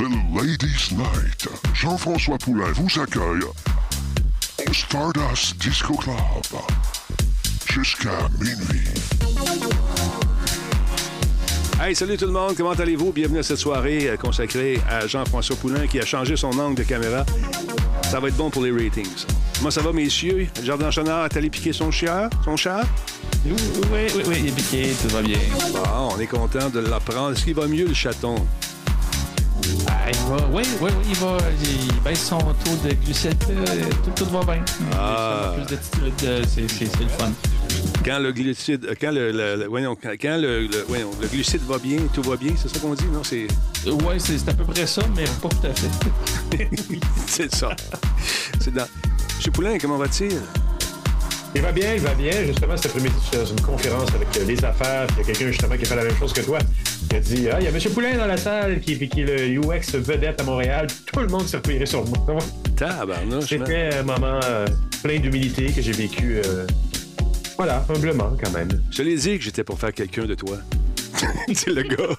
c'est le Ladies Night. Jean-François Poulain vous accueille au Stardust Disco Club jusqu'à minuit. Hey, salut tout le monde, comment allez-vous? Bienvenue à cette soirée euh, consacrée à Jean-François Poulain qui a changé son angle de caméra. Ça va être bon pour les ratings. Comment ça va, messieurs? Jardin Chenard est allé piquer son chien? Son chat? Oui, oui, oui, oui, il est piqué, tout va bien. Bon, on est content de l'apprendre. Est-ce qu'il va mieux, le chaton? Il va, oui, oui, oui, il va, il baisse son taux de glucides, euh, tout, tout va bien. Ah. C'est le fun. Quand le glucide, euh, quand le, le- le- voyons, quand le, le- voyons, le glucide va bien, tout va bien, c'est ça qu'on dit? Non, c'est, Euh, ouais, c'est à peu près ça, mais pas tout à fait. c'est ça. C'est dans... Poulain, comment va-t-il? Il va bien, il va bien. Justement, cet après-midi, je suis dans une conférence avec euh, les affaires. puis Il y a quelqu'un justement qui a fait la même chose que toi. Il a dit Ah, il y a M. Poulain dans la salle qui, qui est le UX vedette à Montréal. Tout le monde s'est replié sur moi. Tabarnouche. C'était un moment euh, plein d'humilité que j'ai vécu. euh, voilà, humblement quand même. Je te l'ai dit que j'étais pour faire quelqu'un de toi. c'est le gars.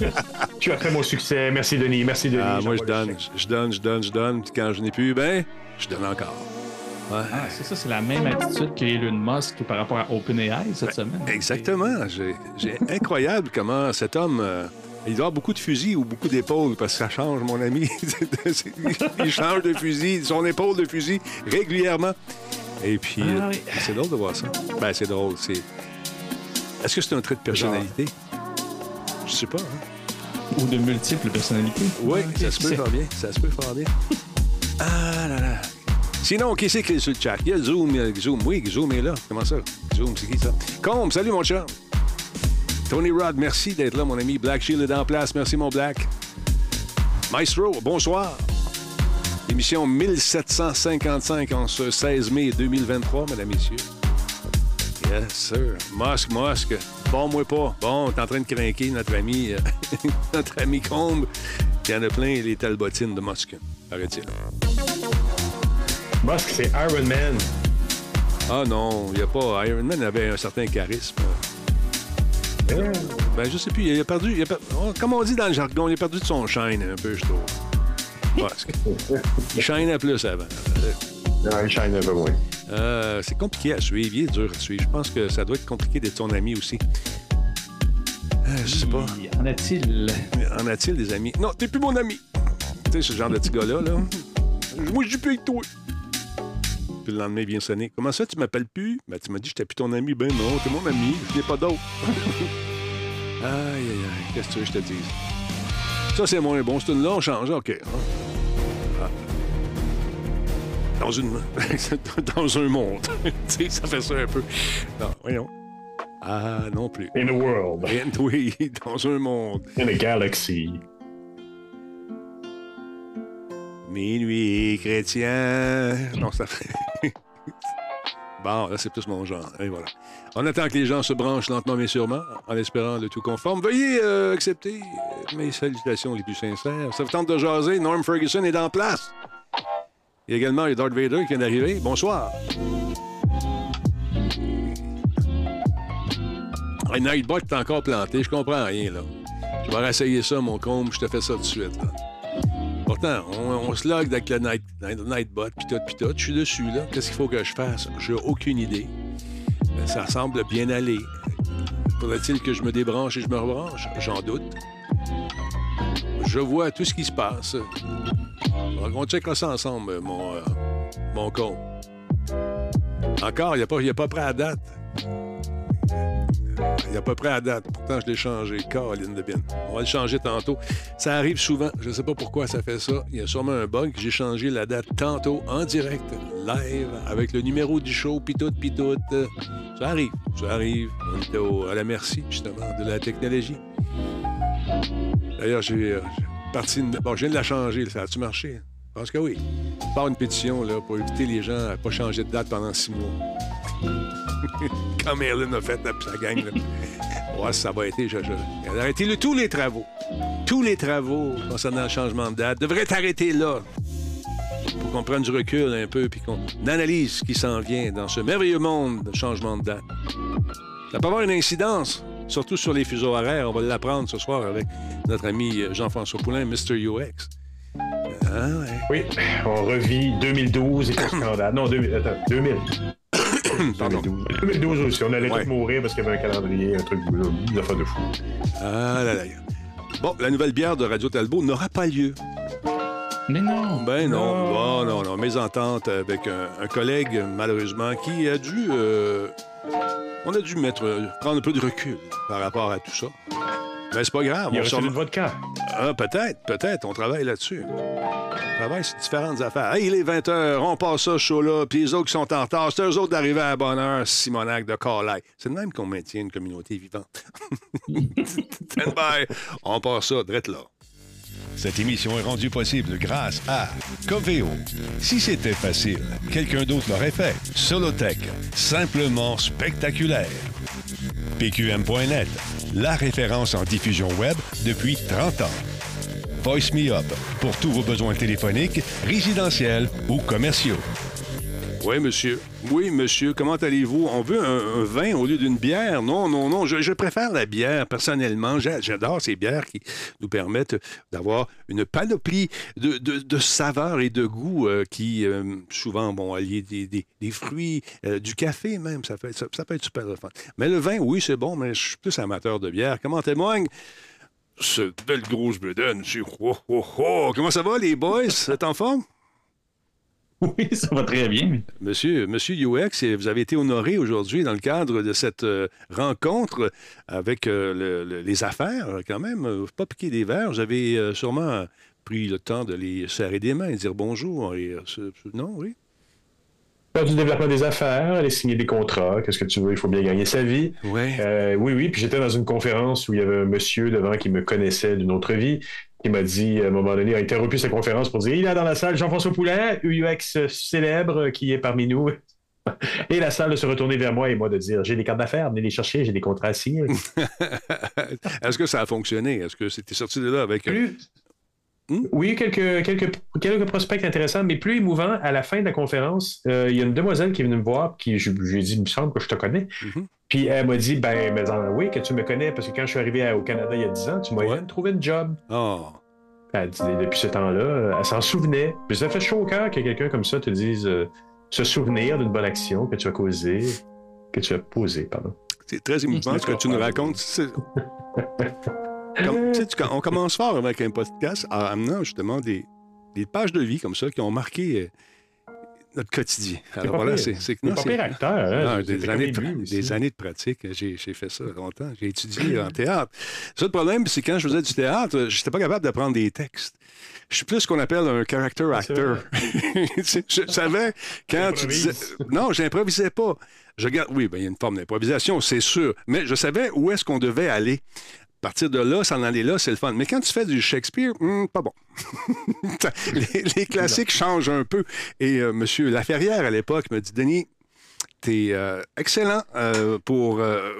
Tu as fait mon succès. Merci, Denis. Merci, Denis. Ah, moi, je donne, je donne, je donne, je donne. Puis quand je n'ai plus, ben, je donne encore. Ouais. Ah, c'est ça, c'est la même attitude qu'Elon Musk par rapport à OpenAI cette semaine. Exactement. J'ai incroyable comment cet homme. euh, il doit avoir beaucoup de fusils ou beaucoup d'épaules parce que ça change, mon ami. il change de fusil, son épaule de fusil régulièrement. Et puis, Ah euh, oui. c'est drôle de voir ça. Ben, c'est drôle. C'est. Est-ce que c'est un trait de personnalité? Je sais pas. hein. Ou de multiples personnalités. Oui, Ah, ça se peut fort bien. Ça se peut fort bien. Ah là là. Sinon, qui c'est qui est sur le chat? Il y a Zoom, il y a Zoom. Oui, Zoom est là. Comment ça? Zoom, c'est qui ça? Combe, salut mon chat. Tony Rod, merci d'être là, mon ami. Black Shield est en place. Merci, mon Black. Maestro, bonsoir. Émission 1755 en ce 16 mai 2023, mesdames, messieurs. Yes, sir. Musk, Musk. Bon, moi pas. Bon, t'es en train de craquer notre ami, euh, notre ami Combe. Il y en a plein, les talbotines de Musk. Paraît-il. Musk, c'est Iron Man. Ah non, il n'y a pas. Iron Man avait un certain charisme. Ben, je sais plus, il a perdu. il a per- oh, Comme on dit dans le jargon, il a perdu de son shine un peu, je trouve. Musk. Il shinait plus avant. Non, il shine un peu moins. Euh, c'est compliqué à suivre, il est dur à suivre. Je pense que ça doit être compliqué d'être ton ami aussi. Euh, je sais pas. En a-t-il? En a-t-il des amis? Non, t'es plus mon ami. Tu sais, ce genre de petit gars-là, là. Moi, je dis plus avec toi. Puis le lendemain, il vient sonner. Comment ça, tu m'appelles plus? Ben, tu m'as dit que j'étais plus ton ami. Ben non, t'es mon ami. Je n'ai pas d'autre. aïe, aïe, aïe. Qu'est-ce que tu veux que je te dise? Ça, c'est moins bon. C'est une on change. OK. hein. Ah. Dans une... Dans un monde. tu sais, ça fait ça un peu. Non, voyons. Ah, non plus. In a world. Oui, dans un monde. In a galaxy. Minuit chrétien. Non, ça fait. bon, là, c'est plus mon genre. Et voilà. On attend que les gens se branchent lentement mais sûrement, en espérant le tout conforme. Veuillez euh, accepter mes salutations les plus sincères. Ça vous tente de jaser? Norm Ferguson est en place. Il y a également Darth Vader qui vient d'arriver. Bonsoir. Hey, Nightbot est encore planté. Je comprends rien, là. Je vais réessayer ça, mon combe. Je te fais ça tout de suite. On, se log avec le night, night- Nightbot, pis tout, pis tout. Je suis dessus, là. Qu'est-ce qu'il faut que je fasse? J'ai aucune idée. Mais ça semble bien aller. Faudrait-il que je me débranche et je me rebranche? J'en doute. Je vois tout ce qui se passe. On checkera ça ensemble, mon, euh, mon con. Encore, il n'est pas, est pas prêt à date. N'est pas prêt à date. Pourtant, je l'ai changé. Caroline de. On va le changer tantôt. Ça arrive souvent. Je ne sais pas pourquoi ça fait ça. Il y a sûrement un bug. J'ai changé la date tantôt en direct, live, avec le numéro du show, pis tout, pis tout. Ça arrive. Ça arrive. On est à la merci, justement, de la technologie. D'ailleurs, j'ai euh, parti une... Bon, je viens de la changer. Ça a-tu marché? Je pense que oui. Par une pétition là, pour éviter les gens à ne pas changer de date pendant six mois. Comme Erlyn a fait sa gang. Là. Ouais, ça va être. Je, je... Elle a arrêté le- tous les travaux. Tous les travaux concernant le changement de date devraient arrêter là. Pour qu'on prenne du recul un peu puis qu'on analyse ce qui s'en vient dans ce merveilleux monde de changement de date. Ça peut avoir une incidence surtout sur les fuseaux horaires. On va l'apprendre ce soir avec notre ami Jean-François Poulain, Mr. UX. Ah, ouais. Oui, on revit 2012 et scandale. Non, 2000, attends, 2000. Pardon. 2012 aussi. On allait Ouais. tous mourir parce qu'il y avait un calendrier, un truc, une affaire de fou. Ah là là. Bon, la nouvelle bière de Radio Talbot n'aura pas lieu. Mais non. Ben non, Non. non, non, non. Mésentente avec un, un collègue, malheureusement, qui a dû. euh, on a dû mettre, prendre un peu de recul par rapport à tout ça. Mais c'est pas grave. Il y on a s'en- une vodka. Ah, peut-être, peut-être. On travaille là-dessus. On travaille sur différentes affaires. Hey, il est 20h, on passe ça, ce show-là, puis les autres qui sont en retard, c'est eux autres d'arriver à la bonne heure, Simonac de Carlisle. C'est de même qu'on maintient une communauté vivante. Stand by. On passe ça, drette là. Cette émission est rendue possible grâce à Coveo. Si c'était facile, quelqu'un d'autre l'aurait fait. Solotech, simplement spectaculaire. PQM.net, la référence en diffusion web depuis 30 ans. Voice Me Up, pour tous vos besoins téléphoniques, résidentiels ou commerciaux. Oui, monsieur. Oui, monsieur. Comment allez-vous? On veut un, vin au lieu d'une bière? Non, non, non. Je, préfère la bière, personnellement. J'a- J'adore ces bières qui nous permettent d'avoir une panoplie de, de- saveurs et de goûts euh, qui, euh, souvent, vont allier des, fruits, euh, du café même. Ça, fait, ça, ça peut être super fun. Mais le vin, oui, c'est bon, mais je suis plus amateur de bière. Comment témoigne? Cette belle grosse bedaine, monsieur? Oh, oh, oh. Comment ça va, les boys? Vous êtes en forme? Oui, ça va très bien. Monsieur, Monsieur UX, vous avez été honoré aujourd'hui dans le cadre de cette euh, rencontre avec euh, le- le- les affaires, quand même. Euh, Pas piquer des verres. Vous avez euh, sûrement pris le temps de les serrer des mains et dire bonjour. Et, non, oui? Faire du développement des affaires, aller signer des contrats, qu'est-ce que tu veux, il faut bien gagner sa vie. Ouais. Euh, oui, oui, puis j'étais dans une conférence où il y avait un monsieur devant qui me connaissait d'une autre vie, qui m'a dit, à un moment donné, a interrompu sa conférence pour dire, il est dans la salle Jean-François Poulain, UX célèbre, qui est parmi nous. Et la salle de se retourner vers moi et moi de dire, j'ai des cartes d'affaires, venez les chercher, j'ai des contrats à signer. Est-ce que ça a fonctionné? Est-ce que c'était sorti de là avec... Plus... Hmm? Oui, quelques, quelques, quelques prospects intéressants, mais plus émouvant, à la fin de la conférence, euh, il y a une demoiselle qui est venue me voir, qui je, je lui ai dit, il me semble que je te connais. Mhm. Puis elle m'a dit, ben, mais en- oui, que tu me connais, parce que quand je suis arrivé à- au Canada il y a 10 ans, tu m'as Ouais. aidé à me trouver une job. Oh, Elle dit, depuis ce temps-là, elle s'en souvenait. Puis ça fait chaud au cœur que quelqu'un comme ça te dise euh, se souvenir d'une bonne action que tu as causée, que tu as posée, pardon. c'est très émouvant ce que tu nous racontes. Comme- tu tu- on commence fort avec un podcast en amenant justement des, des pages de vie comme ça qui ont marqué euh, notre quotidien. Alors voilà, c'est non, pas pire acteur, hein? non, des, années de, des années de pratique. J'ai fait ça longtemps. J'ai étudié en théâtre. Ça, le problème, c'est quand je faisais du théâtre, je n'étais pas capable d'apprendre des textes. Je suis plus ce qu'on appelle un character actor. Je savais quand tu disais. Non, j'improvisais pas. Je regarde, oui, ben, il y a une forme d'improvisation, c'est sûr. Mais je savais où est-ce qu'on devait aller. Partir de là, s'en aller là, c'est le fun. Mais quand tu fais du Shakespeare, hum, pas bon. les, les classiques changent un peu. Et euh, M. Laferrière, à l'époque, me dit Denis, t'es euh, excellent euh, pour euh,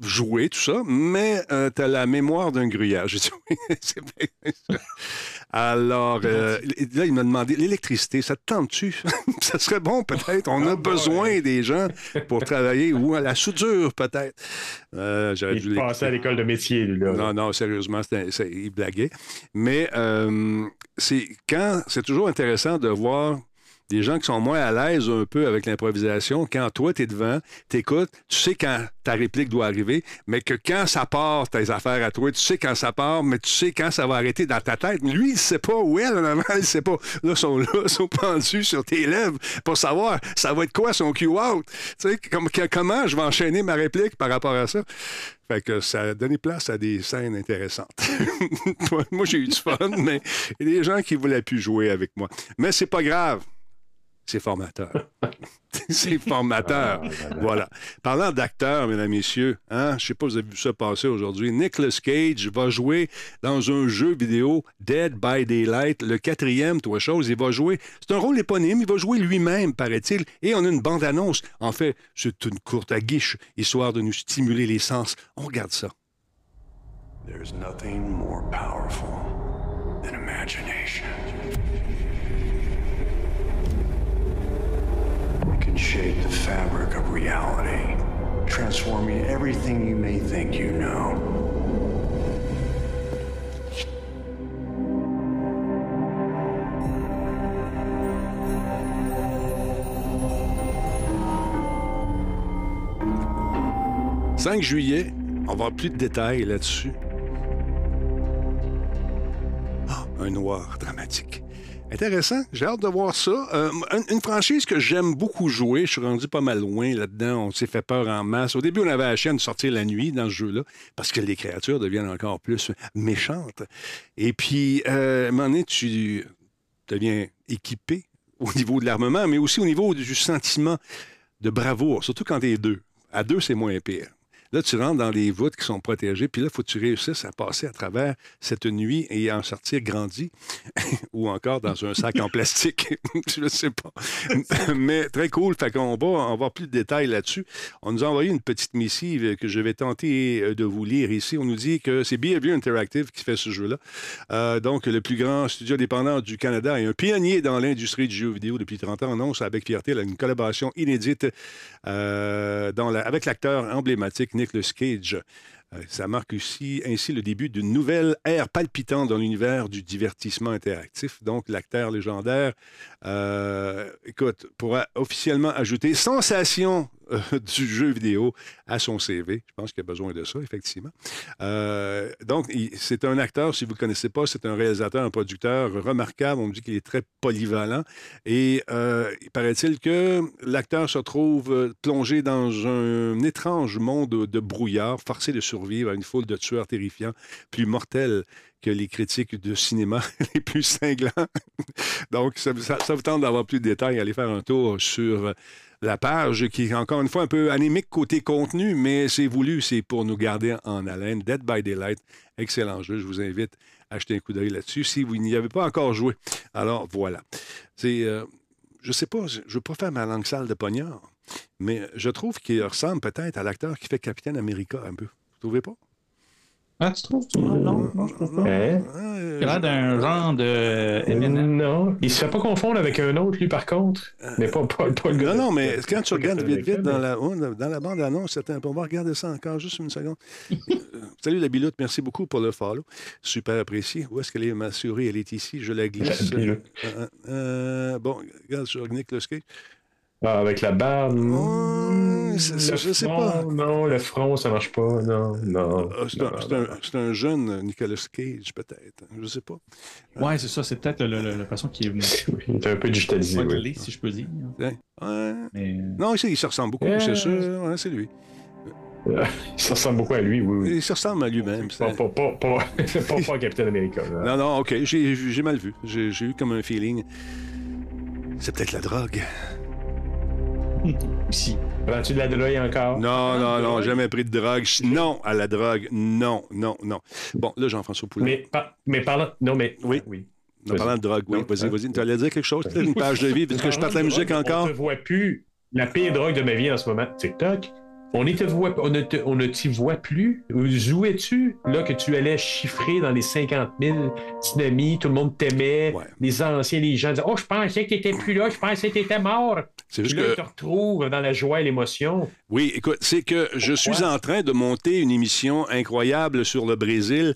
jouer, tout ça, mais t'as la mémoire d'un gruyère. J'ai dit oui, c'est. Alors, euh, là, il m'a demandé l'électricité, ça te tente-tu? Ça serait bon, peut-être. On a Ah, besoin des gens pour travailler ou à la soudure, peut-être. Euh, J'aurais dû Il l'écouter. passait à l'école de métier, lui, là. Non, non, sérieusement, c'était- c'est- il blaguait. Mais euh, c'est quand c'est toujours intéressant de voir des gens qui sont moins à l'aise un peu avec l'improvisation. Quand toi, tu es devant, tu écoutes, tu sais quand ta réplique doit arriver, mais que quand ça part, tes affaires à toi, tu sais quand ça part, mais tu sais quand ça va arrêter dans ta tête. Lui, il sait pas où elle, en avant, il ne sait pas. Là, sont là, sont pendus sur tes lèvres pour savoir ça va être quoi son cue-out. Tu sais, comment je vais enchaîner ma réplique par rapport à ça? Fait que ça a donné place à des scènes intéressantes. moi, j'ai eu du fun, mais il y a des gens qui voulaient plus jouer avec moi. Mais c'est pas grave. C'est formateur. c'est formateur. Ah, ben, ben. Voilà. Parlant d'acteurs, mesdames, messieurs, hein, je sais pas si vous avez vu ça passer aujourd'hui. Nicolas Cage va jouer dans un jeu vidéo Dead by Daylight, le quatrième, toi chose. Il va jouer. C'est un rôle éponyme. Il va jouer lui-même, paraît-il. Et on a une bande-annonce. En fait, c'est une courte aguiche, histoire de nous stimuler les sens. On regarde ça. There's nothing more powerful than imagination. Can shape the fabric of reality, transforming everything you may think you know. « 5 juillet, on va avoir plus de détails là-dessus. Ah, un noir dramatique. Intéressant, j'ai hâte de voir ça. Euh, une, franchise que j'aime beaucoup jouer, je suis rendu pas mal loin là-dedans, on s'est fait peur en masse. Au début, on avait la chaîne de sortir la nuit dans ce jeu-là, parce que les créatures deviennent encore plus méchantes. Et puis, euh, à un moment donné, tu deviens équipé au niveau de l'armement, mais aussi au niveau du sentiment de bravoure, surtout quand t'es deux. À deux, c'est moins pire. Là, tu rentres dans les voûtes qui sont protégées, puis là, il faut que tu réussisses à passer à travers cette nuit et en sortir grandi, ou encore dans un sac en plastique. je ne sais pas. Mais très cool. Fait qu'on va avoir plus de détails là-dessus. On nous a envoyé une petite missive que je vais tenter euh, de vous lire ici. On nous dit que c'est Behavior Interactive qui fait ce jeu-là. Euh, donc, le plus grand studio indépendant du Canada et un pionnier dans l'industrie du jeu vidéo depuis 30 ans annonce avec fierté là, une collaboration inédite euh, dans la- avec l'acteur emblématique Nicolas Cage. Euh, Ça marque aussi ainsi le début d'une nouvelle ère palpitante dans l'univers du divertissement interactif. Donc, l'acteur légendaire, euh, écoute, pourra officiellement ajouter sensation du jeu vidéo à son CV. Je pense qu'il a besoin de ça, effectivement. Euh, donc, c'est un acteur, si vous ne connaissez pas, c'est un réalisateur, un producteur remarquable. On me dit qu'il est très polyvalent. Et euh, il paraît-il que l'acteur se trouve euh, plongé dans un étrange monde de, brouillard, forcé de survivre à une foule de tueurs terrifiants, plus mortels que les critiques de cinéma les plus cinglants. Donc, ça- ça vous tente d'avoir plus de détails, allez faire un tour sur la page qui est encore une fois un peu anémique côté contenu, mais c'est voulu, c'est pour nous garder en haleine. Dead by Daylight, excellent jeu. Je vous invite à jeter un coup d'œil là-dessus si vous n'y avez pas encore joué. Alors, voilà. C'est, euh, je sais pas, je ne veux pas faire ma langue sale de pognard, mais je trouve qu'il ressemble peut-être à l'acteur qui fait Capitaine America un peu. Vous trouvez pas? Ah, tu trouves? tu- Non, non, je trouve pas. Hein? Euh, Il a l'air d'un genre de Eminem. Non, il se fait pas confondre avec un autre, lui, par contre. Mais pas, pas, pas le gars. Non, non, mais quand tu regardes vite, vite dans la, dans la bande-annonce, attends, on va regarder ça encore juste une seconde. Euh, Salut la biloute, merci beaucoup pour le follow. Super apprécié. Où est-ce qu'elle est, ma souris? Elle est ici, je la glisse. Euh, euh, bon, regarde sur Nick Cage. Ah, avec la barbe. Ouais, c'est- c'est- le je sais pas. Non, le front, ça marche pas. Non, non. Ah, c'est un, non, c'est un- non. c'est un jeune Nicolas Cage, peut-être. Je sais pas. Ouais, c'est ça. C'est peut-être le- le- la façon qui est venu Oui, il est un peu digitalisé. oui. si je peux dire. Ouais. Mais... Non, il, il se ressemble beaucoup, Euh, c'est sûr. Ouais, c'est lui. Ça ressemble beaucoup à lui, oui. oui. Il se ressemble à lui-même. c'est- Pas, pas, pas, pas, pas, pas Captain America. là. Non, non, OK, j'ai j'ai mal vu. J'ai j'ai eu comme un feeling. C'est peut-être la drogue. Aussi. Prends-tu de la drogue encore? Non, non, non, jamais pris de drogue. Non à la drogue. Non, non, non. Bon, là, Jean-François Poulin. Mais, par- mais parlant. Non, mais. Oui. oui. En parlant de drogue, oui, vas-y, hein? vas-y. Tu allais dire quelque chose? Une page de vie, puisque je parte la musique encore. On ne voit plus. La pire drogue de ma vie en ce moment, TikTok. On ne te voit, on ne te- on ne t'y voit plus. Jouais-tu, là, que tu allais chiffrer dans les 50 000 dynamis, tout le monde t'aimait, Ouais. les anciens, les gens disaient Oh, je pensais que t'étais plus là, je pensais que t'étais mort. C'est Puis juste là, que. ils te retrouvent dans la joie et l'émotion. Oui, écoute, c'est que je suis en train de monter une émission incroyable sur le Brésil.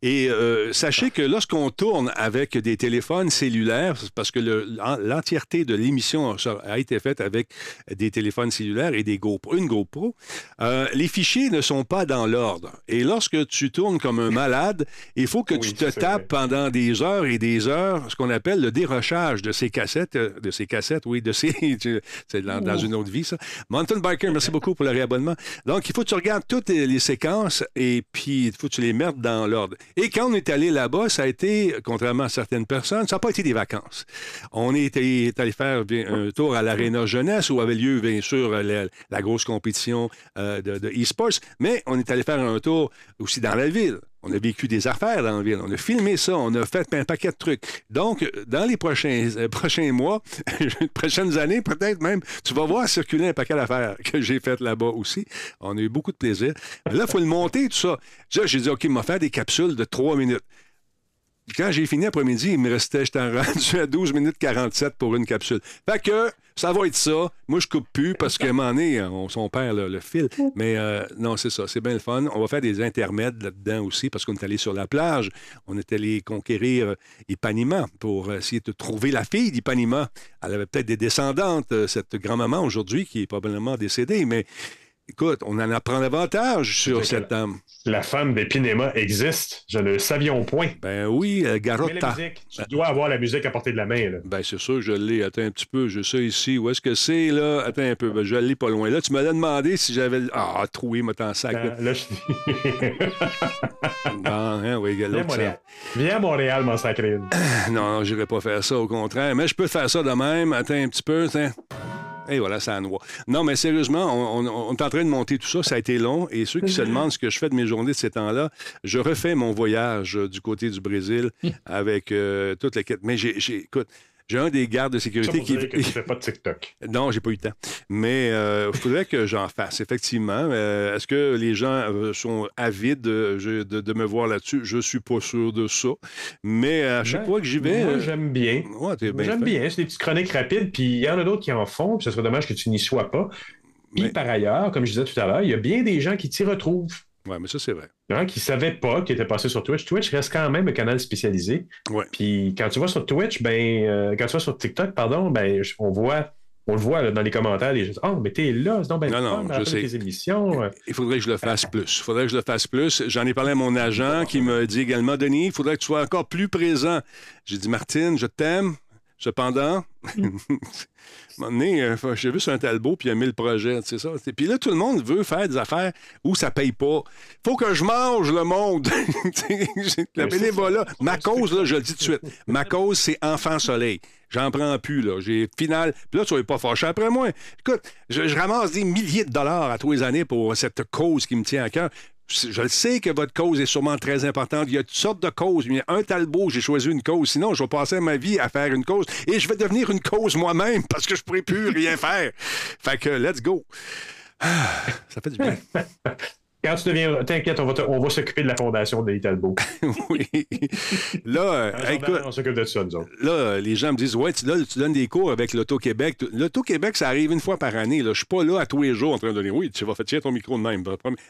Et euh, sachez que lorsqu'on tourne avec des téléphones cellulaires, parce que le- l'en- l'entièreté de l'émission a, été faite avec des téléphones cellulaires et des GoPro, une GoPro, euh, les fichiers ne sont pas dans l'ordre. Et lorsque tu tournes comme un malade, il faut que Oui, tu te tapes vrai. pendant des heures et des heures ce qu'on appelle le dérochage de ces cassettes, euh, de ces cassettes, oui, de ces... C'est dans, dans une autre vie, ça. Mountain Biker, merci beaucoup pour le réabonnement. Donc, il faut que tu regardes toutes les, les séquences et puis il faut que tu les mettes dans l'ordre. Et quand on est allé là-bas, ça a été, contrairement à certaines personnes, ça n'a pas été des vacances. On est allé, faire un tour à l'Arena Jeunesse où avait lieu, bien sûr, la, la grosse compétition euh, de, de e-sports, mais on est allé faire un tour aussi dans la ville. On a vécu des affaires dans la ville. On a filmé ça. On a fait un paquet de trucs. Donc, dans les prochains, euh, prochains mois, prochaines années, peut-être même, tu vas voir circuler un paquet d'affaires que j'ai faites là-bas aussi. On a eu beaucoup de plaisir. Là, il faut le monter, tout ça. J'ai dit, OK, il m'a fait des capsules de trois minutes. quand j'ai fini après-midi, il me restait, j'étais rendu à 12 minutes 47 pour une capsule. Fait que ça va être ça. Moi, je coupe plus parce qu'à un moment donné, on, on perd le, le fil. Mais euh, non, c'est ça. C'est bien le fun. On va faire des intermèdes là-dedans aussi parce qu'on est allé sur la plage. On est allé conquérir euh, Ipanema pour essayer de trouver la fille d'Ipanema. Elle avait peut-être des descendantes, euh, cette grand-maman aujourd'hui qui est probablement décédée. Mais écoute, on en apprend davantage sur cette dame. La femme d'Épinema existe. Je ne le savions point. Ben oui, euh, Mais la Garotta. musique, tu dois avoir la musique à portée de la main. Là. Ben, c'est sûr je l'ai. Attends un petit peu. Je sais ici. Où est-ce que c'est, là? Attends un peu. Ben, je l'ai pas loin. Là, tu me l'as demandé si j'avais. Ah, troué, moi, t'en sac. là. Là, je Bon, hein, oui, Viens à Montréal. Viens à Montréal, m'en sacrer une. Non, non, j'irai pas faire ça, au contraire. Mais je peux faire ça de même. Attends un petit peu, tiens. Et voilà, ça noix. Non, mais sérieusement, on, on- on est en train de monter tout ça. Ça a été long. Et ceux qui se demandent ce que je fais de mes journées de ces temps-là, je refais mon voyage euh, du côté du Brésil avec euh, toute la quête. Mais j'ai, j'ai- écoute, j'ai un des gardes de sécurité qui. dire que tu fais pas de TikTok. Non, j'ai pas eu le temps. Mais il faudrait que j'en fasse, effectivement. Euh, Est-ce que les gens euh, sont avides de, je- de- de me voir là-dessus? Je suis pas sûr de ça. Mais à chaque fois que j'y vais. Moi, euh, j'aime bien. ouais, bien J'aime bien. C'est des petites chroniques rapides, puis il y en a d'autres qui en font, puis ce serait dommage que tu n'y sois pas. Puis Mais- par ailleurs, comme je disais tout à l'heure, il y a bien des gens qui t'y retrouvent. Ouais, mais ça, c'est vrai. hein, qui ne savaient pas qu'ils étaient passés sur Twitch. Twitch reste quand même un canal spécialisé. Ouais. Puis quand tu vas sur Twitch, ben, euh, quand tu vas sur TikTok, pardon, ben, on voit, on le voit là, dans les commentaires, les gens disent Oh, mais t'es là, c'est donc ben Non, non, je sais. tes émissions. Euh, Il faudrait que je le fasse plus. Il faudrait que je le fasse plus. J'en ai parlé à mon agent qui me dit également Denis, il faudrait que tu sois encore plus présent. J'ai dit Martine, je t'aime. Cependant, à un moment donné, euh, j'ai vu sur un Talbot, puis il y a 1000 projets, c'est ça. Puis là, tout le monde veut faire des affaires où ça paye pas. faut que je mange le monde. le Ouais, c'est bénévolat. Ma cause, là, je le dis tout de suite, ma cause, c'est Enfant Soleil. J'en prends plus, là. J'ai final. Puis là, tu vas pas fâché après moi. Écoute, je, je ramasse des milliers de dollars à tous les années pour cette cause qui me tient à cœur. Je le sais que votre cause est sûrement très importante. Il y a toutes sortes de causes. Il y a un talbot, j'ai choisi une cause. Sinon, je vais passer ma vie à faire une cause et je vais devenir une cause moi-même parce que je ne pourrai plus rien faire. Fait que, let's go. Ah, ça fait du bien. Quand tu deviens. T'inquiète, on va, te- on va s'occuper de la fondation de Talbot. oui. Là, euh, écoute, on s'occupe de ça, nous autres. là, euh, les gens me disent Ouais, tu donnes, tu donnes des cours avec l'Auto-Québec. L'Auto-Québec, ça arrive une fois par année. Là. Je suis pas là à tous les jours en train de donner Oui, tu vas faire tirer ton micro de même.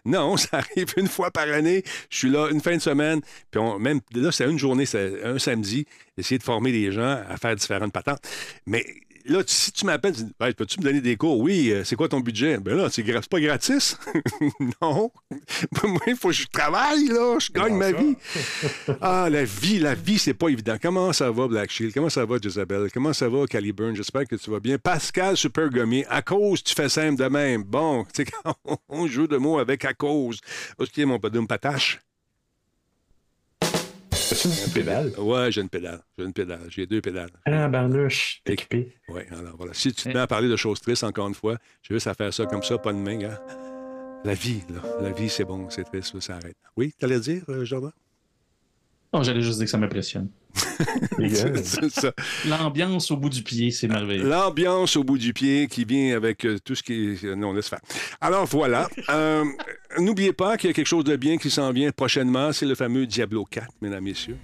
Non, ça arrive une fois par année. Je suis là une fin de semaine. Puis on- même là, c'est une journée, c'est un samedi, essayer de former les gens à faire différentes patentes. Mais là, si tu m'appelles, tu dis Ouais, peux-tu me donner des cours? Oui, euh, c'est quoi ton budget? Ben là, c'est gra- pas gratis. non. Moi, il faut que je travaille, là. Je gagne ma vie. Ah, la vie, la vie, c'est pas évident. Comment ça va, Black Shield? Comment ça va, Jezabel? Comment ça va, Caliburn? J'espère que tu vas bien. Pascal Super à cause, tu fais simple de même. Bon, tu sais, quand on joue de mots avec à cause. Ok, mon padum patache. Une pédale. Ouais, j'ai une pédale. J'ai une pédale. J'ai deux pédales. Ah, barnouche, t'es équipé. Oui, alors voilà. Si tu te mets à parler de choses tristes, encore une fois, j'ai juste à faire ça comme ça, pas de main, hein. La vie, là. La vie, c'est bon, c'est triste, ça arrête. Oui, t'allais dire, euh, Jordan? Non, j'allais juste dire que ça m'impressionne. L'ambiance au bout du pied, c'est merveilleux. L'ambiance au bout du pied qui vient avec euh, tout ce qui est... Non, laisse faire. Alors, voilà. Euh, N'oubliez pas qu'il y a quelque chose de bien qui s'en vient prochainement. C'est le fameux Diablo 4, mesdames, messieurs.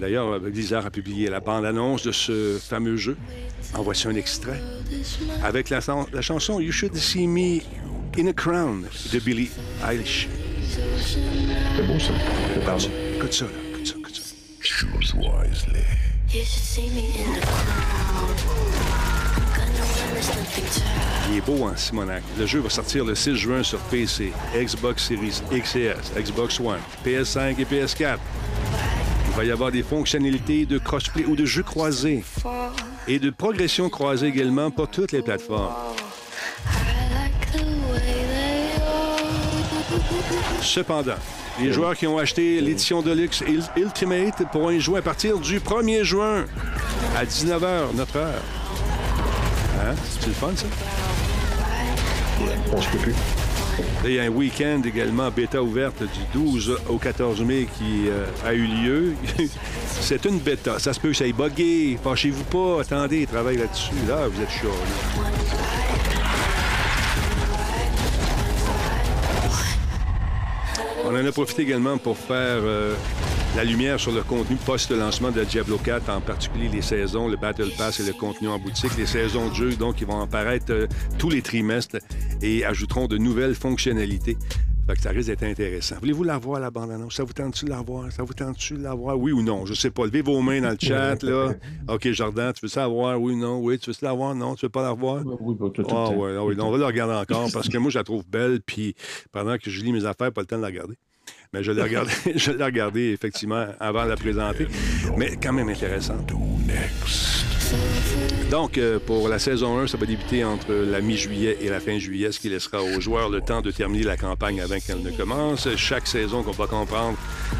D'ailleurs, euh, Blizzard a publié la bande-annonce de ce fameux jeu. En voici un extrait. Avec la, chan- la chanson You Should See Me in a Crown de Billie Eilish. C'est beau, ça. Écoute ça, là. Choose wisely. You should see me in the crowd. I'm gonna win this nothing to Il est beau, hein, Simonac. Le jeu va sortir le 6 juin sur PC, Xbox Series XS, Xbox One, PS5 et PS4. Il va y avoir des fonctionnalités de crossplay ou de jeux croisés et de progression croisée également pour toutes les plateformes. Cependant, les joueurs qui ont acheté l'édition Deluxe Ul- Ultimate pourront y jouer à partir du 1er juin à 19h, notre heure. Hein? C'est le fun, ça? On se peut plus. Il y a un week-end également bêta ouverte du 12 au 14 mai qui euh, a eu lieu. C'est une bêta. Ça se peut que ça ait bugué. Fâchez-vous pas. Attendez, travaille là-dessus. Là, vous êtes chaud. là. On en a profité également pour faire euh, la lumière sur le contenu post-lancement de Diablo 4, en particulier les saisons, le Battle Pass et le contenu en boutique. Les saisons de jeu, donc, ils vont apparaître euh, tous les trimestres et ajouteront de nouvelles fonctionnalités. Fait que ça risque d'être intéressant. Voulez-vous la voir, la bande-annonce? Ça vous tente-tu de la voir? Ça vous tente-tu de la voir? Oui ou non? Je sais pas. Levez vos mains dans le chat, là. OK, Jordan, tu veux ça la voir? Oui ou non? Oui, tu veux ça la voir? Non, tu veux pas la voir? Oui, tout, tout, Ah ouais, ah oui, on va la regarder encore parce que moi, je la trouve belle. Puis pendant que je lis mes affaires, pas le temps de la regarder. Mais je l'ai regardée, je l'ai regardée effectivement avant de la présenter. Mais quand même intéressante. Donc, euh, pour la saison 1, ça va débuter entre la mi-juillet et la fin juillet, ce qui laissera aux joueurs le temps de terminer la campagne avant qu'elle ne commence. Chaque saison, qu'on va comprendre,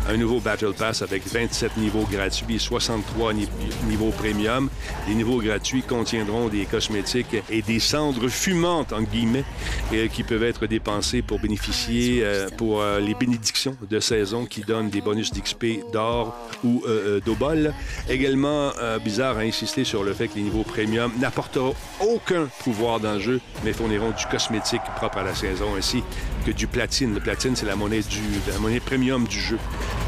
un nouveau Battle Pass avec 27 niveaux gratuits et 63 ni- niveaux premium. Les niveaux gratuits contiendront des cosmétiques et des cendres fumantes, en guillemets, euh, qui peuvent être dépensées pour bénéficier euh, pour les bénédictions de saison qui donnent des bonus d'XP d'or ou euh, d'obol. Également, Bizarre a insisté sur le fait que les niveaux premium n'apporteront aucun pouvoir dans le jeu, mais fourniront du cosmétique propre à la saison ainsi que du platine. Le platine, c'est la monnaie du la monnaie premium du jeu.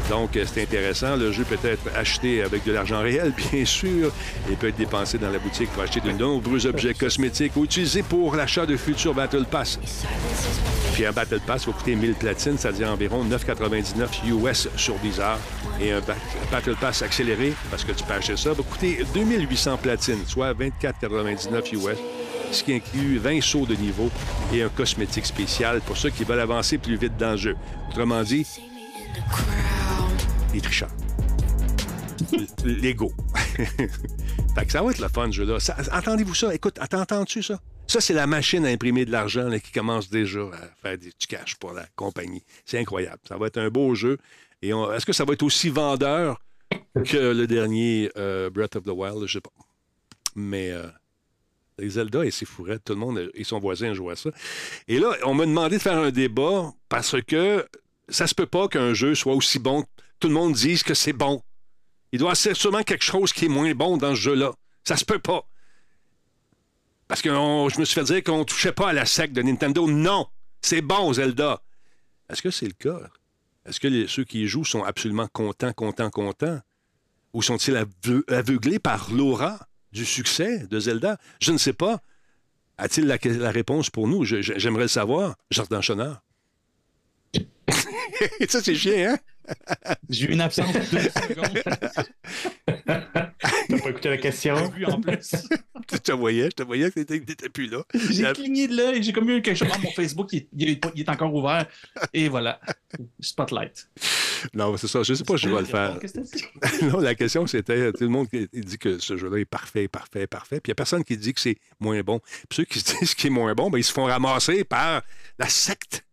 Donc, euh, c'est intéressant. Le jeu peut être acheté avec de l'argent réel, bien sûr, et peut être dépensé dans la boutique pour acheter de nombreux objets cosmétiques ou utilisés pour l'achat de futurs Battle Pass. Puis un Battle Pass va coûter 1000 platines, c'est-à-dire environ 9,99 US sur Bizarre. Et un ba- Battle Pass accéléré, parce que tu peux acheter ça, va coûter 2800 platines, soit 24,99 US, ce qui inclut 20 sauts de niveau et un cosmétique spécial pour ceux qui veulent avancer plus vite dans le jeu. Autrement dit, les tricheurs. Lego. fait que ça va être le fun, ce jeu-là. Entendez-vous ça? Écoute, attends, entends-tu ça? Ça, c'est la machine à imprimer de l'argent qui commence déjà à faire du cash pour la compagnie. C'est incroyable. Ça va être un beau jeu. Et on- est-ce que ça va être aussi vendeur que le dernier euh, Breath of the Wild? Je sais pas. Mais euh, les Zelda et ses fourrettes, tout le monde et son voisin jouent à ça. Et là, on m'a demandé de faire un débat parce que ça se peut pas qu'un jeu soit aussi bon. Tout le monde dise que c'est bon. Il doit y sûrement quelque chose qui est moins bon dans ce jeu-là. Ça se peut pas. Parce que je me suis fait dire qu'on touchait pas à la sec de Nintendo. Non! C'est bon, Zelda. Est-ce que c'est le cas? Est-ce que ceux qui y jouent sont absolument contents, contents, contents? Ou sont-ils aveu- aveuglés par l'aura du succès de Zelda? Je ne sais pas. A-t-il la, réponse pour nous? J'aimerais le savoir. Jardin Chonard. Ça, c'est chiant, hein? J'ai eu une absence de deux secondes. T'as pas écouté la question? Vu en plus. Je te voyais, je te voyais que tu n'étais plus là. J'ai cligné de l'œil, j'ai comme eu quelque chose. Ah, mon Facebook, il est, il est pas- il est encore ouvert. Et voilà. Spotlight. Non, c'est ça. Je ne sais pas si je vais le faire. Non, la question, c'était tout le monde dit que ce jeu-là est parfait, parfait, parfait. Puis il n'y a personne qui dit que c'est moins bon. Puis ceux qui disent qu'il est moins bon, ben, ils se font ramasser par la secte.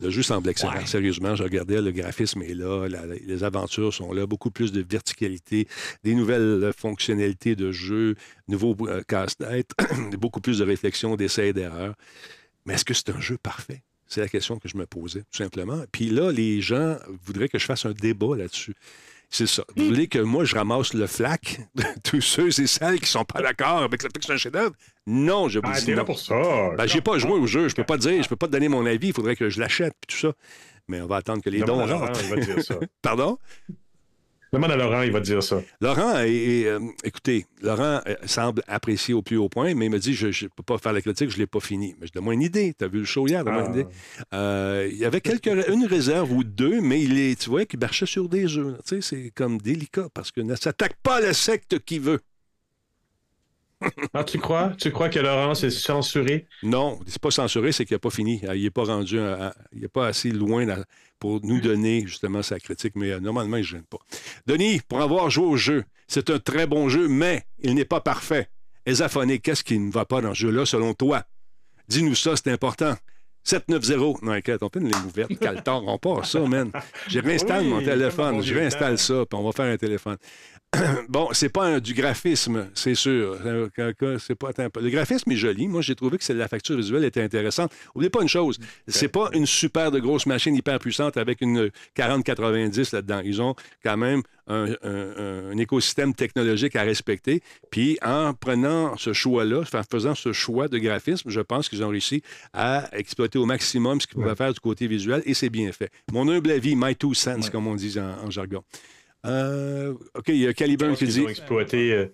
Le jeu semble excellent. Ouais. Sérieusement, je regardais, le graphisme est là, la- les aventures sont là, beaucoup plus de verticalité, des nouvelles euh, fonctionnalités de jeu, nouveaux euh, casse-tête, beaucoup plus de réflexion, d'essais et d'erreurs. Mais est-ce que c'est un jeu parfait? C'est la question que je me posais, tout simplement. Puis là, les gens voudraient que je fasse un débat là-dessus. C'est ça. Vous voulez que moi, je ramasse le flac de tous ceux et celles qui sont pas d'accord avec le fait que c'est un chef-d'œuvre? Non, je vous Ah, dis non. pour ça. Ben, j'ai pas joué au jeu. Je peux pas te dire, je peux pas te donner mon avis. Il faudrait que je l'achète, puis tout ça. Mais on va attendre que les dons rentrent. il va te dire ça. Pardon? Demande à Laurent, il va te dire ça. Laurent, est- est, euh, écoutez, Laurent euh, semble apprécier au plus haut point, mais il me dit je ne peux pas faire la critique, je ne l'ai pas fini. Mais je donne-moi une idée. Tu as vu le show hier, donne-moi Ah. une idée. Euh, il y avait quelques, une réserve ou deux, mais il est, tu vois qu'il marchait sur des œufs. Tu sais, c'est comme délicat parce que ne s'attaque pas à la secte qui veut. Ah, tu crois? Tu crois que Laurent s'est censuré? Non, c'est pas censuré, c'est qu'il n'a pas fini. Euh, Il n'est pas rendu, il n'est pas assez loin pour nous donner justement sa critique, mais euh, normalement, il ne gêne pas. Denis, pour avoir joué au jeu, c'est un très bon jeu, mais il n'est pas parfait. Esaphonique, qu'est-ce qui ne va pas dans ce jeu-là selon toi? Dis-nous ça, c'est important. 790. Non, inquiète, on fait une ligne ouverte. Caltar, on part ça, man. Je réinstalle Oui, mon téléphone. Je réinstalle ça, puis on va faire un téléphone. bon, c'est pas un- du graphisme, c'est sûr. C'est pas Le graphisme est joli. Moi, j'ai trouvé que la facture visuelle était intéressante. N'oubliez pas une chose, c'est pas une super de grosse machine hyper puissante avec une 4090 là-dedans. Ils ont quand même un, un- un écosystème technologique à respecter. Puis en prenant ce choix-là, en faisant ce choix de graphisme, je pense qu'ils ont réussi à exploiter au maximum ce qu'ils pouvaient faire du côté visuel et c'est bien fait. Mon humble avis, my two cents, Ouais. comme on dit en, en jargon. Euh, OK, il y a Caliburn qui Ils dit. ont exploité, euh,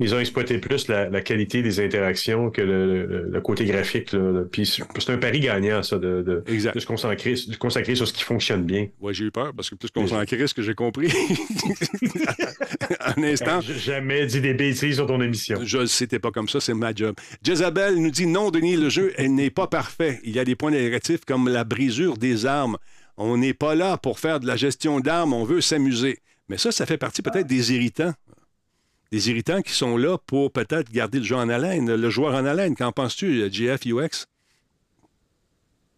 ils ont exploité plus la, la qualité des interactions que le, le- le côté graphique. là. Puis c'est un pari gagnant, ça, de, de, Exact. de se consacrer, de consacrer sur ce qui fonctionne bien. Ouais, j'ai eu peur parce que plus qu'on s'en crée, ce que j'ai compris. un instant. J'ai jamais dit des bêtises sur ton émission. Je le sais, t'es pas comme ça, c'est ma job. Jezabel nous dit non, Denis, le jeu n'est pas parfait. Il y a des points négatifs comme la brisure des armes. On n'est pas là pour faire de la gestion d'armes, on veut s'amuser. Mais ça, ça fait partie peut-être des irritants. Des irritants qui sont là pour peut-être garder le jeu en haleine, le joueur en haleine. Qu'en penses-tu, GF UX?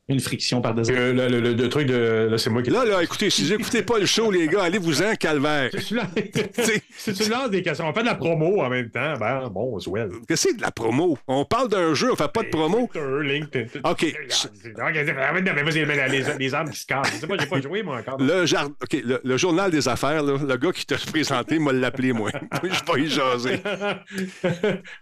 Une friction par des Euh, le, le- le- le truc de. Là, c'est moi qui. Là, là, écoutez, si vous n'écoutez pas le show, les gars, allez-vous-en, calvaire. Si tu lances- des questions, on fait de la promo en même temps, ben bon, Swell. Qu'est-ce que c'est de la promo? On parle d'un jeu, on fait pas de promo. Twitter, LinkedIn. OK. Vas-y, les, les armes qui se cassent. Je sais pas, j'ai pas joué, moi, encore. Le, jar- OK, le, le journal des affaires, là, le gars qui t'a présenté m'a l'appelé, moi. Je vais pas y jaser.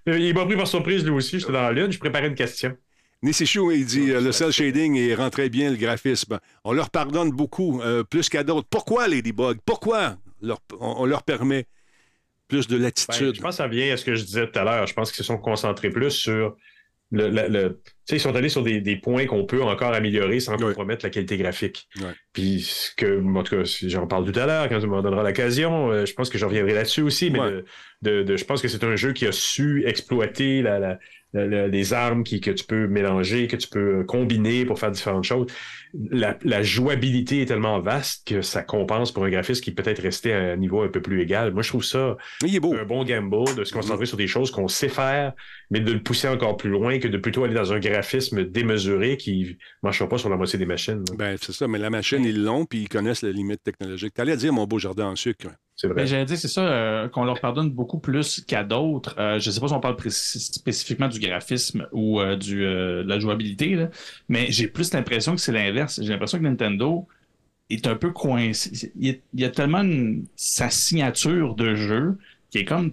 Il m'a pris par surprise, lui aussi. J'étais dans la lune, je préparais une question. Nissishu, il dit euh, le cel shading et rend très bien le graphisme. On leur pardonne beaucoup, euh, plus qu'à d'autres. Pourquoi Ladybug? Pourquoi leur- on, on leur permet plus de Ben, latitude? je pense que ça vient à ce que je disais tout à l'heure. Je pense qu'ils se sont concentrés plus sur le. le- le- tu sais, ils sont allés sur des, des points qu'on peut encore améliorer sans Oui. compromettre la qualité graphique. Oui. Puis, ce que, en tout cas, j'en parle tout à l'heure, quand tu m'en donneras l'occasion, euh, je pense que je reviendrai là-dessus aussi. Mais de, de- de- je pense que c'est un jeu qui a su exploiter la, la- les armes qui, que tu peux mélanger, que tu peux combiner pour faire différentes choses. La, la jouabilité est tellement vaste que ça compense pour un graphiste qui peut être resté à un niveau un peu plus égal. Moi, je trouve ça Il est beau. un bon gamble, de se concentrer sur des choses qu'on sait faire, mais de le pousser encore plus loin que de plutôt aller dans un graphisme démesuré qui ne marchera pas sur la moitié des machines. là. Ben, c'est ça, mais la machine, ils l'ont, puis ils connaissent la limite technologique. T'allais dire, mon beau jardin en sucre. C'est vrai. J'allais dire, c'est ça, euh, qu'on leur pardonne beaucoup plus qu'à d'autres. Euh, je ne sais pas si on parle spécifiquement du graphisme ou euh, de la jouabilité, mais j'ai plus l'impression que c'est l'inverse. J'ai l'impression que Nintendo est un peu coincé. Il y a, tellement sa signature de jeu qui est comme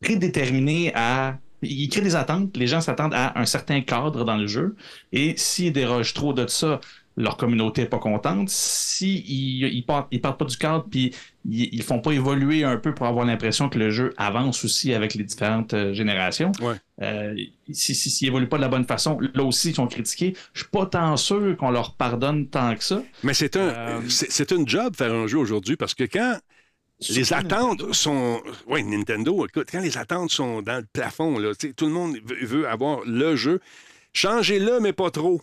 prédéterminée à. Il crée des attentes, les gens s'attendent à un certain cadre dans le jeu, et s'ils dérogent trop de ça, leur communauté n'est pas contente. S'ils ils partent, ils partent pas du cadre, puis ils, ils font pas évoluer un peu pour avoir l'impression que le jeu avance aussi avec les différentes euh, générations. Ouais. Euh, si, si, s'ils évoluent pas de la bonne façon, là aussi, ils sont critiqués. Je suis pas tant sûr qu'on leur pardonne tant que ça. Mais c'est un, Euh, c'est, c'est une job faire un jeu aujourd'hui parce que quand les attentes sont. Oui, Nintendo, écoute, quand les attentes sont dans le plafond, là, tout le monde veut, veut avoir le jeu. Changez-le, mais pas trop.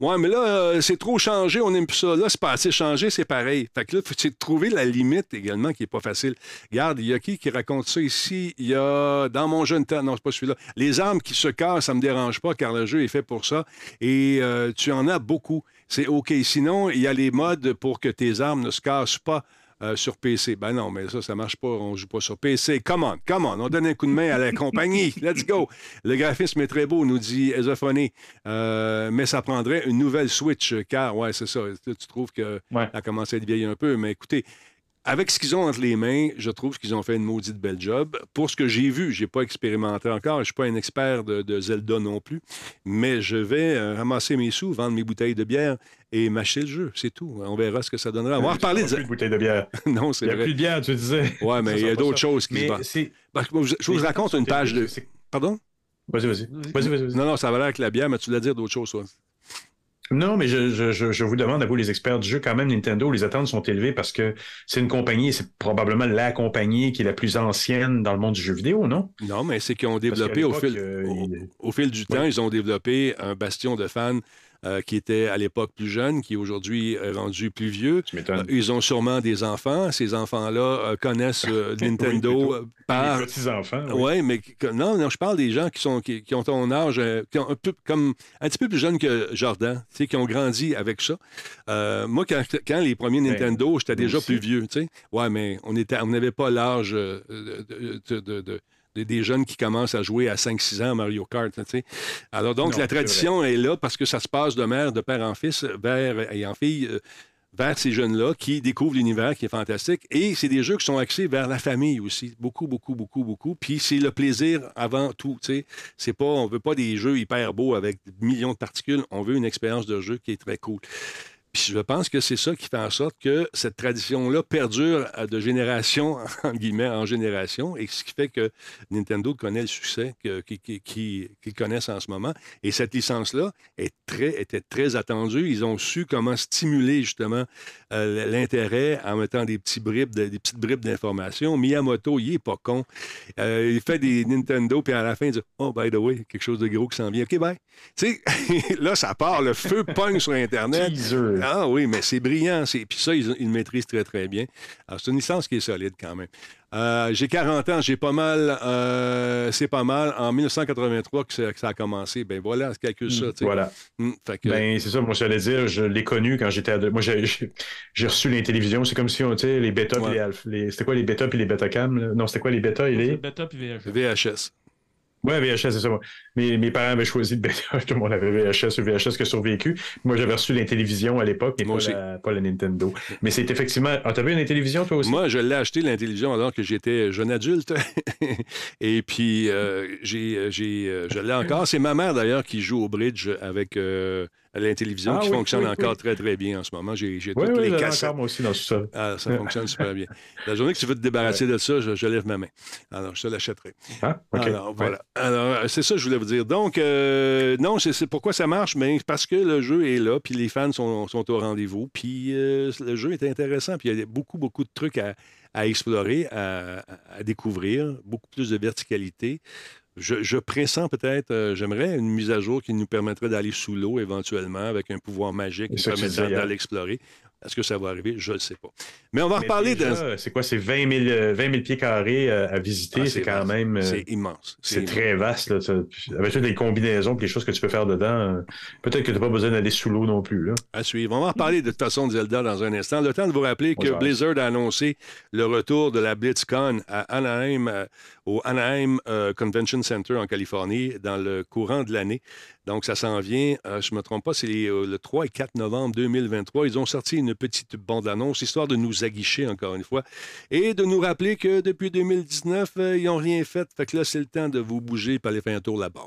Ouais, mais là, euh, c'est trop changé, on n'aime plus ça. Là, c'est pas assez changé, c'est pareil. Fait que là, faut c'est trouver la limite également qui n'est pas facile. Regarde, il y a qui qui raconte ça ici? Il y a dans mon jeune temps, non, c'est pas celui-là. Les armes qui se cassent, ça me dérange pas car le jeu est fait pour ça. Et euh, tu en as beaucoup. C'est OK. Sinon, il y a les modes pour que tes armes ne se cassent pas. Euh, sur PC. Ben non, mais ça, ça marche pas. On joue pas sur PC. Come on, come on. On donne un coup de main à la compagnie. Let's go. Le graphisme est très beau, nous dit Ezophoné. Euh, mais ça prendrait une nouvelle Switch, car, ouais, c'est ça. Tu tu trouves que Ouais. a commencé à être vieille un peu. Mais écoutez, avec ce qu'ils ont entre les mains, je trouve qu'ils ont fait une maudite belle job. Pour ce que j'ai vu, j'ai pas expérimenté encore. Je suis pas un expert de, de Zelda non plus. Mais je vais euh, ramasser mes sous, vendre mes bouteilles de bière et m'acheter le jeu. C'est tout. On verra ce que ça donnera. On va en reparler Il de plus de bouteille de bière. Non, Il c'est n'y a plus vrai. de bière, tu disais. Ouais, mais il y a d'autres choses qui se Mais que je, vous raconte une page de. Pardon? Vas-y, vas-y. Vas-y, vas-y. Non, non, ça va l'air avec la bière, mais tu voulais dire d'autres choses, toi. Non, mais je, je, je, vous demande à vous, les experts du jeu, quand même, Nintendo, les attentes sont élevées parce que c'est une compagnie, c'est probablement la compagnie qui est la plus ancienne dans le monde du jeu vidéo, non? Non, mais c'est qu'ils ont développé au fil, euh, au, il- au fil du temps, ils ont développé un bastion de fans euh, qui était à l'époque plus jeune, qui est aujourd'hui euh, rendu plus vieux. Euh, ils ont sûrement des enfants. Ces enfants-là connaissent Nintendo euh, par. Les petits-enfants. oui. Oui, mais que- non, non, je parle des gens qui, sont, qui, qui ont ton âge, qui ont un peu comme un petit peu plus jeunes que Jordan, tu sais, qui ont grandi avec ça. Moi, quand, quand les premiers Ben, Nintendo, j'étais déjà aussi. plus vieux, tu sais. Ouais, mais on était, on n'avait pas l'âge de- de- de- de- de- des jeunes qui commencent à jouer à 5-6 ans à Mario Kart, tu sais. Alors donc, Non, la tradition est, là parce que ça se passe de mère, de père en fils, vers et en fille. euh, vers ces jeunes-là qui découvrent l'univers qui est fantastique. Et c'est des jeux qui sont axés vers la famille aussi. Beaucoup, beaucoup, beaucoup, beaucoup. Puis c'est le plaisir avant tout. tu sais. C'est pas, on veut pas des jeux hyper beaux avec des millions de particules. On veut une expérience de jeu qui est très cool. Puis je pense que c'est ça qui fait en sorte que cette tradition-là perdure de génération, en en génération, et ce qui fait que Nintendo connaît le succès qu'ils connaissent en ce moment. Et cette licence-là était très attendue. Ils ont su comment stimuler justement euh, l'intérêt en mettant des, petits bribes de- des petites bribes d'informations. Miyamoto, il est pas con. Euh, il fait des Nintendo, puis à la fin, il dit Oh, by the way, quelque chose de gros qui s'en vient. OK, bye. Tu sais, là, ça part, le feu pogne sur Internet. Teaser. Ah oui, mais c'est brillant. c'est- Puis ça, ils, ils le maîtrisent très, très bien. Alors, c'est une licence qui est solide quand même. Euh, j'ai 40 ans, j'ai pas mal, euh, c'est pas mal. En 1983 que ça, que ça a commencé. Ben voilà, calcule ça. sais. Voilà. Fait que- Ben, c'est ça, moi, j'allais dire, je l'ai connu quand j'étais ado. Moi, j'ai j'ai- j'ai reçu les télévisions. C'est comme si on, tu sais, les bêta Ouais. les alpha. les- C'était quoi les bêta puis les bêta cam? là? Non, c'était quoi les bêta et les. Beta puis VHS. VHS. Ouais, VHS, c'est ça. moi. Mes, mes parents avaient choisi le bêta. Tout le monde avait VHS ou VHS qui a survécu. Moi, j'avais reçu les télévisions à l'époque, mais Moi pas la, pas la Nintendo. Mais c'est effectivement. Ah, t'as vu une télévision, toi aussi? Moi, je l'ai acheté, l'intellivision, alors que j'étais jeune adulte. Et puis, euh, j'ai, j'ai, euh, je l'ai encore. C'est ma mère, d'ailleurs, qui joue au bridge avec euh, l'intellivision, Ah qui oui, fonctionne oui, encore oui. très, très bien en ce moment. J'ai, toutes les cassettes. moi aussi dans tout ça. Ah, ça fonctionne super bien. La journée que tu veux te débarrasser de ça, je, je lève ma main. Alors, je te l'achèterai. Ah, OK. Alors, voilà. Alors, c'est ça que je voulais vous dire. Donc, euh, non, c'est pourquoi ça marche, mais parce que le jeu est là, puis les fans sont, sont au rendez-vous, puis euh, le jeu est intéressant, puis il y a beaucoup, beaucoup de trucs à, à explorer, à, à- à découvrir, beaucoup plus de verticalité. Je, je pressens peut-être, euh, j'aimerais une mise à jour qui nous permettrait d'aller sous l'eau éventuellement avec un pouvoir magique qui permettrait d'aller explorer. Est-ce que ça va arriver? Je ne sais pas. Mais on va Mais reparler de. déjà, C'est quoi? C'est 20 000, euh, 20 000 pieds carrés euh, à visiter. Ah, c'est quand vaste. même. euh, C'est immense. C'est très vaste. Là. Avec toutes les combinaisons et les choses que tu peux faire dedans, euh, peut-être que tu n'as pas besoin d'aller sous l'eau non plus. Là. À suivre. On va en reparler de toute façon de Zelda dans un instant. Le temps de vous rappeler que. Blizzard a annoncé le retour de la BlitzCon à Anaheim, au Anaheim euh, Convention Center en Californie, dans le courant de l'année. Donc, ça s'en vient, euh, je ne me trompe pas, c'est euh, le 3 et 4 novembre 2023. Ils ont sorti une petite bande-annonce, histoire de nous aguicher encore une fois, et de nous rappeler que depuis 2019, euh, ils n'ont rien fait. Fait que là, c'est le temps de vous bouger et aller faire un tour là-bas.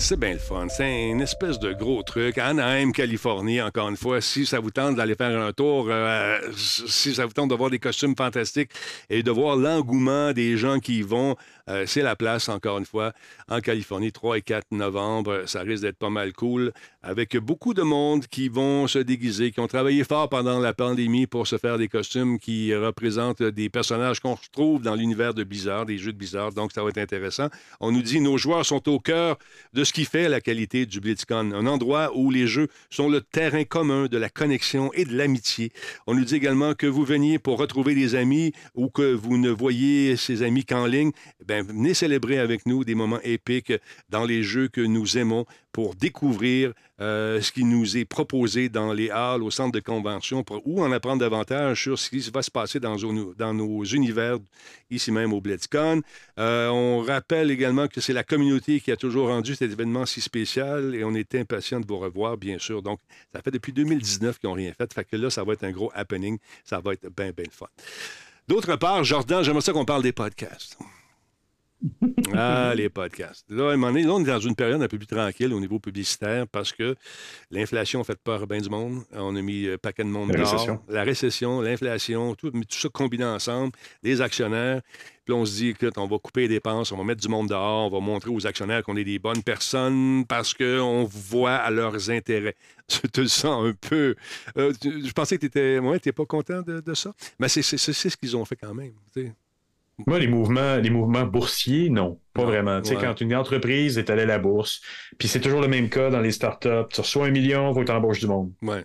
C'est bien le fun. C'est une espèce de gros truc. Anaheim, Californie, encore une fois. Si ça vous tente d'aller faire un tour, euh, si ça vous tente de voir des costumes fantastiques et de voir l'engouement des gens qui y vont, euh, c'est la place, encore une fois, en Californie, 3 et 4 novembre. Ça risque d'être pas mal cool. Avec beaucoup de monde qui vont se déguiser, qui ont travaillé fort pendant la pandémie pour se faire des costumes qui représentent des personnages qu'on retrouve dans l'univers de Blizzard, des jeux de Blizzard. Donc, ça va être intéressant. On nous dit nos joueurs sont au cœur de ce qui fait la qualité du BlitzCon, un endroit où les jeux sont le terrain commun de la connexion et de l'amitié. On nous dit également que vous veniez pour retrouver des amis ou que vous ne voyez ces amis qu'en ligne. Ben, venez célébrer avec nous des moments épiques dans les jeux que nous aimons pour découvrir euh, ce qui nous est proposé dans les halls, au centre de convention, ou en apprendre davantage sur ce qui va se passer dans, nos- univers, ici même au BlitzCon. Euh, on rappelle également que c'est la communauté qui a toujours rendu cet événement si spécial et on est impatient de vous revoir, bien sûr. Donc, ça fait depuis 2019 qu'ils n'ont rien fait. Fait que là, ça va être un gros happening. Ça va être bien, bien fun. D'autre part, Jordan, j'aimerais ça qu'on parle des podcasts. Ah, les podcasts. Là, à un moment donné, là, on est dans une période un peu plus tranquille au niveau publicitaire parce que l'inflation a fait peur à bien du monde. On a mis un paquet de monde La dehors. récession. La récession, l'inflation, tout, tout ça combiné ensemble, les actionnaires. Puis on se dit, écoute, on va couper les dépenses, on va mettre du monde dehors, on va montrer aux actionnaires qu'on est des bonnes personnes parce qu'on voit à leurs intérêts. Je te le sens un peu. euh, je pensais que tu étais. Ouais, pas content de, de ça? Mais c'est ce qu'ils ont fait quand même. Moi, les mouvements, les mouvements boursiers, non, pas Non, vraiment. Tu sais, quand une entreprise est allée à la bourse, puis c'est toujours le même cas dans les startups, tu reçois un million, faut que tu embauches du monde. Ouais.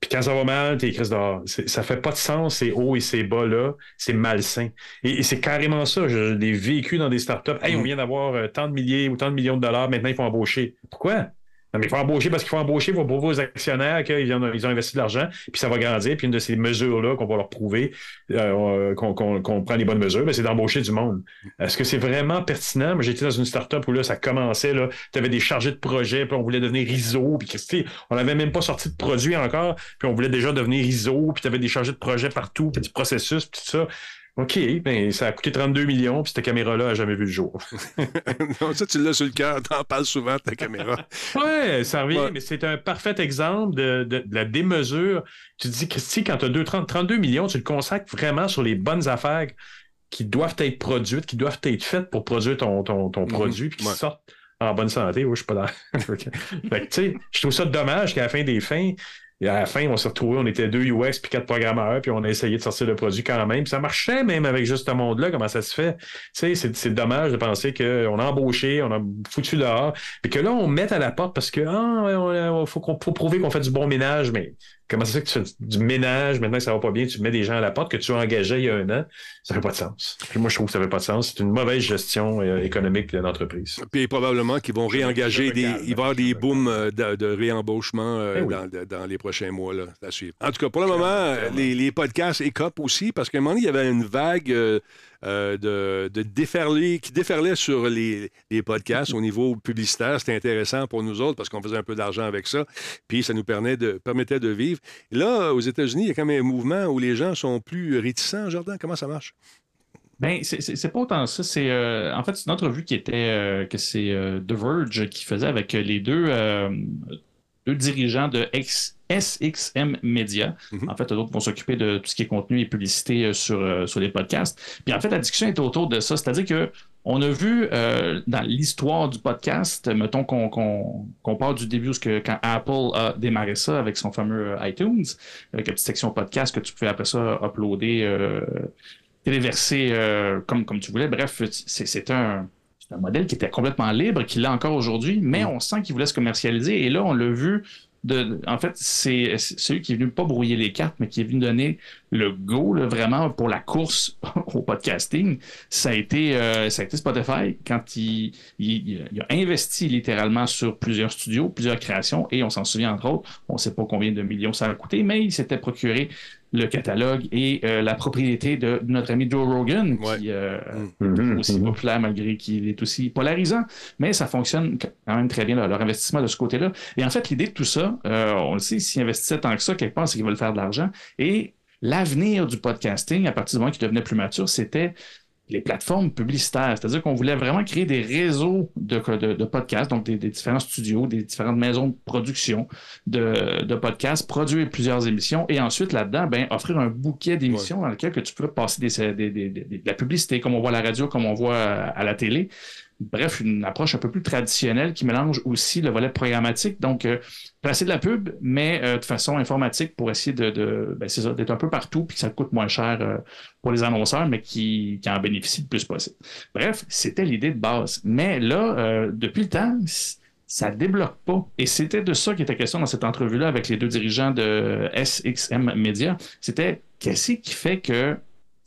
Puis quand ça va mal, t'es Chris dehors. Ça fait pas de sens, ces hauts et ces bas-là. C'est malsain. Et, et c'est carrément ça. Je l'ai vécu dans des startups. Hey, on vient d'avoir euh, tant de milliers ou tant de millions de dollars. Maintenant, il faut embaucher. Pourquoi? Non, mais il faut embaucher parce qu'il faut embaucher pour prouver aux actionnaires qu'ils ont, ils ont investi de l'argent, puis ça va grandir. Puis une de ces mesures-là qu'on va leur prouver euh, qu'on qu'on- qu'on prend les bonnes mesures, ben, c'est d'embaucher du monde. Est-ce que c'est vraiment pertinent? Moi, j'étais dans une startup où là, ça commençait, tu avais des chargés de projet, puis on voulait devenir ISO, puis on n'avait même pas sorti de produit encore, puis on voulait déjà devenir ISO, puis tu avais des chargés de projet partout, puis du processus, puis tout ça. OK, ben ça a coûté 32 millions, puis cette caméra-là n'a jamais vu le jour. non, ça, tu l'as sur le cœur. T'en parles souvent ta caméra. Ouais, ça revient, Ouais. mais c'est un parfait exemple de, de- de la démesure. Tu te dis, Christy, quand tu as 30, 32 millions, tu le consacres vraiment sur les bonnes affaires qui doivent être produites, qui doivent être faites pour produire ton, ton, ton produit, puis qui Ouais. sortent en bonne santé. Oui, je suis pas dans. je trouve ça dommage qu'à la fin des fins, et à la fin, on s'est retrouvés, on était deux UX puis quatre programmeurs, puis on a essayé de sortir le produit quand même. Puis ça marchait même avec juste ce monde-là, comment ça se fait. Tu sais, c'est, dommage de penser qu'on a embauché, on a foutu dehors, puis que là, on met à la porte parce que ah, on- faut, qu'on, prouver qu'on fait du bon ménage, mais comment ça se fait que tu fais du ménage, maintenant que ça va pas bien, tu mets des gens à la porte que tu as engagés il y a un an, ça fait pas de sens. Puis moi, je trouve que ça fait pas de sens. C'est une mauvaise gestion euh, économique de l'entreprise. Puis probablement qu'ils vont réengager des. regarde, Il va y avoir des booms euh, de, de réembauchement euh, Eh oui. dans, de- dans les prochains mois là, à suivre. En tout cas, pour le moment, les, les podcasts écopent aussi parce qu'à un moment donné, il y avait une vague euh, euh, de, de déferler, qui déferlait sur les, podcasts au niveau publicitaire. C'était intéressant pour nous autres parce qu'on faisait un peu d'argent avec ça. Puis ça nous permettait de, vivre. Là, aux États-Unis, il y a quand même un mouvement où les gens sont plus réticents. Jordan, comment ça marche? Ben, c'est- pas autant ça. C'est euh, en fait c'est une entrevue qui était euh, que c'est The Verge qui faisait avec les deux, deux dirigeants de X- SXM Media. Mhm. En fait, eux autres vont s'occuper de tout ce qui est contenu et publicité euh, sur, euh, sur les podcasts. Puis en fait, la discussion est autour de ça. C'est-à-dire que on a vu euh, dans l'histoire du podcast, mettons qu'on qu'on qu'on part du début, que quand Apple a démarré ça avec son fameux iTunes, avec la petite section podcast que tu pouvais après ça uploader, euh, téléverser comme, comme tu voulais. Bref, c'est c'est un, un modèle qui était complètement libre, qui l'a encore aujourd'hui, mais on sent qu'il voulait se commercialiser. Et là, on l'a vu. De, en fait, c'est celui qui est venu pas brouiller les cartes, mais qui est venu donner le go là, vraiment pour la course au podcasting. Ça a été, euh, ça a été Spotify quand il, il, il a investi littéralement sur plusieurs studios, plusieurs créations, et on s'en souvient entre autres. On ne sait pas combien de millions ça a coûté, mais il s'était procuré le catalogue et euh, la propriété de notre ami Joe Rogan, Ouais. qui euh, Mhm, est aussi mhm. populaire malgré qu'il est aussi polarisant, mais ça fonctionne quand même très bien, leur, leur investissement de ce côté-là. Et en fait, l'idée de tout ça, euh, on le sait, s'ils investissaient tant que ça, quelque part, c'est qu'ils veulent faire de l'argent. Et l'avenir du podcasting, à partir du moment qu'il devenait plus mature, c'était les plateformes publicitaires. C'est-à-dire qu'on voulait vraiment créer des réseaux de, de, de podcasts, donc des, des différents studios, des différentes maisons de production de, de podcasts, produire plusieurs émissions et ensuite là-dedans, ben, offrir un bouquet d'émissions dans lequel que tu peux passer des, des- de la publicité, comme on voit à la radio, comme on voit à la télé. Bref, une approche un peu plus traditionnelle qui mélange aussi le volet programmatique. Donc, euh, placer de la pub, mais euh, de façon informatique pour essayer de, ben, c'est ça, d'être un peu partout puis que ça coûte moins cher euh, pour les annonceurs, mais qui, en bénéficient le plus possible. Bref, c'était l'idée de base. Mais là, depuis le temps, ça débloque pas. Et c'était de ça qui était question dans cette entrevue-là avec les deux dirigeants de SXM Media. C'était qu'est-ce qui fait que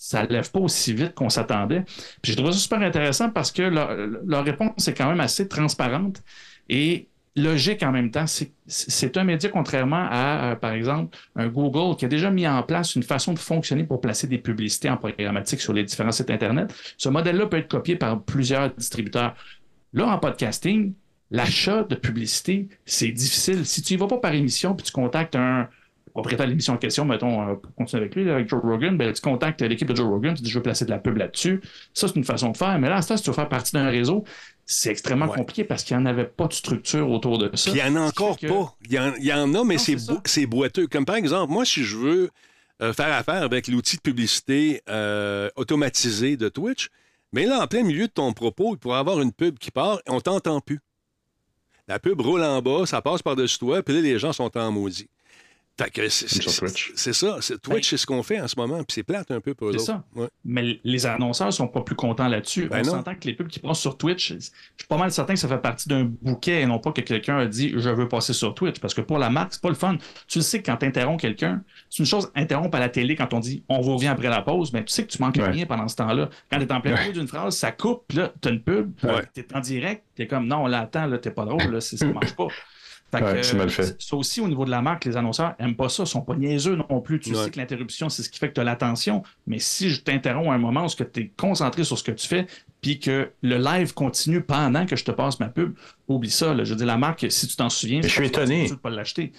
ça ne lève pas aussi vite qu'on s'attendait. Puis j'ai trouvé ça super intéressant parce que leur, réponse est quand même assez transparente et logique en même temps. C'est- un média contrairement à, euh, par exemple, un Google qui a déjà mis en place une façon de fonctionner pour placer des publicités en programmatique sur les différents sites Internet. Ce modèle-là peut être copié par plusieurs distributeurs. Là, en podcasting, l'achat de publicité, c'est difficile. Si tu y vas pas par émission puis tu contactes un propriétaire de l'émission en question, mettons, euh, pour continuer avec lui, avec Joe Rogan, ben, tu contactes l'équipe de Joe Rogan, tu dis je veux placer de la pub là-dessus. Ça, c'est une façon de faire. Mais là, à temps, si tu veux faire partie d'un réseau, c'est extrêmement Ouais. compliqué parce qu'il n'y en avait pas de structure autour de ça. Puis il y en a encore que- pas. Il y en, il y en a, mais c'est c'est ça. boi- c'est boiteux. Comme par exemple, moi, si je veux euh, faire affaire avec l'outil de publicité euh, automatisé de Twitch, mais là, en plein milieu de ton propos, il pourrait y avoir une pub qui part et on t'entend plus. La pub roule en bas, ça passe par-dessus toi, puis là, les gens sont en maudit. C'est, c'est- Twitch. c'est ça. C'est, Twitch, c'est ce qu'on fait en ce moment, puis c'est plate un peu pour eux Ben, C'est ça. Ouais. Mais les annonceurs sont pas plus contents là-dessus. Ben On s'entend que les pubs qui passent sur Twitch, je suis pas mal certain que ça fait partie d'un bouquet et non pas que quelqu'un a dit je veux passer sur Twitch. Parce que pour la marque, c'est pas le fun. Tu le sais que quand tu interromps quelqu'un, c'est une chose interrompre à la télé quand on dit on vous revient après la pause, mais tu sais que tu manques Ouais. rien pendant ce temps-là. Quand tu es en plein milieu d'une phrase, ça coupe, puis là, tu as une pub, Ouais. tu es en direct, tu es comme non, là, attends, là, t'es pas drôle, là, ça marche pas. Fait Ouais, que, c'est mal fait. Ça aussi, au niveau de la marque, les annonceurs aiment pas ça, ils sont pas niaiseux non plus. Tu Ouais. sais que l'interruption, c'est ce qui fait que tu as l'attention. Mais si je t'interromps à un moment où tu es concentré sur ce que tu fais, puis que le live continue pendant que je te passe ma pub, oublie ça. là. Je veux dire, la marque, si tu t'en souviens, je suis étonné. possible de pas l'acheter.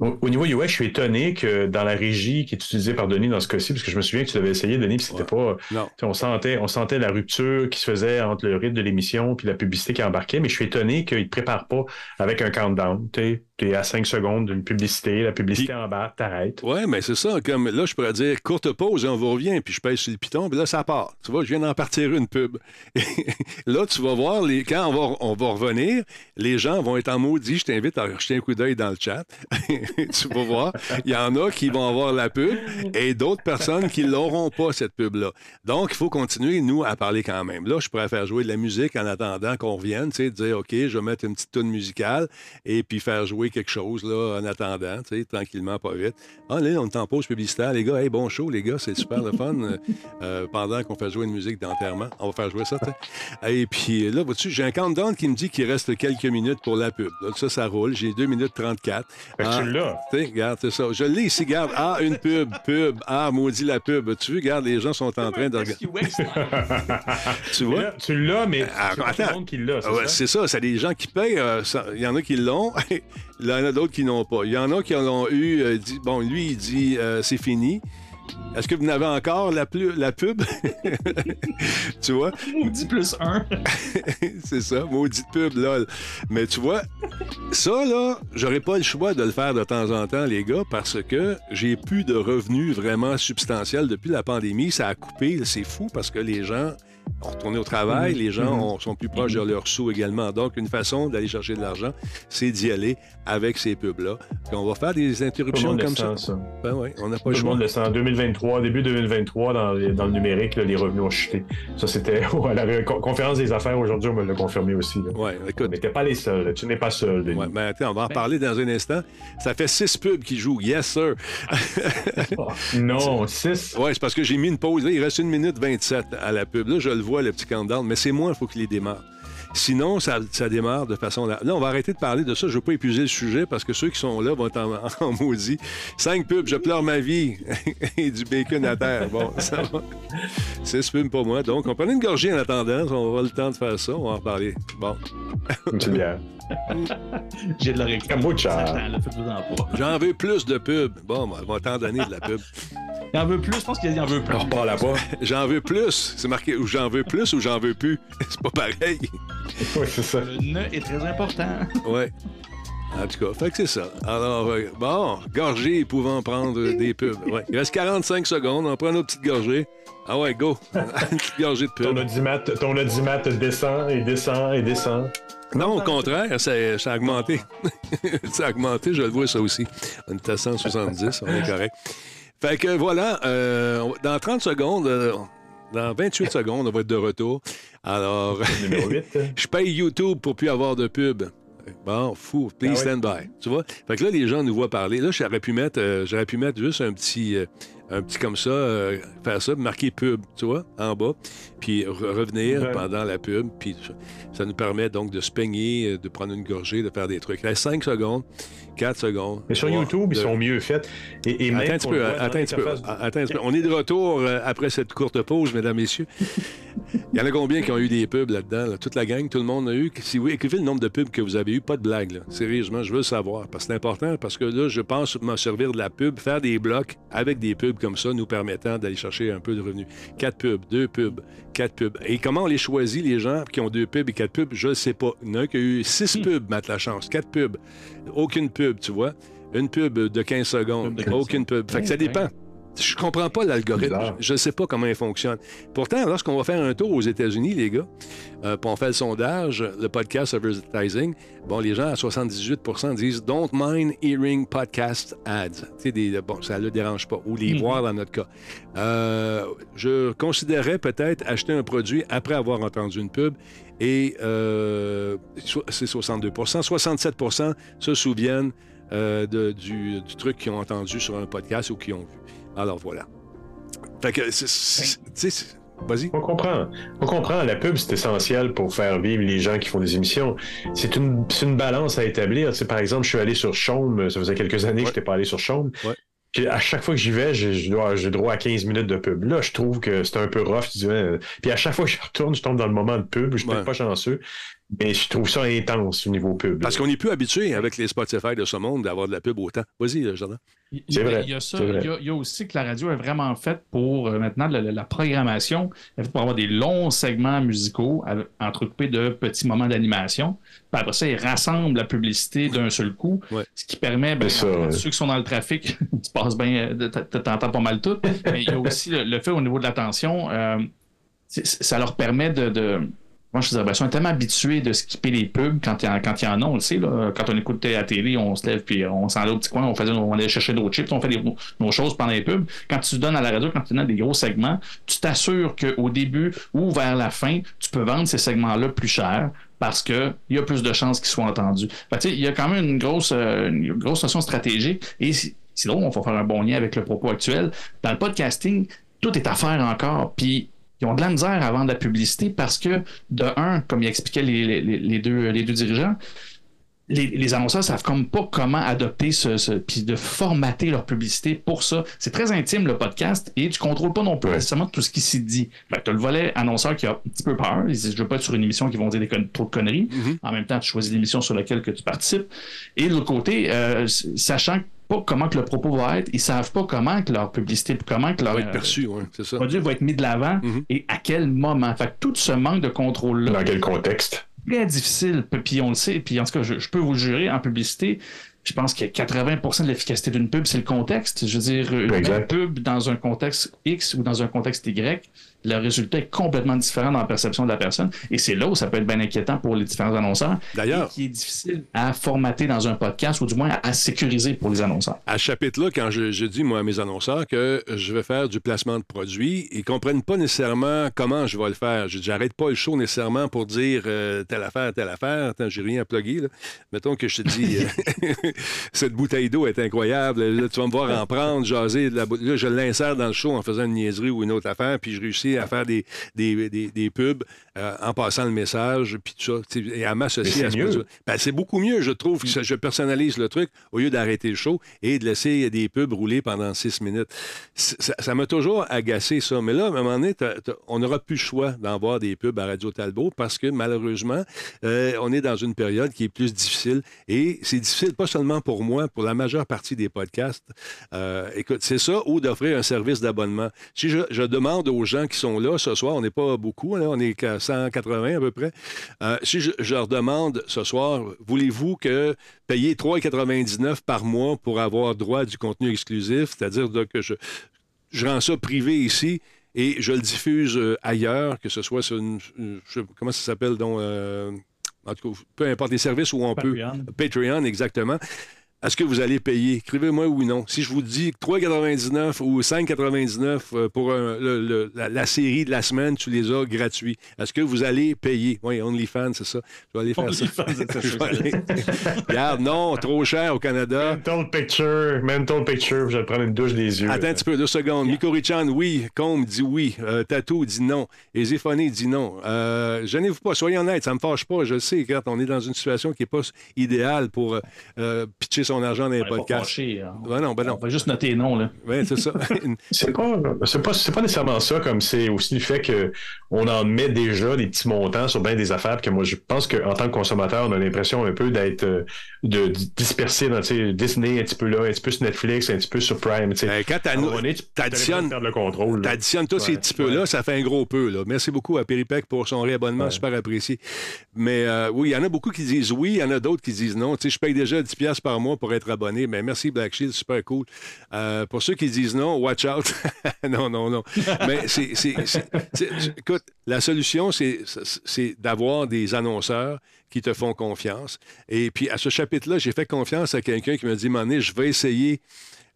Au, au niveau UX, je suis étonné que dans la régie qui est utilisée par Denis dans ce cas-ci, parce que je me souviens que tu l'avais essayé, Denis, puis c'était pas. Non. On sentait, on sentait la rupture qui se faisait entre le rythme de l'émission puis la publicité qui embarquait, mais je suis étonné qu'ils ne te préparent pas avec un countdown. Es à 5 secondes d'une publicité, la publicité Puis- embarque, t'arrêtes. Ouais, mais c'est ça. Comme là, je pourrais dire courte pause et on vous revient, puis je pèse sur le piton, puis là, ça part. Tu vois, je viens d'en partir une pub. là, tu vas voir, les... quand on va, on va revenir, les gens vont être en maudit. Je t'invite à jeter un coup d'œil dans le chat. tu vas voir. Il y en a qui vont avoir la pub et d'autres personnes qui l'auront pas, cette pub-là. Donc, il faut continuer, nous, à parler quand même. Là, je pourrais faire jouer de la musique en attendant qu'on revienne, tu sais, dire, OK, je vais mettre une petite tune musicale et puis faire jouer quelque chose, là, en attendant, tu sais, tranquillement, pas vite. Ah, là, on est en pause publicitaire, les gars. Hey, bon show, les gars, c'est super le fun. Euh, euh, pendant qu'on fait jouer une musique d'enterrement, on va faire jouer ça, tu. Et puis là, vois-tu, j'ai un countdown qui me dit qu'il reste quelques minutes pour la pub. Donc, ça, ça roule. J'ai 2 minutes 34. Fait que Ah, tu l'as. tu sais, regarde, c'est ça. Je l'ai ici, regarde. Ah, une pub, pub. Ah, maudit la pub. Tu vois, regarde, les gens sont en train de regarder. Tu vois? là, tu l'as, mais Ah, c'est tout attends. le monde qui l'a, c'est ouais, ça? c'est ça, c'est des gens qui payent. euh, Il y en a qui l'ont, il y en a d'autres qui n'ont pas. Il y en a qui l'ont eu. euh, dit- bon, lui, il dit euh, c'est fini. Est-ce que vous n'avez encore la, pub? tu vois? Maudit plus un. c'est ça, maudite pub, lol. Mais tu vois, ça, là, j'aurais pas le choix de le faire de temps en temps, les gars, parce que j'ai plus de revenus vraiment substantiels depuis la pandémie. Ça a coupé, c'est fou, parce que les gens ont retourné au travail, les gens ont- sont plus proches de leurs sous également. Donc, une façon d'aller chercher de l'argent, c'est d'y aller avec ces pubs-là. Puis on va faire des Tout le interruptions monde le comme ça. sent, ça. Ben oui, on n'a pas Tout le monde le sent. En 2023, début 2023, dans, les- dans le numérique, là, les revenus ont chuté. Ça, c'était à la conférence des affaires aujourd'hui, on me l'a confirmé aussi. là. Ouais, On écoute. n'était pas les seuls. Tu n'es pas seul, Denis. Ouais, ben, attends, on va en parler dans un instant. Ça fait six pubs qui jouent. Yes, sir. Non, 6. Oui, c'est parce que j'ai mis une pause. Là, il reste une minute 27 à la pub. Là, je le vois, le petit countdown, mais c'est moi, il faut qu'il les démarre. Sinon, ça, ça démarre de façon... Là, on va arrêter de parler de ça. Je ne veux pas épuiser le sujet parce que ceux qui sont là vont être en, maudit. Cinq pubs, je pleure ma vie et du bacon à terre. Bon, ça va. Six pubs pour moi. Donc, on prenait une gorgée en attendant. On avoir le temps de faire ça. On va en parler. Bon. Une. J'ai de la réclame. Kombucha. J'en veux plus de pubs. Bon, ben, on va t'en donner de la pub. Il en veut plus, je pense qu'il en veut plus. On repart là-bas. J'en veux plus. C'est marqué ou j'en veux plus ou j'en veux plus. C'est pas pareil. oui, c'est ça. Le nœud est très important. Ouais. En tout cas, fait que c'est ça. Alors, euh, bon, gorgée pouvant prendre des pubs. Ouais. Il reste 45 secondes. On prend nos petites gorgées. Ah ouais, go. Une petite gorgée de Ton pub. audimat, ton audimat descend et descend et descend. Non, au contraire, ça, ça a augmenté. ça a augmenté, je le vois ça aussi. On est à 170, on est correct. Fait que voilà, euh, dans 30 secondes, euh, dans 28 secondes, on va être de retour. Alors, 8. je paye YouTube pour plus avoir de pub. Bon, fou, please Ah oui. stand by. Tu vois? Fait que là, les gens nous voient parler. Là, j'aurais pu mettre, euh, j'aurais pu mettre juste un petit, un petit comme ça, euh, faire ça, marquer pub, tu vois, en bas, puis re- revenir Ouais. pendant la pub, puis ça, nous permet donc de se peigner, euh, de prendre une gorgée, de faire des trucs. Reste 5 secondes, 4 secondes. Mais sur YouTube, ils sont mieux faits. Et, et même Attends un peu, attends un petit peu, attends un peu. On est de retour euh, après cette courte pause, mesdames, messieurs. Il y en a combien qui ont eu des pubs là-dedans? là? Toute la gang, tout le monde a eu. Si vous écrivez le nombre de pubs que vous avez eu, pas de blague. Là. Sérieusement, je veux le savoir. Parce que c'est important, parce que là, je pense m'en servir de la pub, faire des blocs avec des pubs comme ça, nous permettant d'aller chercher un peu de revenus. Quatre pubs, deux pubs, quatre pubs. Et comment on les choisit, les gens qui ont deux pubs et quatre pubs? Je ne sais pas. Il y en a un qui a eu six pubs, Matt Lachance. Quatre pubs. Aucune pub, tu vois. Une pub de 15 secondes. Pub de 15 Aucune pub. Fait que ça dépend. Je comprends pas l'algorithme. Je ne sais pas comment il fonctionne. Pourtant, lorsqu'on va faire un tour aux États-Unis, les gars, euh, puis on fait le sondage, le podcast advertising, bon, les gens à 78% disent Don't mind hearing podcast ads. Tu sais, des- bon, ça ne le dérange pas. Ou les Mhm. voir dans notre cas. Euh, je considérerais peut-être acheter un produit après avoir entendu une pub. Et euh, c'est 62% 67% se souviennent euh, de- du, du truc qu'ils ont entendu sur un podcast ou qu'ils ont vu. Alors voilà. Fait que, tu sais, vas-y. On comprend. On comprend. La pub, c'est essentiel pour faire vivre les gens qui font des émissions. C'est une, une balance à établir. Par exemple, je suis allé sur Chaume. Ça faisait quelques années que je n'étais pas allé sur Chaume. Ouais. Puis à chaque fois que j'y vais, j'ai droit à 15 minutes de pub. Là, je trouve que c'est un peu rough. Ouais. Puis à chaque fois que je retourne, je tombe dans le moment de pub. Je suis Ouais. pas chanceux, mais je trouve ça intense au niveau pub. Parce qu'on n'est plus habitué avec les Spotify de ce monde d'avoir de la pub autant. Vas-y, euh, Jordan. Il- C'est vrai, Il y a ça. Il y a, il y a aussi que la radio est vraiment faite pour euh, maintenant la, la- la programmation. Elle est faite pour avoir des longs segments musicaux entrecoupés de petits moments d'animation. Puis après ça, ils rassemblent la publicité d'un seul coup, Ouais. ce qui permet, ben, ça, ouais. ceux qui sont dans le trafic, tu passes bien, euh, t'entends pas mal tout. Mais il y a aussi le, le fait au niveau de l'attention, euh, ça leur permet de. de moi, je ben, ils sont tellement habitués de skipper les pubs quand il y en, quand il y en a, on le sait. Là, quand on écoute la télé, on se lève puis on s'en au petit coin, on, faisait, on allait chercher d'autres chips, on fait nos choses pendant les pubs. Quand tu donnes à la radio, quand tu donnes des gros segments, tu t'assures qu'au début ou vers la fin, tu peux vendre ces segments-là plus cher parce qu'il y a plus de chances qu'ils soient entendus. Sais, il y a quand même une grosse, euh, une grosse notion stratégique et si- sinon, on va faire un bon lien avec le propos actuel. Dans le podcasting, tout est à faire encore. Puis ils ont de la misère à vendre la publicité parce que, de un, comme il expliquait les, les- deux, les deux dirigeants, les, les annonceurs savent comme pas comment adopter ce, ce- puis de formater leur publicité pour ça. C'est très intime le podcast et tu contrôles pas non plus nécessairement tout ce qui s'y dit. Fait que t'as le volet annonceur qui a un petit peu peur. Il dit, je veux pas être sur une émission qui vont dire des con- trop de conneries. Mhm. En même temps, tu choisis l'émission sur laquelle que tu participes. Et de l'autre côté, euh, sachant pas comment que le propos va être, ils savent pas comment que leur publicité, comment que leur va être perçu, ça. produit va être mis de l'avant Mhm. et à quel moment? Fait que tout ce manque de contrôle-là, Dans quel contexte? très difficile. Puis on le sait. Puis en tout cas, je, je peux vous le jurer, en publicité, je pense que 80% de l'efficacité d'une pub, c'est le contexte. Je veux dire, une pub dans un contexte X ou dans un contexte Y, le résultat est complètement différent dans la perception de la personne. Et c'est là où ça peut être bien inquiétant pour les différents annonceurs. D'ailleurs- qui est difficile à formater dans un podcast ou du moins à, sécuriser pour les annonceurs. À ce chapitre-là, quand je, je dis, moi, à mes annonceurs que je vais faire du placement de produits, ils comprennent pas nécessairement comment je vais le faire. Je dis, j'arrête pas le show nécessairement pour dire euh, telle affaire, telle affaire. Attends, j'ai rien à plugger. Là. Mettons que je te dis, euh, cette bouteille d'eau est incroyable. Là, tu vas me voir en prendre, jaser. De la là, je l'insère dans le show en faisant une niaiserie ou une autre affaire, puis je réussis à faire des, des, des- des pubs euh, en passant le message, puis tout ça, et à m'associer à ce mieux. Ben, c'est beaucoup mieux, je trouve, que ça- je personnalise le truc au lieu d'arrêter le show et de laisser des pubs rouler pendant six minutes. Ça m'a toujours agacé, ça. Mais là, à un moment donné, on n'aura plus le choix d'en voir des pubs à Radio Talbot parce que malheureusement, euh, on est dans une période qui est plus difficile. Et c'est difficile pas seulement pour moi, pour la majeure partie des podcasts. Euh, écoute, c'est ça, ou d'offrir un service d'abonnement. Si je, je demande aux gens qui sont là ce soir, on n'est pas beaucoup, là, on est qu'à 180 à peu près. Euh, si je, je leur demande ce soir, voulez-vous que payer 3,99 par mois pour avoir droit à du contenu exclusif, c'est-à-dire que je, je rends ça privé ici et je le diffuse euh, ailleurs, que ce soit sur une, je- comment ça s'appelle donc euh, en tout cas, peu importe les services où on peut Patreon. Patreon exactement. Est-ce que vous allez payer? Écrivez-moi oui ou non. Si je vous dis 3,99 ou 5,99 euh, pour un- le- le- la, la série de la semaine, tu les as gratuits. Est-ce que vous allez payer? Oui, OnlyFans, c'est ça. Je vais aller faire ça. Je vais aller- Regarde, non, trop cher au Canada. Mental picture, mental picture, je vais prendre une douche des yeux. Attends un petit peu, deux secondes. Miko Richan, oui. Combe dit oui. Euh, Tatou dit non. Et Zéphoné dit non. Euh, Gênez-vous pas, soyez honnêtes, ça me fâche pas. Je sais, quand on est dans une situation qui n'est pas idéale pour euh, euh, pitcher son argent dans les podcasts. hein. Ben non, ben non. On va juste noter les noms, là. Oui, c'est ça. C'est pas, c'est pas, c'est pas nécessairement ça, comme c'est aussi le fait que on en met déjà des petits montants sur bien des affaires, que moi, je pense qu'en tant que consommateur, on a l'impression un peu d'être, euh, de, disperser dans, Disney un petit peu là, un petit peu sur Netflix, un petit peu sur Prime. Ben, quand tu t'additionnes- perdre le contrôle. là. T'additionnes tous ces Ouais, petits peu-là, ça fait un gros peu. Là. Merci beaucoup à Péripec pour son réabonnement, Ouais. super apprécié. Mais euh, oui, il y en a beaucoup qui disent oui, il y en a d'autres qui disent non. Tu sais, je paye déjà 10$ piastres par mois pour être abonné. Mais merci Black Shield, super cool. Euh, pour ceux qui disent non, watch out. non, non, non. Mais c'est, écoute, la solution, c'est d'avoir des annonceurs qui te font confiance. Et puis, à ce chapitre-là, j'ai fait confiance à quelqu'un qui m'a dit, Mané, je vais essayer.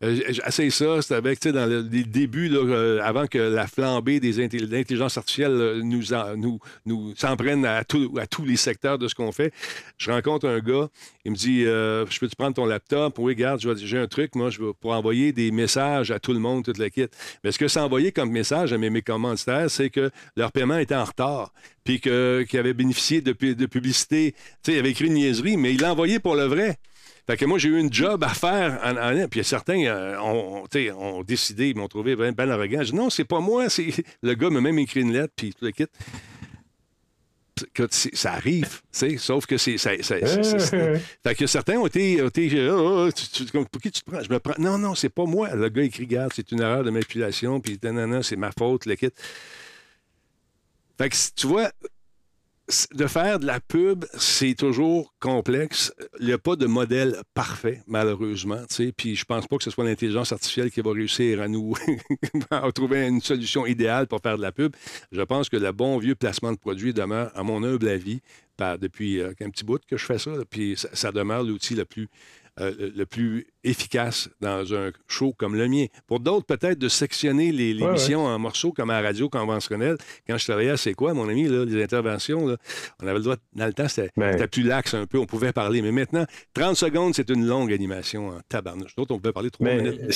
Euh, J'essaye ça, c'était avec, tu sais, dans le- les débuts, euh, avant que la flambée des intelli- de l'intelligence artificielle euh, nous, nous, nous s'en prenne à, tout- à tous les secteurs de ce qu'on fait. Je rencontre un gars, il me dit Je peux-tu prendre ton laptop Oui, regarde, j'ai un truc, moi, je vais pour envoyer des messages à tout le monde, toute la kit. Mais ce que ça envoyé comme message à mes, mes commanditaires, c'est que leur paiement était en retard, puis qu'ils avaient bénéficié de, de publicité. Tu sais, il avait écrit une niaiserie, mais il l'a envoyé pour le vrai. Fait que moi, j'ai eu une job à faire. En, en- puis certains euh, ont, ont, décidé, ils m'ont trouvé bien ben arrogant. Je dis non, c'est pas moi. c'est Le gars m'a même écrit une lettre, puis tout le kit. Ça arrive, tu sais, sauf que c'est. fait que certains ont été. ont été, euh, Oh, oh, tu- tu- pour qui tu te prends? Je me prends. Non, non, c'est pas moi. Le gars écrit, garde, c'est une erreur de manipulation, puis non, c'est ma faute, le kit. Fait que tu vois, de faire de la pub, c'est toujours complexe. Il n'y a pas de modèle parfait, malheureusement. tu sais. Puis je pense pas que ce soit l'intelligence artificielle qui va réussir à nous trouver une solution idéale pour faire de la pub. Je pense que le bon vieux placement de produit demeure, à mon humble avis, depuis euh, un petit bout que je fais ça, puis ça, ça demeure l'outil le plus euh, le- plus efficace dans un show comme le mien. Pour d'autres, peut-être de sectionner les- Ouais, en morceaux comme à la radio conventionnelle. Quand je travaillais à C'est quoi, mon ami, là, les interventions, là, on avait le droit, dans le temps, c'était Ben. plus lax un peu, on pouvait parler. Mais maintenant, 30 secondes, c'est une longue animation en tabarnouche. D'autres, on pouvait parler 3 Mais minutes.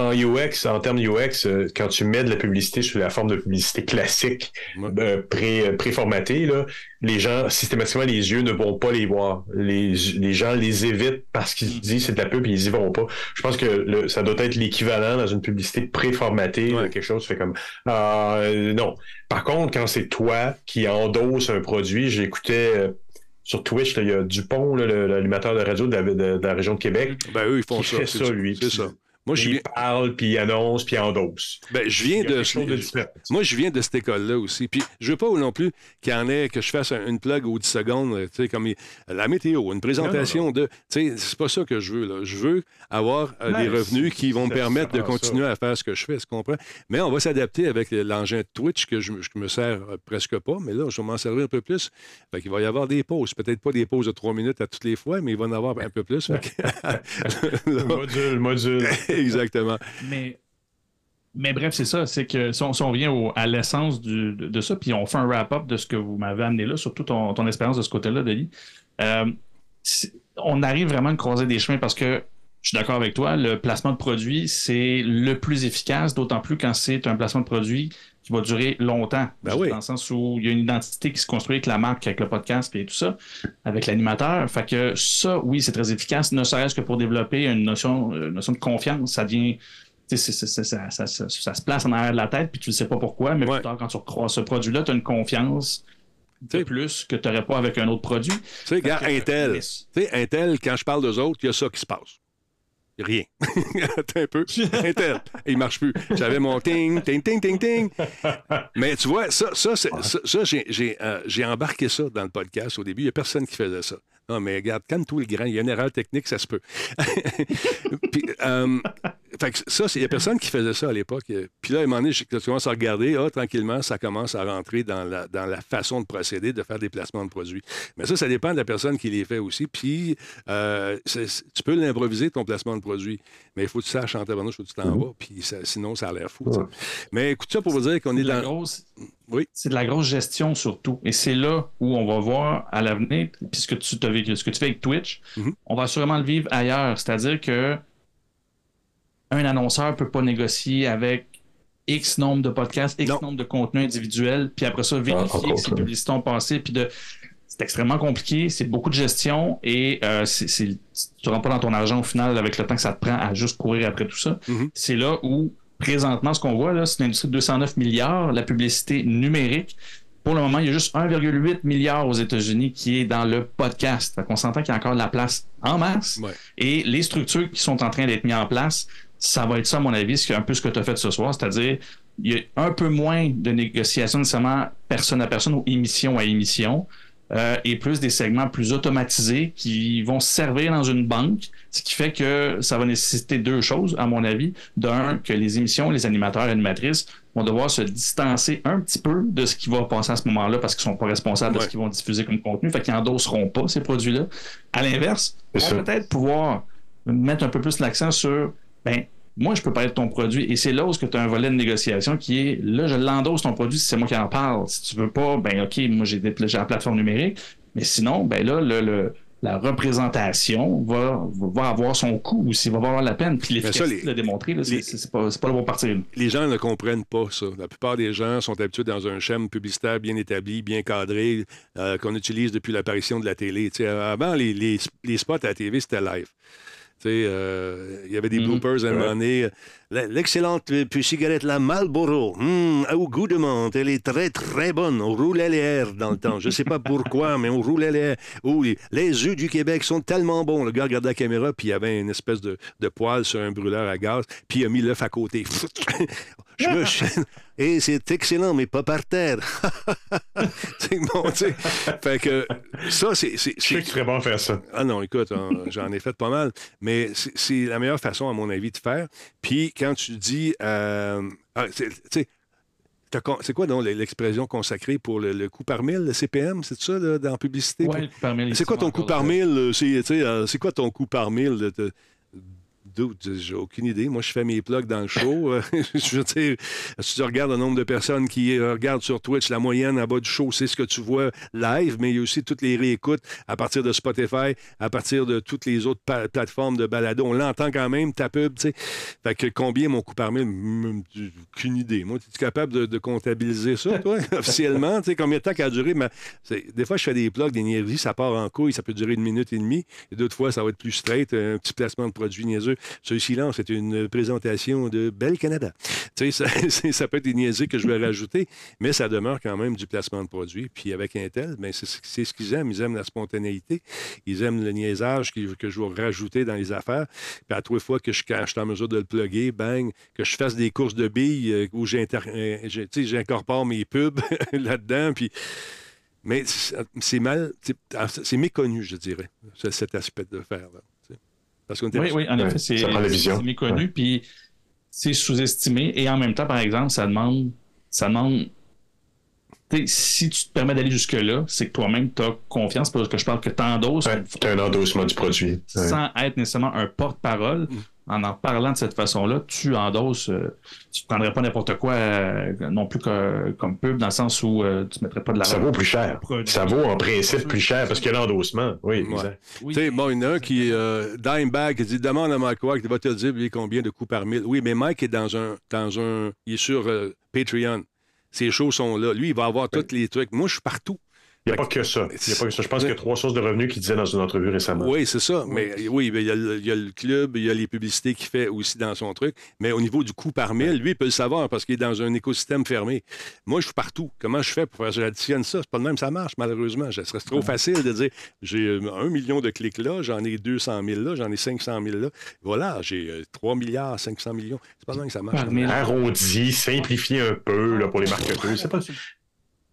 En UX, en termes UX, euh, quand tu mets de la publicité sous la forme de publicité classique, Ouais. euh, pré, euh, préformatée, là, les gens, systématiquement, les yeux ne vont pas les voir. Les, les gens les évitent parce qu'ils se disent c'est de la pub et ils y vont pas. Je pense que le- ça doit être l'équivalent dans une publicité préformatée, Ouais. quelque chose fait comme Ah, euh, non. Par contre, quand c'est toi qui endosse un produit, j'écoutais sur Twitch, là, il y a Dupont, l'animateur de radio de la, de- de la région de Québec, Ben, eux, ils font qui ça. fait c'est ça, lui. C'est ça. Moi, je il viens, parle, puis il annonce, puis il endosse. ben, je viens a de. Moi, je viens de cette école-là aussi. Puis, je veux pas non plus qu'il y en ait, que je fasse un- une plug aux 10 secondes, euh, tu sais, comme il- la météo, une présentation de. Tu sais, c'est pas ça que je veux, là. Je veux avoir euh, des Ouais, revenus qui vont me permettre de continuer à faire ce que je fais, tu comprends? Mais on va s'adapter avec l'engin de Twitch que je, je me sers euh, presque pas, mais là, je vais m'en servir un peu plus. Fait qu'il va y avoir des pauses. Peut-être pas des pauses de trois minutes à toutes les fois, mais il va en avoir un peu plus. Fait que- Là, Module, module. Exactement. Mais, mais bref, c'est ça. C'est que si on, si on revient au- à l'essence de, de ça, puis on fait un wrap-up de ce que vous m'avez amené là, surtout ton, ton expérience de ce côté-là, Denis. euh, on arrive vraiment à croiser des chemins parce que je suis d'accord avec toi, le placement de produit, c'est le plus efficace, d'autant plus quand c'est un placement de produit qui va durer longtemps. Ben oui. Dans le sens où il y a une identité qui se construit avec la marque, avec le podcast et tout ça, avec l'animateur. Fait que ça, oui, c'est très efficace, ne serait-ce que pour développer une notion, une notion de confiance. Ça c'est- ça, ça- ça- ça se place en arrière de la tête, puis tu ne sais pas pourquoi, mais Ouais. plus tard, quand tu recroises ce produit-là, tu as une confiance de plus que tu n'aurais pas avec un autre produit. Tu sais, regarde, Intel. Intel, quand je parle d'eux autres, il y a ça qui se passe. Rien. Attends un peu. Intel, il marche plus. J'avais mon ting, ting, ting, ting, ting. Mais tu vois, ça, ça, ça, ça, j'ai, euh, j'ai embarqué ça dans le podcast au début. Il n'y a personne qui faisait ça. Non, mais regarde, calme-toi le grand. Il y a une erreur technique, ça se peut. Euh, fait que ça, il n'y a personne qui faisait ça à l'époque. Puis là, à un moment donné, je commence à regarder, ah, tranquillement, ça commence à rentrer dans la, dans la façon de procéder, de faire des placements de produits. Mais ça, ça dépend de la personne qui les fait aussi. Puis, euh, tu peux l'improviser, ton placement de produit. Mais il faut que tu saches en tabarnouche où tu t'en vas. Puis ça- sinon, ça a l'air fou. Mais écoute ça pour vous dire qu'on est de la dans. grosse, Oui. c'est de la grosse gestion surtout. Et c'est là où on va voir à l'avenir, puisque tu t'as vécu- ce que tu fais avec Twitch, Mhm. on va sûrement le vivre ailleurs. C'est-à-dire que un annonceur peut pas négocier avec X nombre de podcasts, X Non. nombre de contenus individuels, puis après ça, vérifier encore que ces ça. publicités ont passé, puis de. C'est extrêmement compliqué, c'est beaucoup de gestion et euh, c'est- tu ne rentres pas dans ton argent au final avec le temps que ça te prend à juste courir après tout ça. Mhm. C'est là où, présentement, ce qu'on voit, là, c'est une industrie de 209 milliards, la publicité numérique. Pour le moment, il y a juste 1,8 milliard aux États-Unis qui est dans le podcast. Fait qu'on s'entend qu'il y a encore de la place en masse. Ouais. Et les structures qui sont en train d'être mises en place, ça va être ça, à mon avis, c'est un peu ce que tu as fait ce soir, c'est-à-dire il y a un peu moins de négociations nécessairement personne à personne ou émission à émission, euh, et plus des segments plus automatisés qui vont servir dans une banque, ce qui fait que ça va nécessiter deux choses, à mon avis. D'un, que les émissions, les animateurs et animatrices vont devoir se distancer un petit peu de ce qui va passer à ce moment-là parce qu'ils ne sont pas responsables de ce qu'ils vont diffuser comme contenu, fait qu'ils n'endosseront pas ces produits-là. À l'inverse, vont ça. peut-être pouvoir mettre un peu plus l'accent sur ben moi, je peux parler de ton produit. Et c'est là où tu as un volet de négociation qui est là, je l'endosse ton produit si c'est moi qui en parle. Si tu veux pas, ben OK, moi j'ai la plateforme numérique. Mais sinon, ben là, le, le- la représentation va, va avoir son coût aussi, va valoir la peine. Puis l'efficacité de le démontrer, c'est pas, pas le bon parti. les gens ne comprennent pas ça. La plupart des gens sont habitués dans un schéma publicitaire bien établi, bien cadré, euh, qu'on utilise depuis l'apparition de la télé. Avant, les, les- les spots à la TV, c'était live. Tu sais, euh, il y avait des Mhm. bloopers à un moment donné. L'excellente cigarette, la Marlboro, hum, au goût de menthe, elle est très, très bonne. On roulait les airs dans le temps. Je ne sais pas pourquoi, mais on roulait les airs. Les, œufs du Québec sont tellement bons. Le gars regardait la caméra, puis il y avait une espèce de, de poêle sur un brûleur à gaz, puis il a mis l'œuf à côté. Je me Et c'est excellent, mais pas par terre. c'est bon, tu sais. Fait que ça, c'est. c'est- Je sais que tu ferais bon faire ça. ah non, écoute, hein, j'en ai fait pas mal, mais c'est la meilleure façon, à mon avis, de faire. Puis quand tu dis, euh, ah, c'est- quoi donc l'expression consacrée pour le, le coût par mille, le CPM, c'est ça, là, dans la publicité? Le coût par mille, C'est quoi ton coût par mille? euh, euh, c'est quoi ton coût par mille? J'ai aucune idée. Moi, je fais mes plugs dans le show. Je veux si tu regardes le nombre de personnes qui regardent sur Twitch, la moyenne en bas du show, c'est ce que tu vois live, mais il y a aussi toutes les réécoutes à partir de Spotify, à partir de toutes les autres plateformes de balado. On l'entend quand même, ta pub, tu sais. Fait que combien mon coût par mille? Aucune idée. Moi, es-tu capable de, comptabiliser ça, toi, officiellement? Tu sais, combien de temps ça a duré? Ma- c'est- Des fois, je fais des plugs, des niaiseries, ça part en couille, ça peut durer une minute et demie. Et d'autres fois, ça va être plus straight, un petit placement de produit niaiseux. Celui-ci, là, c'est une présentation de Belle Canada. Tu sais, ça, peut être des niaiseries que je vais rajouter, mais ça demeure quand même du placement de produit. Puis avec Intel, ben, c'est ce qu'ils aiment. Ils aiment la spontanéité. Ils aiment le niaisage que je vais rajouter dans les affaires. Puis à les fois que je, suis en mesure de le plugger, bang, que je fasse des courses de billes euh, où euh, j'incorpore mes pubs là-dedans. Mais c'est mal, c'est- méconnu, je dirais, ce- cet aspect de faire. Là. Parce Oui, oui, en effet, c'est méconnu, puis c'est sous-estimé. Et en même temps, par exemple, ça demande. Ça demande tu si tu te permets d'aller jusque-là, c'est que toi-même, tu as confiance, parce que je parle que tu endosses Ouais, t'as un endossement du produit. Ouais. sans être nécessairement un porte-parole. En en parlant de cette façon-là, tu endosses. euh, tu ne prendrais pas n'importe quoi euh, non plus que- comme pub, dans le sens où euh, tu ne mettrais pas de la Ça vaut plus cher. Ça vaut en principe plus cher parce qu'il y a l'endossement. Oui, Ouais. exact. Oui. Tu sais, bon, il y en a un qui, euh, Dimebag, qui dit demande à Mike Wack, il va te dire lui, combien de coups par mille. Oui, mais Mike est dans un. Dans un il est sur euh, Patreon. Ses shows sont là. Lui, il va avoir tous les trucs. Moi, je suis partout. Il n'y a pas que ça. Il y a pas que ça. Je pense qu'il y a trois sources de revenus qu'il disait dans une entrevue récemment. Oui, c'est ça. Mais oui, il y, a le, il y a le club, il y a les publicités qu'il fait aussi dans son truc. Mais au niveau du coût par mille, lui, il peut le savoir parce qu'il est dans un écosystème fermé. Moi, je suis partout. Comment je fais pour faire j'additionne ça? C'est pas le même, ça marche, malheureusement. Ce serait trop facile de dire j'ai euh, un million de clics là, j'en ai 200 000 là, j'en ai 500 000 là. Voilà, j'ai euh, 3 milliards, 500 millions. C'est pas le même que ça marche. Arrondi, simplifié un peu là, pour les marketeurs. C'est pas...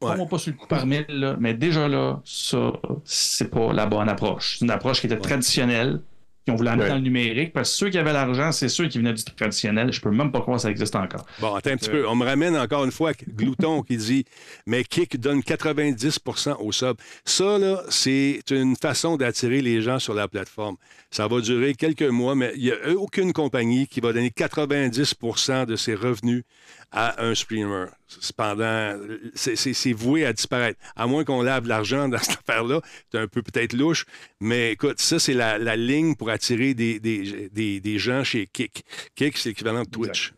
Ouais. Prends-moi pas sur le coup par mille, là, mais déjà là, ça, c'est pas la bonne approche. C'est une approche qui était traditionnelle, qui ont voulu amener Ouais. dans le numérique, parce que ceux qui avaient l'argent, c'est ceux qui venaient du traditionnel. Je peux même pas croire que ça existe encore. Bon, attends un petit peu. On me ramène encore une fois Glouton qui dit Mais Kik donne 90% au sub. Ça, là, c'est une façon d'attirer les gens sur la plateforme. Ça va durer quelques mois, mais il n'y a aucune compagnie qui va donner 90% de ses revenus à un streamer. Cependant, c'est- voué à disparaître. À moins qu'on lave l'argent dans cette affaire-là. C'est un peu peut-être louche, mais écoute, ça, c'est la, la ligne pour attirer des, des, des- des gens chez Kik. Kik, c'est l'équivalent de Twitch.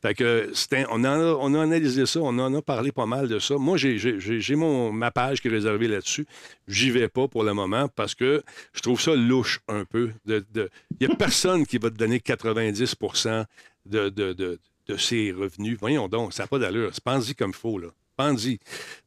Fait que un- on, en a, on a analysé ça, on en a parlé pas mal de ça. Moi, j'ai- ma page qui est réservée là-dessus. J'y vais pas pour le moment parce que je trouve ça louche un peu. Il de, n'y a personne qui va te donner 90 de, de, de, de ses revenus. Voyons donc, ça n'a pas d'allure. Pense-y comme il faut, là. Pense-y.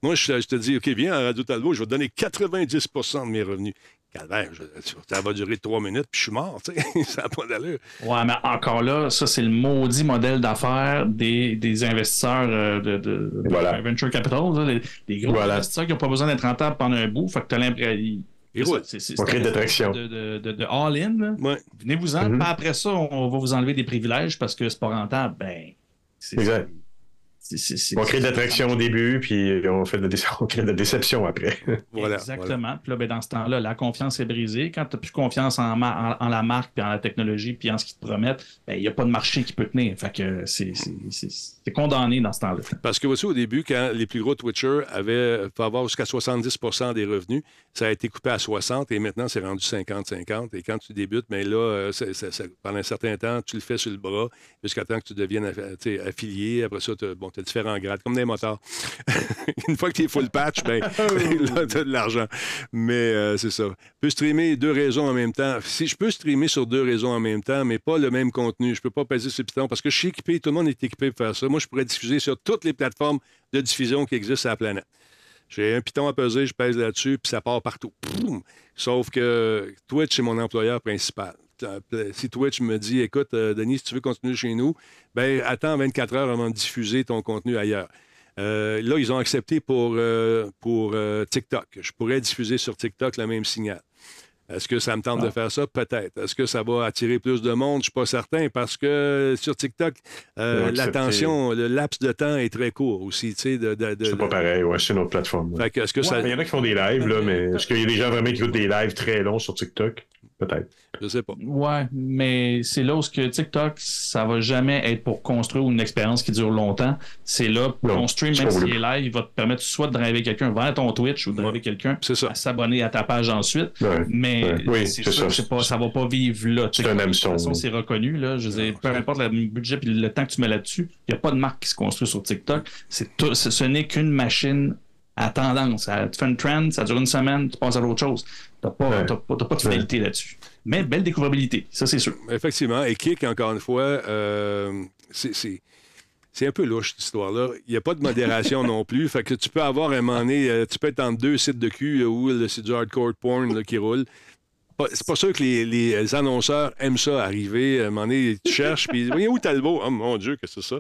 Moi, je, je te dis, OK, viens à Radio Talbot, je vais te donner 90% de mes revenus. calvaire, je- ça va durer trois minutes, puis je suis mort, tu sais. ça n'a pas d'allure. Ouais, mais encore là, ça, c'est le maudit modèle d'affaires des, des investisseurs euh, de, de, venture capital, là, les, les gros Voilà. investisseurs qui n'ont pas besoin d'être rentables pendant un bout. Fait que tu as l'impression. Roulent. C'est de de, de, de, all-in. Ouais. Venez-vous-en. Puis après ça, on, on va vous enlever des privilèges parce que c'est pas rentable. Ben, c'est Exact. c'est- c'est- c'est- On crée de l'attraction au début, puis on fait de la dé- on crée de la déception après. Voilà. Exactement. Puis là, ben, dans ce temps-là, la confiance est brisée. Quand tu n'as plus confiance en, ma- en, en la marque, puis en la technologie, puis en ce qu'ils te promettent, ben, il n'y a pas de marché qui peut tenir. Fait que c'est c'est- c'est- c'est condamné dans ce temps-là. Parce que aussi, au début, quand les plus gros Twitchers avaient pu avoir jusqu'à 70% des revenus, ça a été coupé à 60 et maintenant, c'est rendu 50-50. Et quand tu débutes, mais là, euh, c'est- c'est- c'est- pendant un certain temps, tu le fais sur le bras jusqu'à temps que tu deviennes affi- affilié. Après ça, tu as, bon, t'as différents grades, comme des moteurs. Une fois que tu es full patch, ben, là, tu as de l'argent. Mais euh, c'est ça. Je peux streamer deux réseaux en même temps. Si je peux streamer sur deux réseaux en même temps, mais pas le même contenu, je peux pas peser sur le piton parce que je suis équipé, tout le monde est équipé pour faire ça. Moi, je pourrais diffuser sur toutes les plateformes de diffusion qui existent sur la planète. J'ai un piton à peser, je pèse là-dessus, puis ça part partout. Poum! Sauf que Twitch, c'est mon employeur principal. Si Twitch me dit, écoute, euh, Denis, si tu veux continuer chez nous, ben attends 24 heures avant de diffuser ton contenu ailleurs. Euh, là, ils ont accepté pour, euh, pour euh, TikTok. Je pourrais diffuser sur TikTok le même signal. Est-ce que ça me tente de faire ça? Peut-être. Est-ce que ça va attirer plus de monde? Je ne suis pas certain parce que sur TikTok, euh, l'attention, le laps de temps est très court aussi. tu sais, De, de, de- C'est pas pareil, ouais, c'est une autre plateforme. ouais. Ça. Il y en a qui font des lives, là, mais est-ce qu'il y a des gens vraiment qui écoutent des lives très longs sur TikTok? Peut-être. Je sais pas. Ouais, mais c'est là où ce que TikTok, ça va jamais être pour construire une expérience qui dure longtemps. C'est là pour Non, ton stream, même s'il est live, il va te permettre soit de driver quelqu'un vers ton Twitch ou de driver quelqu'un C'est ça. à s'abonner à ta page ensuite. Ouais. Mais Ouais. Oui, c'est sûr ça. que c'est pas, ça va pas vivre là. C'est TikTok, un De hameçon, toute façon, c'est reconnu. Là. Je veux dire, peu importe le budget et le temps que tu mets là-dessus, il n'y a pas de marque qui se construit sur TikTok. C'est tout- ce n'est qu'une machine à tendance. Ça- Tu fais une trend, ça dure une semaine, tu passes à l'autre chose. Tu n'as pas, Ouais. pas, t'as pas de fidélité là-dessus. Mais belle découvrabilité, ça c'est sûr. Effectivement. Et Kik, encore une fois, euh, c'est- c'est. C'est un peu louche, cette histoire-là. Il n'y a pas de modération non plus. Fait que tu peux avoir un moment donné, euh, tu peux être entre deux sites de cul euh, où c'est du hardcore porn là, qui roule. Pas- C'est pas sûr que les, les annonceurs aiment ça arriver. À un moment donné, tu cherches, puis voyez où Talbot? Oh mon Dieu, qu'est-ce que c'est ça?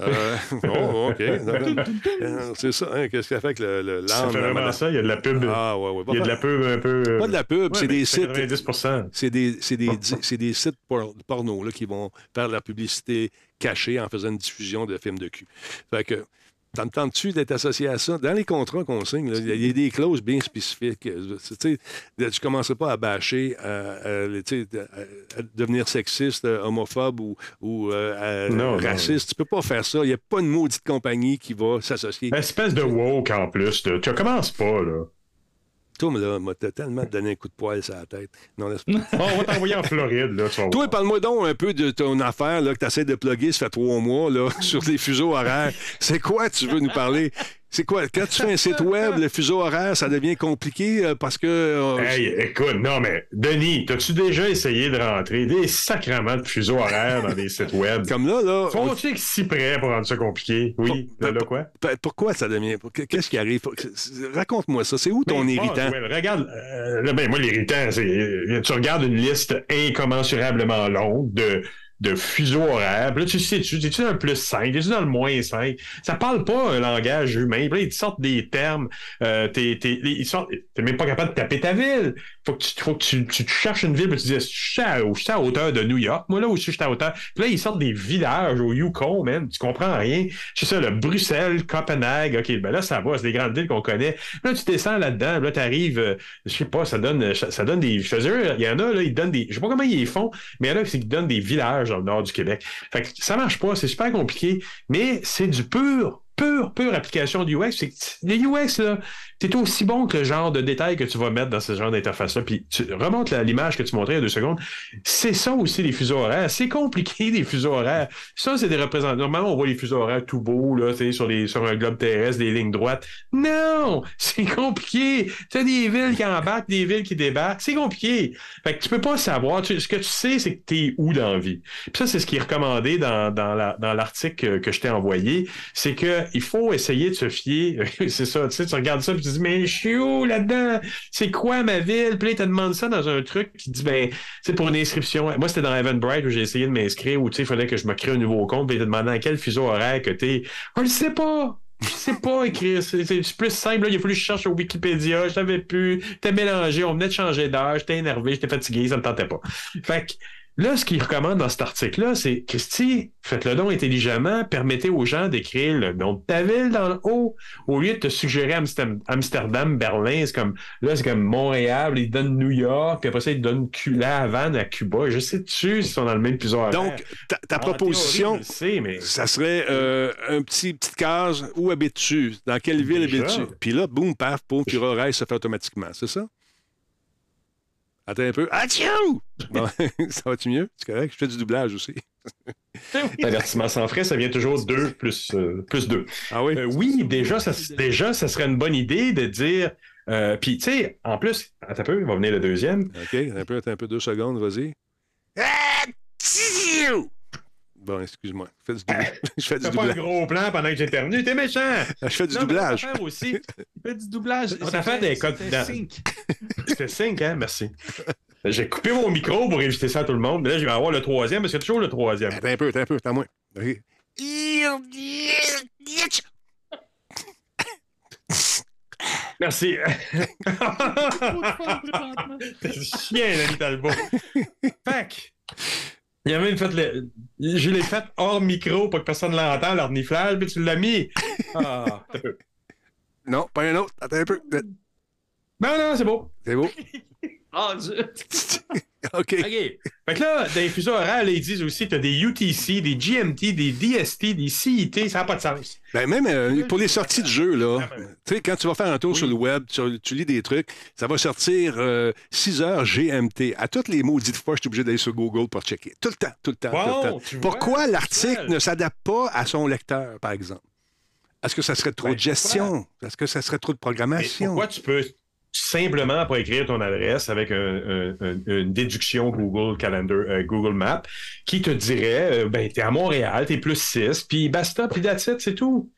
Euh, oh, OK. Euh, c'est ça, hein, Qu'est-ce qu'il a fait avec le, le Ça fait vraiment ça, il y a de la pub. Ah, ouais, ouais. il y a de la pub un peu. euh, Pas de la pub, ouais, c'est des sites. 90 C'est des, c'est des, c'est des sites por- porno là, qui vont faire de la publicité cachée en faisant une diffusion de films de cul. Fait que, t'en tentes-tu d'être associé à ça? Dans les contrats qu'on signe, là, il y a- des clauses bien spécifiques. Euh, Tu ne commenceras pas à bâcher, à, à, tu sais, à- à devenir sexiste, euh, homophobe ou, euh, Non, raciste. Tu peux pas faire ça. Il n'y a pas une maudite compagnie qui va s'associer. Espèce de woke en plus. Tu commences pas, là. Toi, là, m'a tellement donné un coup de poil sur la tête. Non, laisse pas? On va t'envoyer en Floride, là. Tu Toi, parle-moi donc un peu de ton affaire là, que tu essaies de plugger, ça fait trois mois, là, sur les fuseaux horaires. C'est quoi tu veux nous parler? C'est quoi? Quand tu fais un site web, le fuseau horaire, ça devient compliqué euh, parce que. euh, Hey, écoute, non, mais Denis, t'as-tu déjà essayé de rentrer des sacrements de fuseaux horaires dans des sites web? Comme là, là. être si près pour rendre ça compliqué? Oui, là, là, quoi? Pourquoi ça devient. Qu'est-ce qui arrive? Raconte-moi ça. C'est où ton irritant? regarde, euh, là, ben, moi, l'irritant, c'est. euh, Tu regardes une liste incommensurablement longue de de fuseaux horaires. Puis là, tu sais, tu es dans le plus 5, tu dans le moins 5. Ça parle pas un langage humain. Là, ils te sortent des termes. Euh, t'es, t'es, ils sortent, t'es même pas capable de taper ta ville. Faut que tu, faut que tu, tu cherches une ville, puis tu dis, je suis à, je suis à hauteur de New York. Moi, là où je suis, à hauteur. Puis là, ils sortent des villages au Yukon, man. Tu comprends rien. C'est ça, le Bruxelles, Copenhague. OK, ben là, ça va. C'est des grandes villes qu'on connaît. Là, tu descends là-dedans. Là, t'arrives, euh, je sais pas, ça donne, ça donne des, je un- il y en a, là, ils donnent des, je sais pas comment ils les font, mais il y en a qui donnent des villages dans le nord du Québec. Fait que ça marche pas, c'est super compliqué, mais c'est du pur, pur, pure application du UX. C'est que le UX, là, c'est aussi bon que le genre de détails que tu vas mettre dans ce genre d'interface-là. Puis tu remontes l'image que tu montrais il y a deux secondes. C'est ça aussi, les fuseaux horaires. C'est compliqué, les fuseaux horaires. Ça, c'est des représentants. Normalement, on voit les fuseaux horaires tout beaux, là, tu sais, sur, les, sur un globe terrestre, des lignes droites. Non! C'est compliqué. Tu as des villes qui embarquent, des villes qui débarquent. C'est compliqué. Fait que tu peux pas savoir. Ce que tu sais, c'est que tu es où dans la vie. Puis ça, c'est ce qui est recommandé dans, dans la- dans l'article que, je t'ai envoyé. C'est que il faut essayer de se fier. c'est ça, tu sais, tu regardes ça, puis tu dis, mais je suis où là-dedans? C'est quoi ma ville? Puis là, il te demande ça dans un truc qui dit, ben, c'est pour une inscription. Moi, c'était dans Eventbrite où j'ai essayé de m'inscrire, où tu sais, il fallait que je me crée un nouveau compte, puis il te demandait à quel fuseau horaire que t'es. On le sait pas! Je sais pas écrire. C'est plus simple. Il a fallu que je cherche au Wikipédia. Je savais plus. J'étais mélangé. On venait de changer d'heure. J'étais énervé. J'étais fatigué. Ça me tentait pas. Fait que là, ce qu'il recommande dans cet article-là, c'est Christy, faites le don intelligemment. Permettez aux gens d'écrire le nom de ta ville dans le haut. Au lieu de te suggérer Amsterdam, Amsterdam Berlin, c'est comme là, c'est comme Montréal. Ils donnent New York. Puis après ça, ils donnent Cu- la Havane à Cuba. Je sais-tu s'ils sont dans le même horaire? Donc, ta, ta En théorie, proposition, sais, mais ça serait euh, un petit petite case. Où habites-tu? Dans quelle ville habites-tu? Puis là, boum, paf, boum, puis se fait automatiquement. C'est ça? Attends un peu. Atchou! Bon, ça va-tu mieux? C'est correct? Je fais du doublage aussi. L'avertissement sans frais, ça vient toujours 2 plus, euh, plus 2. Ah oui? oui, déjà ça, déjà, ça serait une bonne idée de dire. euh, Puis, tu sais, en plus, attends un peu, il va venir le deuxième. OK, un peu, attends un peu, deux secondes, vas-y. Atchou! Bon, excuse-moi. Je fais du doublage. Je fais du Fais pas un doublage. gros plan pendant que j'éternue, t'es méchant! Je fais du Non, doublage. aussi, Il fait du doublage. On a fait des codes sync. c'était 5, hein, merci. J'ai coupé mon micro pour éviter ça à tout le monde, mais là, je vais avoir le troisième, mais c'est toujours le troisième. Attends un peu, attends un peu, attends moins. Merci. T'es chien, Talbot. fait que, il y avait une fait le... Je l'ai fait hors micro pour que personne ne l'entende, leur niflage, puis tu l'as mis. Ah. Non, pas un autre. Attends un peu. Non, non, c'est beau. C'est beau. Ah, Dieu. OK. OK. Fait que là, dans les fuseaux horaires, ils disent aussi t'as des UTC, des GMT, des DST, des CIT, ça n'a pas de sens. Ben même euh, pour les sorties de jeu, là, tu sais, quand tu vas faire un tour sur le web, tu, tu lis des trucs, ça va sortir euh, 6 heures GMT. À toutes les maudites fois, je suis obligé d'aller sur Google pour checker. Tout le temps, tout le temps, Wow, tout le temps. tu Pourquoi l'article ne s'adapte pas à son lecteur, par exemple? Est-ce que ça serait trop Ben, de gestion? Est-ce que ça serait trop de Mais programmation? pourquoi tu peux simplement pas écrire ton adresse avec un- un- un- une déduction Google Calendar, euh, Google Maps, qui te dirait, euh, ben, t'es à Montréal, t'es plus 6, puis basta, puis that's it, c'est tout.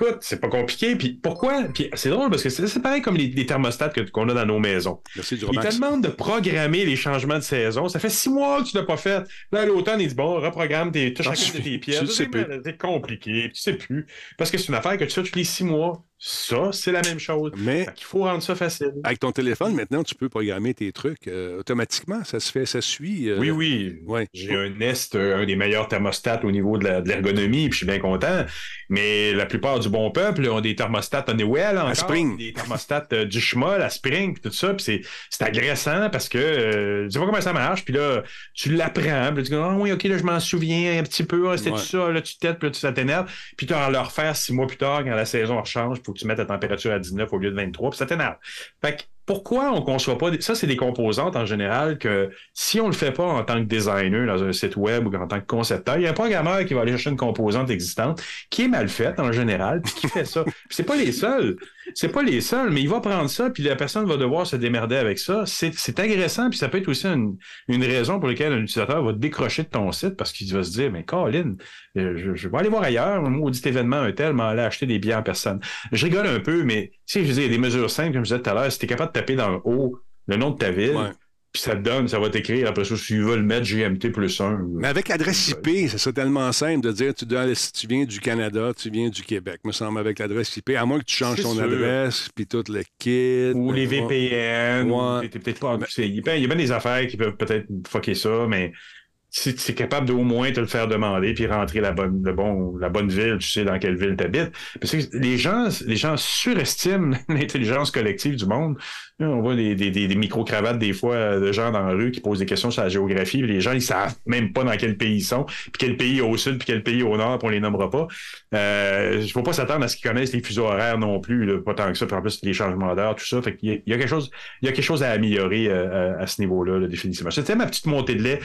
Écoute, c'est pas compliqué. Puis pourquoi? Puis c'est drôle parce que c'est pareil comme les, les thermostats que- qu'on a dans nos maisons. Merci du Ils te demandent de programmer les changements de saison. Ça fait six mois que tu l'as pas fait. Là, à l'automne, il dit bon, reprogramme tes, Ah, chacune de tes pièces. C'est compliqué, tu sais plus. Parce que c'est une affaire que tu fais tous les six mois. Ça, c'est la même chose. Mais qu'il faut rendre ça facile. avec ton téléphone, maintenant, tu peux programmer tes trucs euh, automatiquement. Ça se fait, ça suit. euh, Oui, oui. Ouais. J'ai un Nest, euh, un des meilleurs thermostats au niveau de l'ergonomie, puis je suis bien content. Mais la plupart du bon peuple ont des thermostats Honeywell encore, Spring. des thermostats euh, du Schmoll à Spring, puis tout ça. Puis c'est, agressant parce que tu sais pas comment ça marche. Puis là, tu l'apprends. Puis tu dis, ah oui, OK, là, je m'en souviens un petit peu. Ah, C'était Ouais. tout ça. Là, tu t'aides, puis là, tu ça t'énerve. Puis tu vas le refaire six mois plus tard, quand la saison change, il faut que tu mettes la température à 19 au lieu de 23, puis ça t'énerve. Fait que pourquoi on ne conçoit pas des... Ça, c'est des composantes en général que si on le fait pas en tant que designer dans un site web ou en tant que concepteur, il y a un programmeur qui va aller chercher une composante existante qui est mal faite en général, puis qui fait ça. C'est pas les seuls. C'est pas les seuls, mais il va prendre ça, puis la personne va devoir se démerder avec ça. C'est agressant, puis ça peut être aussi une, une raison pour laquelle un utilisateur va décrocher de ton site parce qu'il va se dire, mais Colin, euh, je, je vais aller voir ailleurs, un maudit événement, un tel, m'en aller acheter des billets en personne. Je rigole un peu, mais tu sais, je il y a des mesures simples, comme je disais tout à l'heure, si tu es capable de taper dans le haut le nom de ta ville, Ouais. puis ça te donne, ça va t'écrire après ça, si tu veux le mettre GMT plus 1. Mais avec l'adresse IP, ça serait tellement simple de dire tu, dois, si tu viens du Canada, tu viens du Québec, me semble, avec l'adresse IP, à moins que tu changes ton sûr. adresse, puis tout le kit. Ou les Ouais. VPN, Ouais. ou t'es peut-être pas. c'est- Il y a bien- il y a bien des affaires qui peuvent peut-être fucker ça, mais si tu es capable d'au moins te le faire demander puis rentrer la bonne, le bon, la bonne ville, tu sais dans quelle ville tu habites. Parce que les gens, les gens surestiment l'intelligence collective du monde. On voit des, des, des, des micro-cravates des fois euh, de gens dans la rue qui posent des questions sur la géographie, les gens ils savent même pas dans quel pays ils sont, puis quel pays au sud, puis quel pays au nord, puis on les nommera pas. Euh, il faut pas s'attendre à ce qu'ils connaissent les fuseaux horaires non plus, là, pas tant que ça, puis en plus les changements d'heure, tout ça. Fait qu'il y a, il y a quelque chose, il y a quelque chose à améliorer euh, à, à ce niveau-là, là, définitivement. C'était ma petite montée de lait.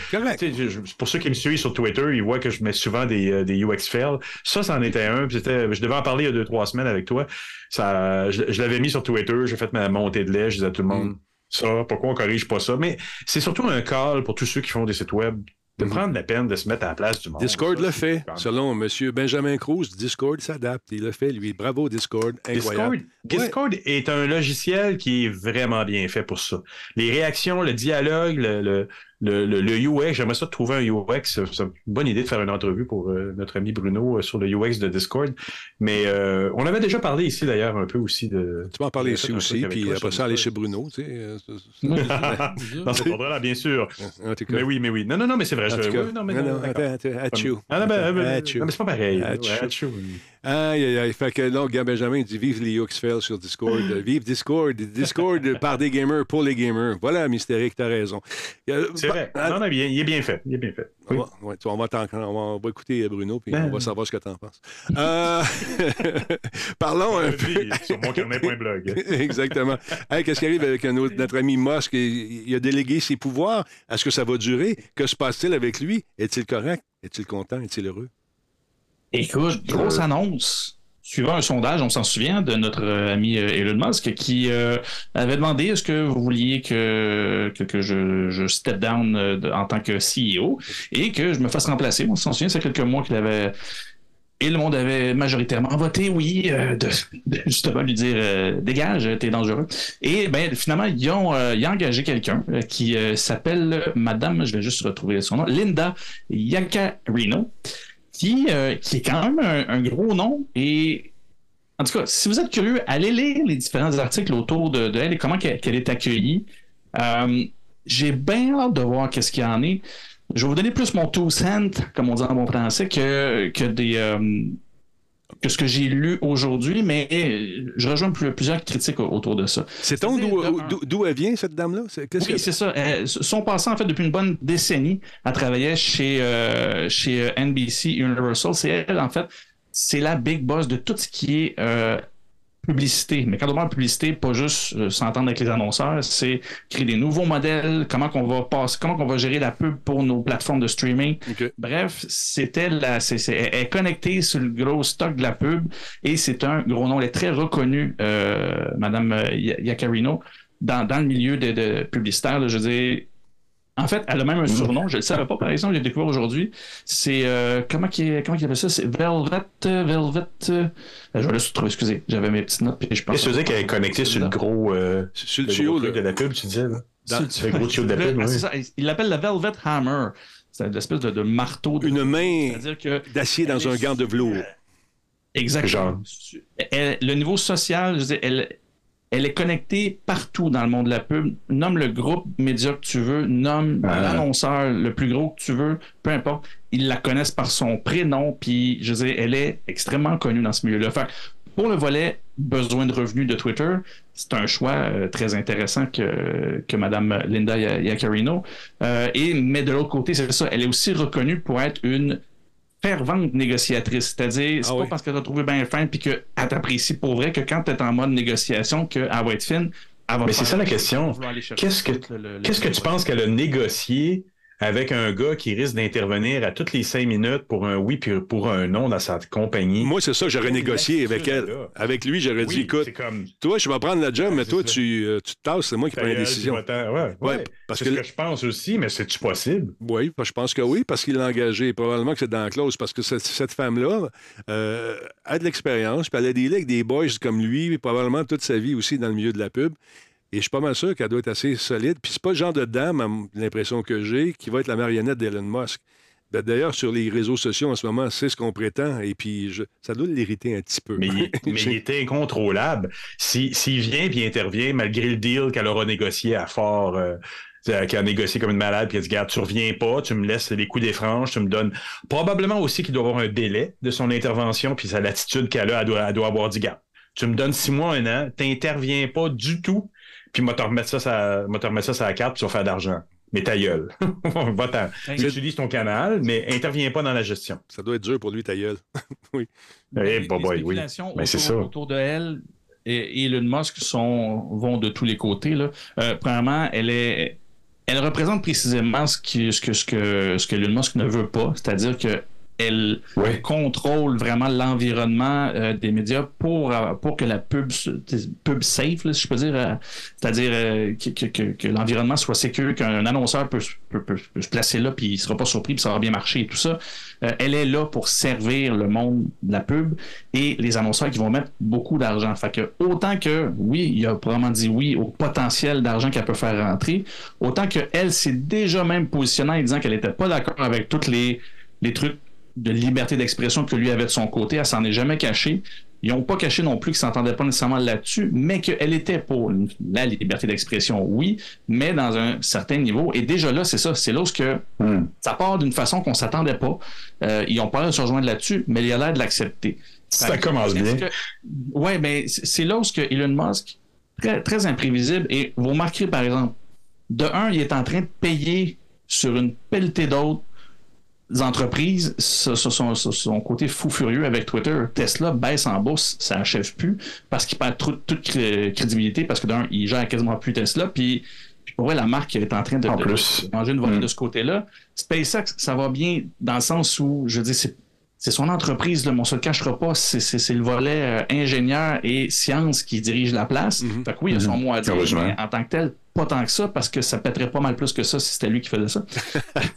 Je- pour ceux qui me suivent sur Twitter, ils voient que je mets souvent des, euh, des UX fails. Ça, c'en était un. c'était- je devais en parler il y a deux, trois semaines avec toi. Ça, je, je l'avais mis sur Twitter, j'ai fait ma montée de lait, je disais à tout le monde, ça, pourquoi on corrige pas ça? Mais c'est surtout un call pour tous ceux qui font des sites web de prendre la peine de se mettre à la place du monde. Discord Ça, le fait. Selon M. Benjamin Cruz, Discord s'adapte. Il le fait, lui. Bravo, Discord. Incroyable. Discord, Discord est un logiciel qui est vraiment bien fait pour ça. Les réactions, le dialogue, le, le, le, le- le UX, j'aimerais ça trouver un UX. C'est une bonne idée de faire une entrevue pour euh, notre ami Bruno euh, sur le UX de Discord. Mais euh, on avait déjà parlé ici d'ailleurs un peu aussi de. Tu peux en parler ici aussi, puis après ça, aller chez Bruno. Tu sais, Dans ce ordre-là, bien sûr. en tout cas. Mais oui, mais oui. Non, non, non, mais c'est vrai. Je- oui, non, mais non, non, non, non, non. Aïe, aïe, aïe. Fait que là, Gab Benjamin dit Vive les UXFL sur Discord. Vive Discord. Discord par des gamers pour les gamers. Voilà, Mystérique, t'as raison. Euh, C'est bah, vrai. ah, Non, non, il est bien fait. Il est bien fait. on, va, ouais, tu vois, on, va on va- écouter Bruno, puis Ben. on va savoir ce que t'en penses. Euh, Parlons un peu. Sur mon carnet.blog. Exactement. Hey, Qu'est-ce qui arrive avec autre- notre ami Musk? Il il a délégué ses pouvoirs. Est-ce que ça va durer? Que se passe-t-il avec lui? Est-il correct? Est-il content? Est-il heureux? Écoute, grosse annonce. Suivant un sondage, on s'en souvient, de notre euh, ami euh, Elon Musk, qui euh, avait demandé est-ce que vous vouliez que, que, que je, je step down euh, en tant que CEO et que je me fasse remplacer? On s'en souvient, c'est quelques mois qu'il avait. Et le monde avait majoritairement voté oui, euh, de, de justement lui dire euh, dégage, t'es dangereux. Et ben finalement, ils ont, euh, ils ont engagé quelqu'un euh, qui euh, s'appelle Madame, je vais juste retrouver son nom, Linda Yacarino qui, euh, qui est quand même un, gros nom. Et en tout cas, si vous êtes curieux, allez lire les différents articles autour de, elle et comment qu'elle, est accueillie. Euh, j'ai bien hâte de voir qu'est-ce qu'il y en est. Je vais vous donner plus mon two cents, comme on dit en bon français, que, que des. euh, que ce que j'ai lu aujourd'hui, mais euh, je rejoins plus- plusieurs critiques au- autour de ça. C'est C'est-à-dire, d'où elle vient, cette dame-là? Oui, que- c'est ça. Euh, son passé, en fait, depuis une bonne décennie, elle travaillait chez, euh, chez euh, NBC Universal. C'est elle, en fait, c'est la big boss de tout ce qui est euh, publicité. Mais quand on parle publicité, pas juste euh, s'entendre avec les annonceurs, c'est créer des nouveaux modèles, comment qu'on va passer, comment qu'on va gérer la pub pour nos plateformes de streaming. Bref, c'était la, c'est, c'est- elle est connectée sur le gros stock de la pub et c'est un gros nom. Elle est très reconnue, euh, Madame euh, Ya- Yacarino, dans, dans le milieu de, de publicitaire. là, je veux dire, en fait, elle a même un surnom. Je ne le savais pas, par exemple, j'ai découvert aujourd'hui. C'est euh, comment qu'il comment qu'il appelle ça? C'est Velvet, Velvet. euh, je vais le trouver. Excusez, j'avais mes petites notes. Puis je pense. Qu'est-ce que qu'elle est connectée sur le gros, euh, Sur le le tuyau, de la pub, tu disais, là? Dans- C'est le gros tuyau de la pub, ah, oui. ça, il l'appelle le Velvet Hammer. C'est une espèce de, de marteau. De... Une main d'acier dans un gant de velours. Exactement. Elle- le niveau social, je veux dire, elle, elle est connectée partout dans le monde de la pub. Nomme le groupe média que tu veux, nomme Ah. l'annonceur le plus gros que tu veux, peu importe. Ils la connaissent par son prénom, puis je veux dire, elle est extrêmement connue dans ce milieu-là. Pour le volet besoin de revenus de Twitter, c'est un choix euh, très intéressant que, que Mme Linda Yacarino. Euh, et, mais de l'autre côté, c'est ça, elle est aussi reconnue pour être une fervente négociatrice. C'est-à-dire, c'est Ah pas oui. parce qu'elle t'a trouvé bien fin puis qu'elle t'apprécie pour vrai que quand tu es en mode négociation, qu'elle va être fine, elle va Mais c'est ça la question. Qu'est-ce que, le- le- qu'est-ce que tu penses qu'elle a négocié avec un gars qui risque d'intervenir à toutes les cinq minutes pour un oui puis pour un non dans sa compagnie? Moi, c'est ça, j'aurais négocié avec elle. Là. Avec lui, j'aurais dit écoute, comme toi, je vais prendre la job, mais toi, tu, euh, tu te tasses, c'est moi qui prends la décision. Ouais, ouais. Ouais, parce c'est que- ce que je pense aussi, mais c'est-tu possible? Oui, je pense que oui, parce qu'il l'a engagé. Probablement que c'est dans la clause, parce que cette, cette femme-là euh, a de l'expérience, puis elle a dealé avec des boys comme lui, probablement toute sa vie aussi dans le milieu de la pub. Et je suis pas mal sûr qu'elle doit être assez solide. Puis c'est pas le genre de dame, l'impression que j'ai, qui va être la marionnette d'Elon Musk. Ben, D'ailleurs, sur les réseaux sociaux en ce moment, c'est ce qu'on prétend, et puis je- ça doit l'irriter un petit peu. Mais, il, mais il était incontrôlable. Si- S'il vient puis il intervient, malgré le deal qu'elle aura négocié à fort, euh, c'est-à-dire qu'elle a négocié comme une malade, puis elle dit Garde, tu reviens pas, tu me laisses les coups des franges, tu me donnes. Probablement aussi qu'il doit avoir un délai de son intervention, puis sa l'attitude qu'elle a, elle doit, elle doit avoir dit Garde, tu me donnes six mois, un an, t'interviens pas du tout, puis moi, te remettre ça, ça, moi, te remettre ça sur la carte, tu vas faire d'argent. Mais ta gueule. Va-t'en. Utilise ton canal, mais interviens pas dans la gestion. Ça doit être dur pour lui, ta gueule. oui. Eh, les, bah, les bah, oui. Mais c'est autour, ça. autour de elle et, et Elon Musk sont, vont de tous les côtés. Là. Euh, premièrement, elle est. Elle représente précisément ce, qui, ce, que, ce, que, ce que Elon Musk ne veut pas, c'est-à-dire que elle contrôle vraiment l'environnement euh, des médias pour, euh, pour que la pub, pub safe, là, si je peux dire, euh, c'est-à-dire euh, que, que- que- que l'environnement soit sécur, qu'un annonceur peut, se- peut- peut- peut se placer là, puis il sera pas surpris, puis ça va bien marcher et tout ça. Elle est là pour servir le monde de la pub et les annonceurs qui vont mettre beaucoup d'argent. Fait que autant que, oui, il a probablement dit oui au potentiel d'argent qu'elle peut faire rentrer, autant qu'elle s'est déjà même positionnée en disant qu'elle n'était pas d'accord avec tous les, les trucs de liberté d'expression que lui avait de son côté. Elle s'en est jamais cachée. Ils n'ont pas caché non plus qu'ils ne s'entendaient pas nécessairement là-dessus, mais qu'elle était pour la liberté d'expression, oui, mais dans un certain niveau. Et déjà là, c'est ça. C'est là où ce que Hmm. ça part d'une façon qu'on s'attendait pas. Euh, ils ont pas l'air de se rejoindre là-dessus, mais il a l'air de l'accepter. Ça commence bien. que- Ouais, mais c'est c'est là où que Elon Musk, très, très imprévisible, et vous remarquerez par exemple, de un, il est en train de payer sur une pelletée d'autres entreprises sur, sur son, sur son côté fou furieux avec Twitter. Tesla baisse en bourse, ça achève plus parce qu'il perd trop- toute cré- crédibilité parce que d'un, il gère quasiment plus Tesla, puis, pour vrai, la marque est en train de, En de- plus. de manger une volée Mm. de ce côté-là. SpaceX, ça va bien dans le sens où, je dis, c'est c'est son entreprise, là, mais on se le cachera pas, c'est- le volet euh, ingénieur et science qui dirige la place. Mhm. Fait que oui, il y a son mot à dire, mais en tant que tel, pas tant que ça, parce que ça pèterait pas mal plus que ça si c'était lui qui faisait ça.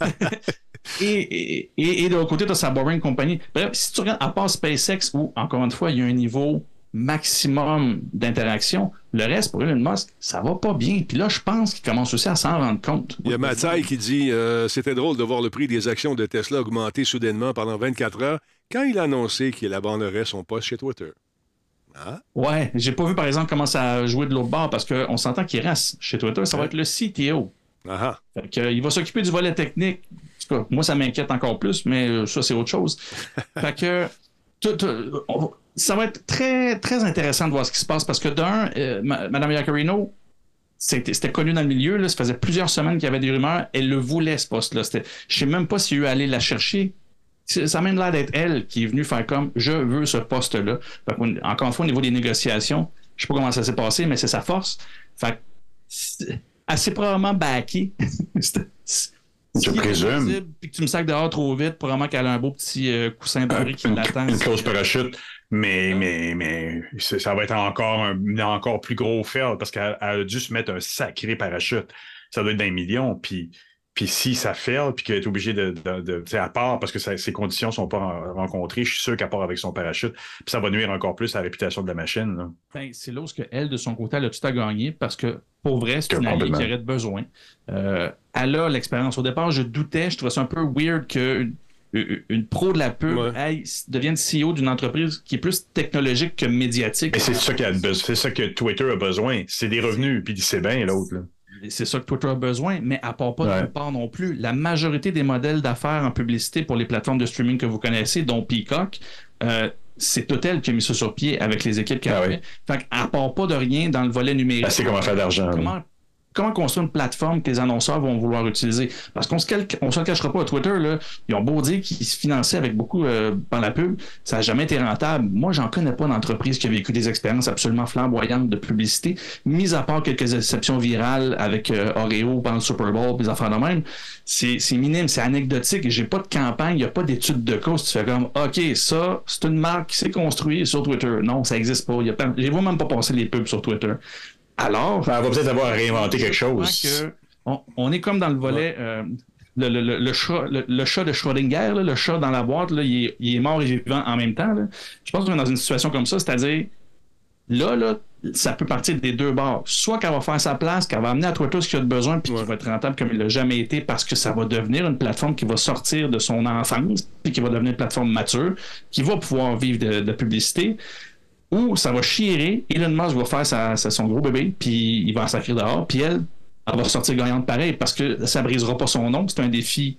et, et, et, et de l'autre côté, tu as sa Boring Company. Bref, si tu regardes, à part SpaceX, où, encore une fois, il y a un niveau maximum d'interaction, le reste, pour Elon Musk, ça va pas bien. Puis là, je pense qu'il commence aussi à s'en rendre compte. Il y a Mathieu qui dit euh, C'était drôle de voir le prix des actions de Tesla augmenter soudainement pendant 24 heures quand il a annoncé qu'il abandonnerait son poste chez Twitter. Ah, Ouais, j'ai pas vu par exemple comment ça a joué de l'autre bord parce qu'on s'entend qu'il reste chez Twitter, ça va être le CTO. ah. Fait que, euh, il va s'occuper du volet technique. En tout cas, moi, ça m'inquiète encore plus, mais euh, ça, c'est autre chose. fait que tout- tout- on va- ça va être très, très intéressant de voir ce qui se passe parce que d'un, euh, Mme Iacarino, c'était connu dans le milieu, là, ça faisait plusieurs semaines qu'il y avait des rumeurs, elle le voulait ce poste-là. Je sais même pas s'il y a eu à aller la chercher. Ça a même l'air d'être elle qui est venue faire comme je veux ce poste-là. Encore une fois, au niveau des négociations, je sais pas comment ça s'est passé, mais c'est sa force. Fait assez probablement backé. Je présume. Puis que tu me sacs dehors trop vite, probablement qu'elle a un beau petit euh, coussin doré qui une, l'attend. une clause parachute. Mais, mais, mais ça va être encore un encore plus gros fail parce qu'elle elle a dû se mettre un sacré parachute. Ça doit être d'un million. Puis, puis si ça fail, puis qu'elle est obligée de. de, de tu sais, à part parce que ça- ses conditions ne sont pas ren- rencontrées, je suis sûr qu'à part avec son parachute, puis ça va nuire encore plus à la réputation de la machine. là. Ben, c'est là où que elle, de son côté, elle a tout à gagner parce que, pour vrai, c'est Que une alliée qui aurait de besoin. Euh, elle a l'expérience. Au départ, je doutais, je trouvais ça un peu weird qu'une une, une pro de la pub Ouais. devienne CEO d'une entreprise qui est plus technologique que médiatique. Mais c'est ça, qu'il y a besoin- c'est ça que Twitter a besoin. C'est des revenus. Puis c'est bien l'autre. C'est ça que Twitter a besoin, mais à part pas Ouais. de part non plus. La majorité des modèles d'affaires en publicité pour les plateformes de streaming que vous connaissez, dont Peacock, euh, c'est Total qui a mis ça sur pied avec les équipes qui Ah oui. fait. Fait qu'à part pas de rien dans le volet numérique. Elle sait comment faire comment, comment construire une plateforme que les annonceurs vont vouloir utiliser. Parce qu'on se, on se le cachera pas à Twitter, là, ils ont beau dire qu'ils se finançaient avec beaucoup euh, par la pub, ça n'a jamais été rentable. Moi, j'en connais pas d'entreprise qui a vécu des expériences absolument flamboyantes de publicité, mis à part quelques exceptions virales avec euh, Oreo pendant le Super Bowl, des affaires de même. C'est minime, c'est anecdotique. J'ai pas de campagne, il n'y a pas d'étude de cause. Tu fais comme, OK, ça, c'est une marque qui s'est construite sur Twitter. Non, ça n'existe pas. J'ai vois même pas passer les pubs sur Twitter. Alors, Elle va peut-être avoir à réinventer quelque chose. que on, on est comme dans le volet. euh, le, le- le- chat, le, le chat de Schrödinger, là, le chat dans la boîte, là, il, est, il est mort et vivant en même temps. là. Je pense qu'on est dans une situation comme ça, c'est-à-dire, là, là, ça peut partir des deux bords. Soit qu'elle va faire sa place, qu'elle va amener à Twitter ce qu'il y a de besoin, puis Ouais. qu'il va être rentable comme il l'a jamais été, parce que ça va devenir une plateforme qui va sortir de son enfance, puis qui va devenir une plateforme mature, qui va pouvoir vivre de, de publicité ou ça va chier, Elon Musk va faire sa, sa- son gros bébé, puis il va en sacrer dehors, puis elle, elle va sortir gagnante pareil, parce que ça brisera pas son nom, c'est un défi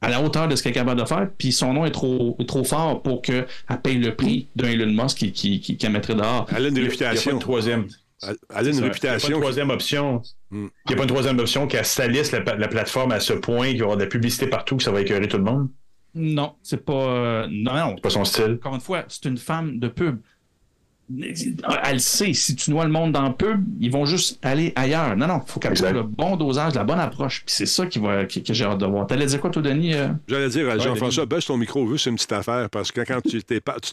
à la hauteur de ce qu'elle est capable de faire, puis son nom est trop, trop fort pour qu'elle paye le prix d'un Elon Musk qui, qui, qui, qui la mettrait dehors. Elle a une Il n'y a, pas réputation. une troisième. Elle a une Il n'y a pas réputation. une troisième option. Hmm. Il n'y a pas une troisième option qu'elle salisse la, la plateforme à ce point qu'il y aura de la publicité partout, que ça va écœurer tout le monde? Non, c'est pas... euh, non, non, C'est pas son style. encore une fois, c'est une femme de pub. Elle sait, si tu noies le monde dans le pub, ils vont juste aller ailleurs. Non, non, il faut qu'elle trouve le bon dosage, la bonne approche. Puis c'est ça qui va, qui- que j'ai hâte de voir. T'allais dire quoi, toi, Denis? euh? J'allais dire à Jean-François, baisse ton micro, vu, c'est une petite affaire, parce que quand tu,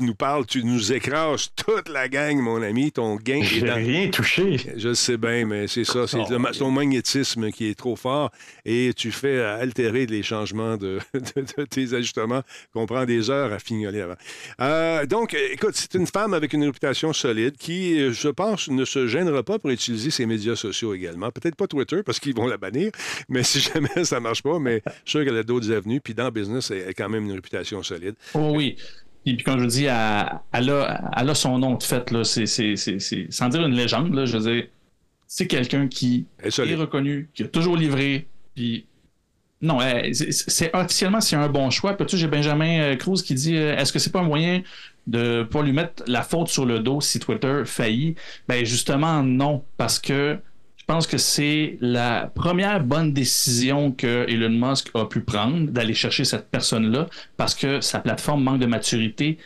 nous parles, tu nous écrases toute la gang, mon ami. Ton gain est J'ai dans... rien touché. Je le sais bien, mais c'est ça. C'est le- ton magnétisme qui est trop fort et tu fais altérer les changements de, de- de tes ajustements qu'on prend des heures à fignoler avant. Euh, donc, écoute, c'est une femme avec une réputation solide qui, je pense, ne se gênera pas pour utiliser ses médias sociaux également. Peut-être pas Twitter parce qu'ils vont la bannir, mais si jamais ça marche pas, mais je suis sûr qu'elle a d'autres avenues. Puis dans le business, elle a quand même une réputation solide. Oh oui. Et puis, comme je vous dis, elle, elle a, elle a son nom de fait. Là. C'est, c'est, c'est, c'est- sans dire une légende, là, je veux dire, c'est quelqu'un qui est reconnu, qui a toujours livré. Puis, non, c'est, officiellement, c'est un bon choix. Puis, tu sais, j'ai Benjamin euh, Cruz qui dit euh, est-ce que c'est pas un moyen de pas lui mettre la faute sur le dos si Twitter faillit Ben, justement, non. Parce que je pense que c'est la première bonne décision que Elon Musk a pu prendre d'aller chercher cette personne-là parce que sa plateforme manque de maturité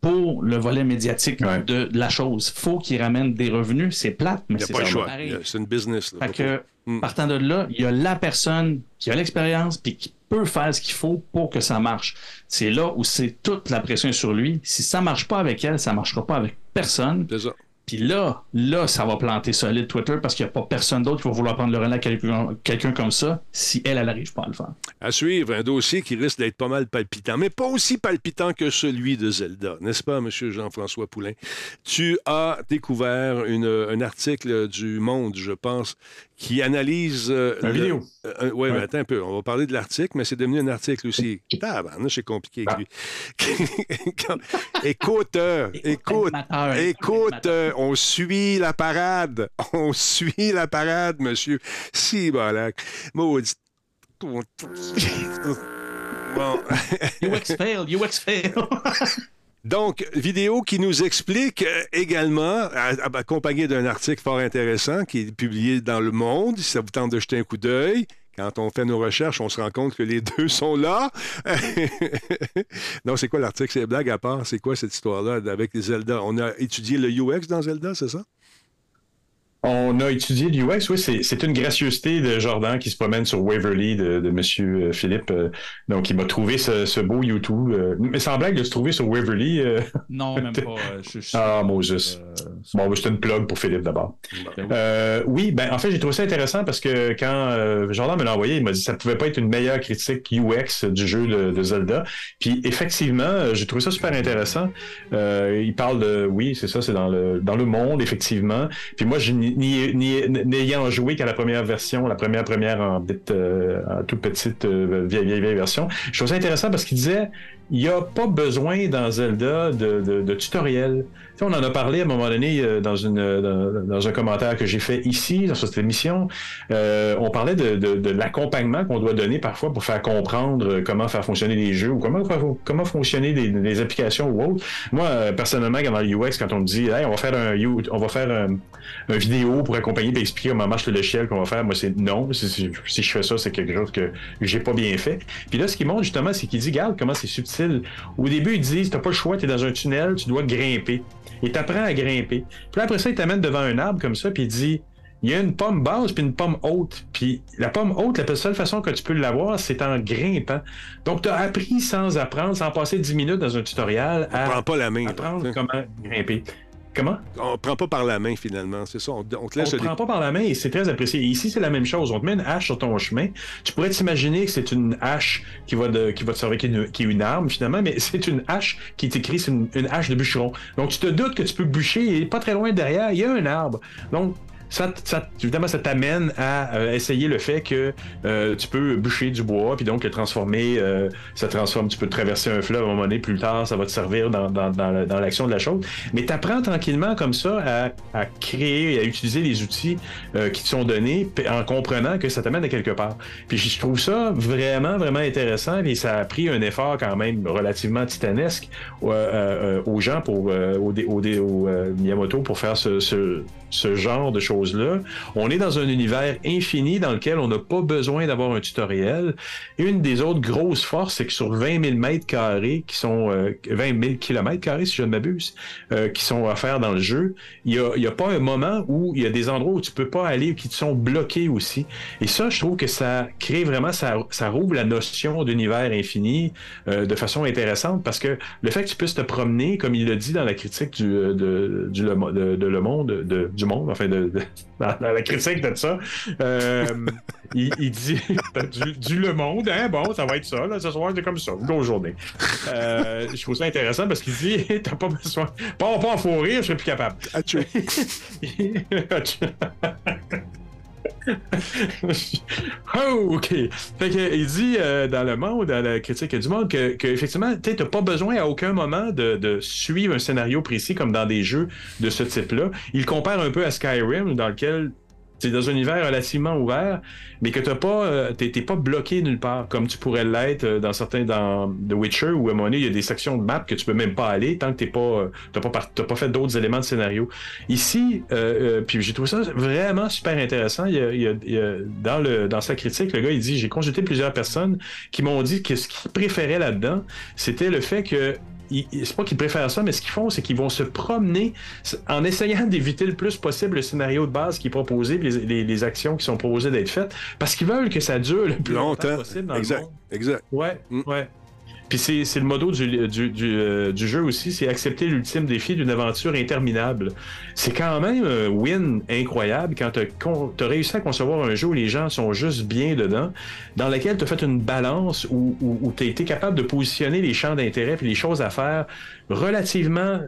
pour le volet médiatique Ouais. de, de la chose. faut qu'il ramène des revenus. C'est plate, mais c'est pas le choix. C'est une business. là. Fait que, Mm. partant de là, il y a la personne qui a l'expérience puis qui peut faire ce qu'il faut pour que ça marche. C'est là où c'est toute la pression sur lui. Si ça marche pas avec elle, ça marchera pas avec personne. C'est ça. Puis là, là, ça va planter solide Twitter parce qu'il n'y a pas personne d'autre qui va vouloir prendre le relais à quelqu'un quelqu'un comme ça si elle, elle n'arrive pas à le faire. À suivre, un dossier qui risque d'être pas mal palpitant, mais pas aussi palpitant que celui de Zelda, n'est-ce pas, M. Jean-François Poulain? Tu as découvert une- un article du Monde, je pense, qui analyse... euh, Un le- vidéo. oui, Ouais. mais attends un peu. On va parler de l'article, mais c'est devenu un article aussi. Tabarnak, c'est compliqué Ah. avec lui. écoute, euh, écoute, écoute, euh, on suit la parade. On suit la parade, monsieur. Si, balac. Maudit. Bon. UX fail, UX fail. Donc, vidéo qui nous explique euh, également, accompagnée d'un article fort intéressant qui est publié dans Le Monde, si ça vous tente de jeter un coup d'œil. Quand on fait nos recherches, on se rend compte que les deux sont là. non, c'est quoi l'article? C'est blague à part. C'est quoi cette histoire-là avec les Zelda? On a étudié le UX dans Zelda, c'est ça? On a étudié l'UX, oui, c'est une gracieuseté de Jordan qui se promène sur Waverly de, de Monsieur euh, Philippe. euh, donc, il m'a trouvé ce, ce beau YouTube. euh, mais sans blague de se trouver sur Waverly. euh, non, même pas. je- je- ah, Moses. euh, Bon, ben, c'est une plug pour Philippe d'abord. ben oui. Euh, oui, ben en fait, j'ai trouvé ça intéressant parce que quand Jordan me l'a envoyé, il m'a dit que ça pouvait pas être une meilleure critique UX du jeu de, de Zelda. Puis effectivement, j'ai trouvé ça super intéressant. Euh, il parle de, oui, c'est ça, c'est dans le dans le monde effectivement. Puis moi, je n'ayant joué qu'à la première version, la première première en, euh, toute petite euh, vieille, vieille vieille version, je trouve ça intéressant parce qu'il disait, il n'y a pas besoin dans Zelda de, de tutoriel. On en a parlé à un moment donné euh, dans, une, euh, dans, dans un commentaire que j'ai fait ici, dans cette émission. Euh, on parlait de, de, de l'accompagnement qu'on doit donner parfois pour faire comprendre euh, comment faire fonctionner les jeux ou comment, comment fonctionner des, applications ou autres. Moi, euh, personnellement, dans le UX, quand on me dit hey, on va faire un on va faire un, un vidéo pour accompagner et expliquer comment marche le logiciel qu'on va faire, moi c'est non. Si, je fais ça, c'est quelque chose que j'ai pas bien fait. Puis là, ce qu'il montre justement, c'est qu'il dit, regarde comment c'est subtil. Au début, il dit, t'as pas le choix, t'es dans un tunnel, tu dois grimper. Et t'apprends à grimper. Puis là, après ça, il t'amène devant un arbre comme ça, puis il dit, il y a une pomme basse puis une pomme haute. Puis la pomme haute, la seule façon que tu peux l'avoir, c'est en grimpant. Donc, tu as appris sans apprendre, sans passer 10 minutes dans un tutoriel, à prend pas la main. apprendre comment grimper. Comment? On prend pas par la main, finalement. C'est ça. On, on te laisse On te prend pas par la main et c'est très apprécié. Ici, c'est la même chose. On te met une hache sur ton chemin. Tu pourrais t'imaginer que c'est une hache qui va, de, qui va te servir, qui est, une, qui est une arme finalement, mais c'est une hache qui est écrite, c'est une, une hache de bûcheron. Donc, tu te doutes que tu peux bûcher et pas très loin derrière, il y a un arbre. Donc, ça, ça, évidemment, ça t'amène à euh, essayer le fait que euh, tu peux bûcher du bois, puis donc le transformer, euh, ça transforme, tu peux traverser un fleuve à un moment donné, plus tard, ça va te servir dans, dans, dans, la- dans l'action de la chose. Mais tu apprends tranquillement comme ça à, à créer et à utiliser les outils euh, qui te sont donnés en comprenant que ça t'amène à quelque part. Puis je trouve ça vraiment, vraiment intéressant, et ça a pris un effort quand même relativement titanesque euh, aux gens, pour, au, au, au, Miyamoto, pour faire ce, ce, ce genre de choses-là. On est dans un univers infini dans lequel on n'a pas besoin d'avoir un tutoriel. Une des autres grosses forces, c'est que sur 20 000 mètres carrés, qui sont euh, 20 000 kilomètres carrés, si je ne m'abuse, euh, qui sont offerts dans le jeu, il n'y a, pas un moment où il y a des endroits où tu peux pas aller, qui te sont bloqués aussi. Et ça, je trouve que ça crée vraiment, ça, rouvre la notion d'univers infini euh, de façon intéressante parce que le fait que tu puisses te promener, comme il le dit dans la critique du, euh, de, du Le Monde, de- du Monde, enfin, de, de- dans, dans la critique de ça, euh, il, il dit du, du Le Monde, hein, bon, ça va être ça, là, ce soir, c'est comme ça, une grosse journée. Euh, je trouve ça intéressant parce qu'il dit, t'as pas besoin, pas, pas en fou rire, je serais plus capable. oh, OK. Fait que, il dit euh, dans le monde, dans la critique du monde, que, que effectivement, tu n'as pas besoin à aucun moment de, de suivre un scénario précis comme dans des jeux de ce type-là. Il compare un peu à Skyrim, dans lequel c'est dans un univers relativement ouvert, mais que t'as pas, euh, t'es pas bloqué nulle part, comme tu pourrais l'être euh, dans certains dans The Witcher, où à un moment donné, il y a des sections de map que tu peux même pas aller tant que t'es pas, euh, t'as pas, t'as pas fait d'autres éléments de scénario. Ici, puis j'ai trouvé ça vraiment super intéressant. Il y a, dans le dans sa critique, le gars il dit, j'ai consulté plusieurs personnes qui m'ont dit que ce qu'ils préféraient là-dedans, c'était le fait que c'est pas qu'ils préfèrent ça, mais ce qu'ils font, c'est qu'ils vont se promener en essayant d'éviter le plus possible le scénario de base qui est proposé, puis les, les- les actions qui sont proposées d'être faites, parce qu'ils veulent que ça dure le plus longtemps, Longtemps. possible dans le Exact. monde. Exact. Ouais, Mm. ouais. Puis c'est, le motto du, euh, du jeu aussi, c'est accepter l'ultime défi d'une aventure interminable. C'est quand même un win incroyable quand con- t'as réussi à concevoir un jeu où les gens sont juste bien dedans, dans lequel t'as fait une balance où, où, où t'as été capable de positionner les champs d'intérêt puis les choses à faire relativement,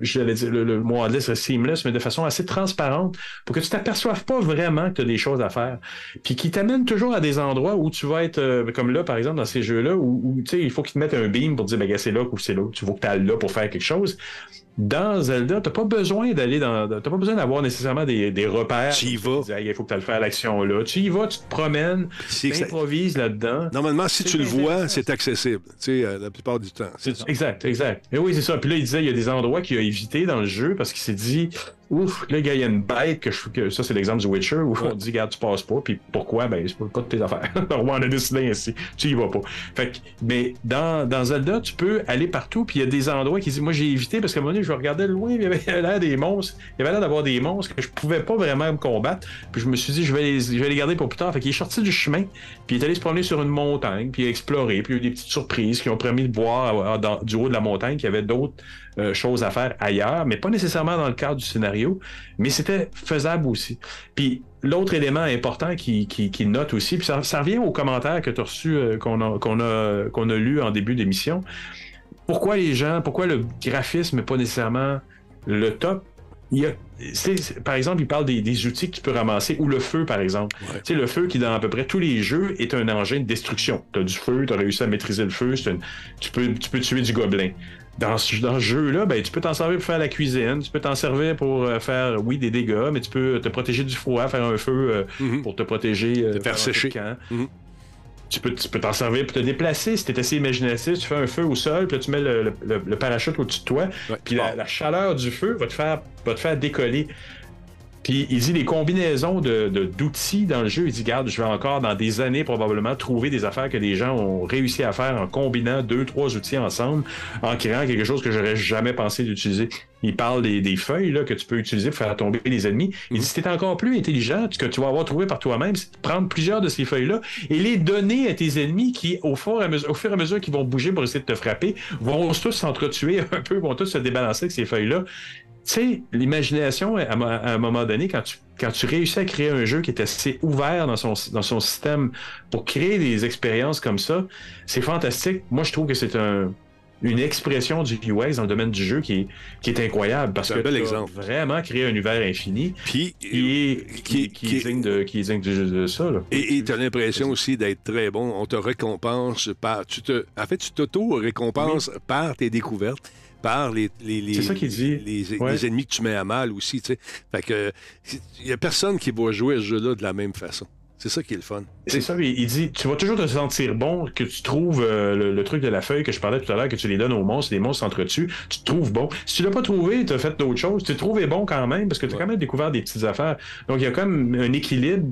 j'allais dire, le, le mot anglais seamless, mais de façon assez transparente pour que tu t'aperçoives pas vraiment que tu as des choses à faire. Puis qui t'amène toujours à des endroits où tu vas être, euh, comme là, par exemple, dans ces jeux-là, où, où, tu sais, il faut qu'ils te mettent un beam pour dire, ben, c'est là ou c'est là. Tu veux que tu là pour faire quelque chose. Dans Zelda, t'as pas besoin d'aller dans, t'as pas besoin d'avoir nécessairement des, des repères. Tu y vas. Il faut que tu le faire l'action là. Tu y vas, tu te promènes, tu ça- improvises là-dedans. Normalement, si tu le vois, c'est accessible, tu sais, euh, la plupart du temps. Exact, exact. Et oui, c'est ça. Puis là, il disait, il y a des endroits qu'il a évité dans le jeu parce qu'il s'est dit, ouf, là, gars, il y a une bête que je que ça, c'est l'exemple du Witcher où on dit, regarde, tu passes pas. Puis pourquoi? Ben, c'est pas, de tes affaires. on a décidé ainsi. Tu y vas pas. Fait que, mais dans, dans Zelda, tu peux aller partout. Puis il y a des endroits qui disent, moi, j'ai évité parce qu'à un moment donné, je regardais loin, il y avait l'air des monstres. Il y avait l'air d'avoir des monstres que je pouvais pas vraiment me combattre. Puis je me suis dit, je vais les, je vais les garder pour plus tard. Fait qu'il est sorti du chemin. Puis il est allé se promener sur une montagne. Puis il a exploré. Puis il y a eu des petites surprises qui ont permis de voir euh, dans- du haut de la montagne qu'il y avait d'autres euh, choses à faire ailleurs, mais pas nécessairement dans le cadre du scénario, mais c'était faisable aussi. Puis l'autre élément important qui, qui, qui note aussi, puis ça, ça revient aux commentaires que tu as reçus, euh, qu'on a, qu'on a, qu'on a lu en début d'émission. Pourquoi les gens, pourquoi le graphisme n'est pas nécessairement le top? Il y a, c'est- c'est- par exemple, il parle des, des outils que tu peux ramasser, ou le feu, par exemple. Ouais. Tu sais, le feu qui, dans à peu près tous les jeux, est un engin de destruction. Tu as du feu, tu as réussi à maîtriser le feu, c'est une- tu, peux, tu peux tuer du gobelin. Dans ce, dans ce jeu-là, ben, tu peux t'en servir pour faire la cuisine, tu peux t'en servir pour euh, faire, oui, des dégâts, mais tu peux te protéger du froid, faire un feu euh, Mhm. pour te protéger. euh, Te faire sécher. Mhm. Tu peux, tu peux t'en servir pour te déplacer. Si tu es assez imaginatif, tu fais un feu au sol, puis là, tu mets le, le- le- le parachute au-dessus de toi, puis la, la chaleur du feu va te faire, va te faire décoller. Puis il dit les combinaisons de, d'outils dans le jeu. Il dit, garde, je vais encore dans des années probablement trouver des affaires que les gens ont réussi à faire en combinant deux, trois outils ensemble, en créant quelque chose que j'aurais jamais pensé d'utiliser. Il parle des, des feuilles là, que tu peux utiliser pour faire tomber les ennemis. Il dit, si t'es encore plus intelligent, ce que tu vas avoir trouvé par toi-même, c'est de prendre plusieurs de ces feuilles-là et les donner à tes ennemis qui, au fur et mesure, au fur et à mesure qu'ils vont bouger pour essayer de te frapper, vont tous s'entretuer un peu, vont tous se débalancer avec ces feuilles-là. Tu sais, l'imagination, à, un moment donné, quand tu, quand tu réussis à créer un jeu qui est assez ouvert dans son, dans son système pour créer des expériences comme ça, c'est fantastique. Moi, je trouve que c'est un, une expression du UX dans le domaine du jeu qui est, qui est incroyable parce que bel exemple. vraiment créé un univers infini Puis, qui qui, qui est digne de, qui est digne de, de ça. Là. Et tu as l'impression aussi d'être très bon. On te récompense par. Tu te, en fait, tu t'auto-récompenses par tes découvertes, par les, les, les, C'est ça qu'il dit. les, Ouais. les ennemis que tu mets à mal aussi. tu sais. Fait que il n'y a personne qui va jouer à ce jeu-là de la même façon. C'est ça qui est le fun. C'est ça, il il dit tu vas toujours te sentir bon, que tu trouves euh, le, le truc de la feuille que je parlais tout à l'heure, que tu les donnes aux monstres, les monstres s'entretuent, tu te trouves bon. Si tu l'as pas trouvé, tu as fait d'autres choses, tu te trouvé bon quand même, parce que tu as quand même découvert des petites affaires. Donc il y a comme un équilibre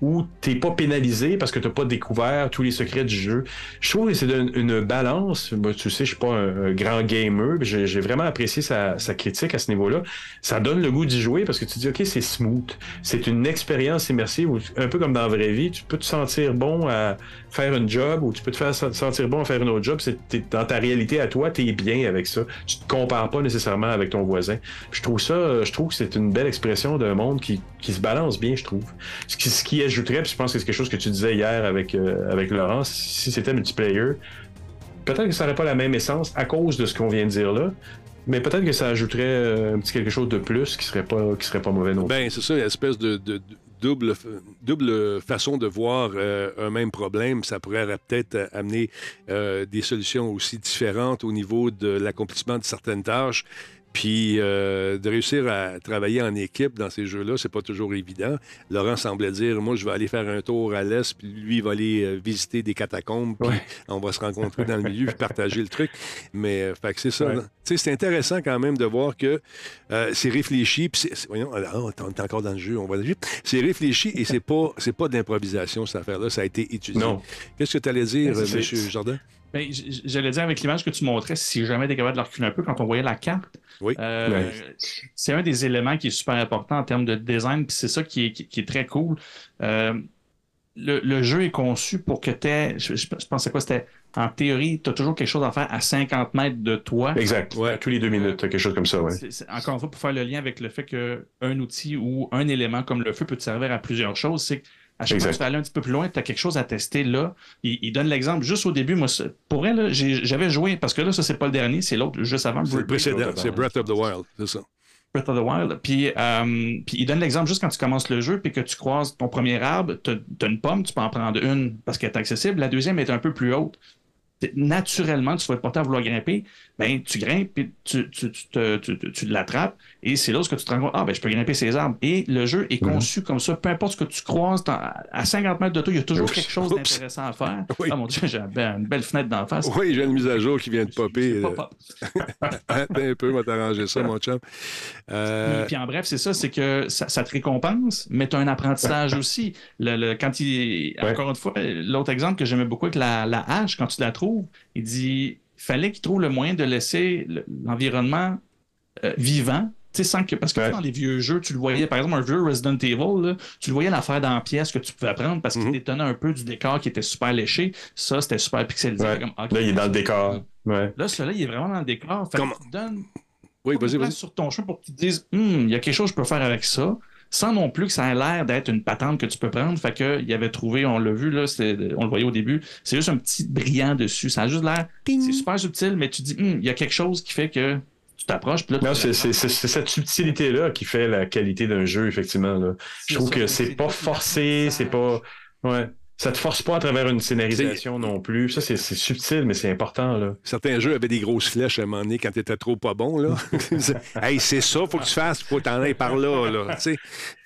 où t'es pas pénalisé parce que t'as pas découvert tous les secrets du jeu. Je trouve que c'est une, balance. Tu sais, je suis pas un, grand gamer, j'ai vraiment apprécié sa, critique à ce niveau-là. Ça donne le goût d'y jouer parce que tu dis, OK, c'est smooth. C'est une expérience immersive, où, un peu comme dans la vraie vie. Tu peux te sentir bon à faire une job ou tu peux te faire sen- sentir bon à faire une autre job. C'est dans ta réalité à toi, t'es bien avec ça. Tu te compares pas nécessairement avec ton voisin. Je trouve ça, je trouve que c'est une belle expression d'un monde qui, se balance bien, je trouve. Ce qui, qui ajouterait, puis je pense que c'est quelque chose que tu disais hier avec, euh, avec Laurent, si c'était multiplayer, peut-être que ça n'aurait pas la même essence à cause de ce qu'on vient de dire là, mais peut-être que ça ajouterait euh, un petit quelque chose de plus qui serait pas, qui serait pas mauvais non plus. Ben, c'est ça, une espèce de, de- de double, double façon de voir euh, un même problème. Ça pourrait peut-être amener euh, des solutions aussi différentes au niveau de l'accomplissement de certaines tâches. Puis euh, de réussir à travailler en équipe dans ces jeux-là, c'est pas toujours évident. Laurent semblait dire Moi, je vais aller faire un tour à l'Est, puis lui, il va aller euh, visiter des catacombes, puis Ouais. on va se rencontrer dans le milieu, puis partager le truc. Mais, euh, fait que c'est ça. Ouais. c'est intéressant quand même de voir que euh, c'est réfléchi, puis c'est- c'est- voyons, on est encore dans le jeu, on va. C'est réfléchi et c'est pas, c'est pas d'improvisation, cette affaire-là. Ça a été étudié. Non. Qu'est-ce que tu allais dire, Ben, M. Jardin? Ben, j- j- J'allais dire avec l'image que tu montrais, si jamais tu es capable de la reculer un peu quand on voyait la carte, Oui. euh, Ouais. c'est un des éléments qui est super important en termes de design, puis c'est ça qui est, qui, qui est très cool. Euh, le, le jeu est conçu pour que tu aies, je, je, je pensais quoi, c'était en théorie, tu as toujours quelque chose à faire à 50 mètres de toi. Exact. Ouais. Tous les deux minutes, quelque chose comme ça, ouais. C'est- c'est- encore une fois, pour faire le lien avec le fait qu'un outil ou un élément comme le feu peut te servir à plusieurs choses, c'est qu'à chaque fois que tu vas aller un petit peu plus loin, tu as quelque chose à tester là. Il, il donne l'exemple juste au début. Moi, pour elle, j'avais joué, parce que là, ça, c'est pas le dernier, c'est l'autre juste avant. C'est le précédent, Breath of the c'est Wild. Breath of the Wild, c'est ça. Breath of the Wild. Puis, euh, puis il donne l'exemple juste quand tu commences le jeu puis que tu croises ton premier arbre, tu as une pomme, tu peux en prendre une parce qu'elle est accessible. La deuxième est un peu plus haute. Naturellement, tu vas être porté à vouloir grimper. Ben, tu grimpes puis tu, tu, tu, tu, tu- tu l'attrapes. Et c'est là où tu te rends compte, ah, ben, je peux grimper ces arbres. Et le jeu est Mhm. conçu comme ça. Peu importe ce que tu croises, à 50 mètres de toi, il y a toujours Oups. quelque chose d'intéressant à faire. Oui. Ah mon Dieu, j'ai une belle fenêtre d'en face. Oui, j'ai une mise à jour qui vient de popper. Pas euh, un peu, on va t'arranger ça, mon chum. Euh, Puis en bref, c'est ça, c'est que ça, ça te récompense, mais tu as un apprentissage aussi. Le, le- quand il, Ouais. Encore une fois, l'autre exemple que j'aimais beaucoup avec la, la hache, quand tu la trouves, il dit il fallait qu'il trouve le moyen de laisser le- l'environnement euh, vivant. Tu sans que, parce que Ouais. dans les vieux jeux, tu le voyais, par exemple, un vieux Resident Evil, là, tu le voyais l'affaire dans la pièce que tu pouvais prendre parce qu'il détonnait un peu du décor qui était super léché. Ça, c'était super pixelisé. Ouais. Comme, ok, Là, il est dans le décor. Ouais. Là, celui-là, il est vraiment dans le décor. Fait Comment- qu'il te donne oui, vas-y, place vas-y. sur ton chemin pour que tu te dises, Hum, il y a quelque chose que je peux faire avec ça, sans non plus que ça ait l'air d'être une patente que tu peux prendre. Fait que il avait trouvé, on l'a vu, là, on le voyait au début, c'est juste un petit brillant dessus. Ça a juste l'air, c'est super subtil, mais tu dis, Hum, il y a quelque chose qui fait que tu t'approches. puis là, tu Non, c'est c'est- c'est- c'est cette subtilité-là qui fait la qualité d'un jeu, effectivement. Là. Je trouve ça, que c'est pas forcé, c'est pas. Ouais. Ça te force pas à travers une scénarisation non plus. Ça, c'est subtil, mais c'est important, là. Certains jeux avaient des grosses flèches à un moment donné quand t'étais trop pas bon, là. hey, c'est ça, faut que tu fasses, faut t'en ailles par là, là. Fait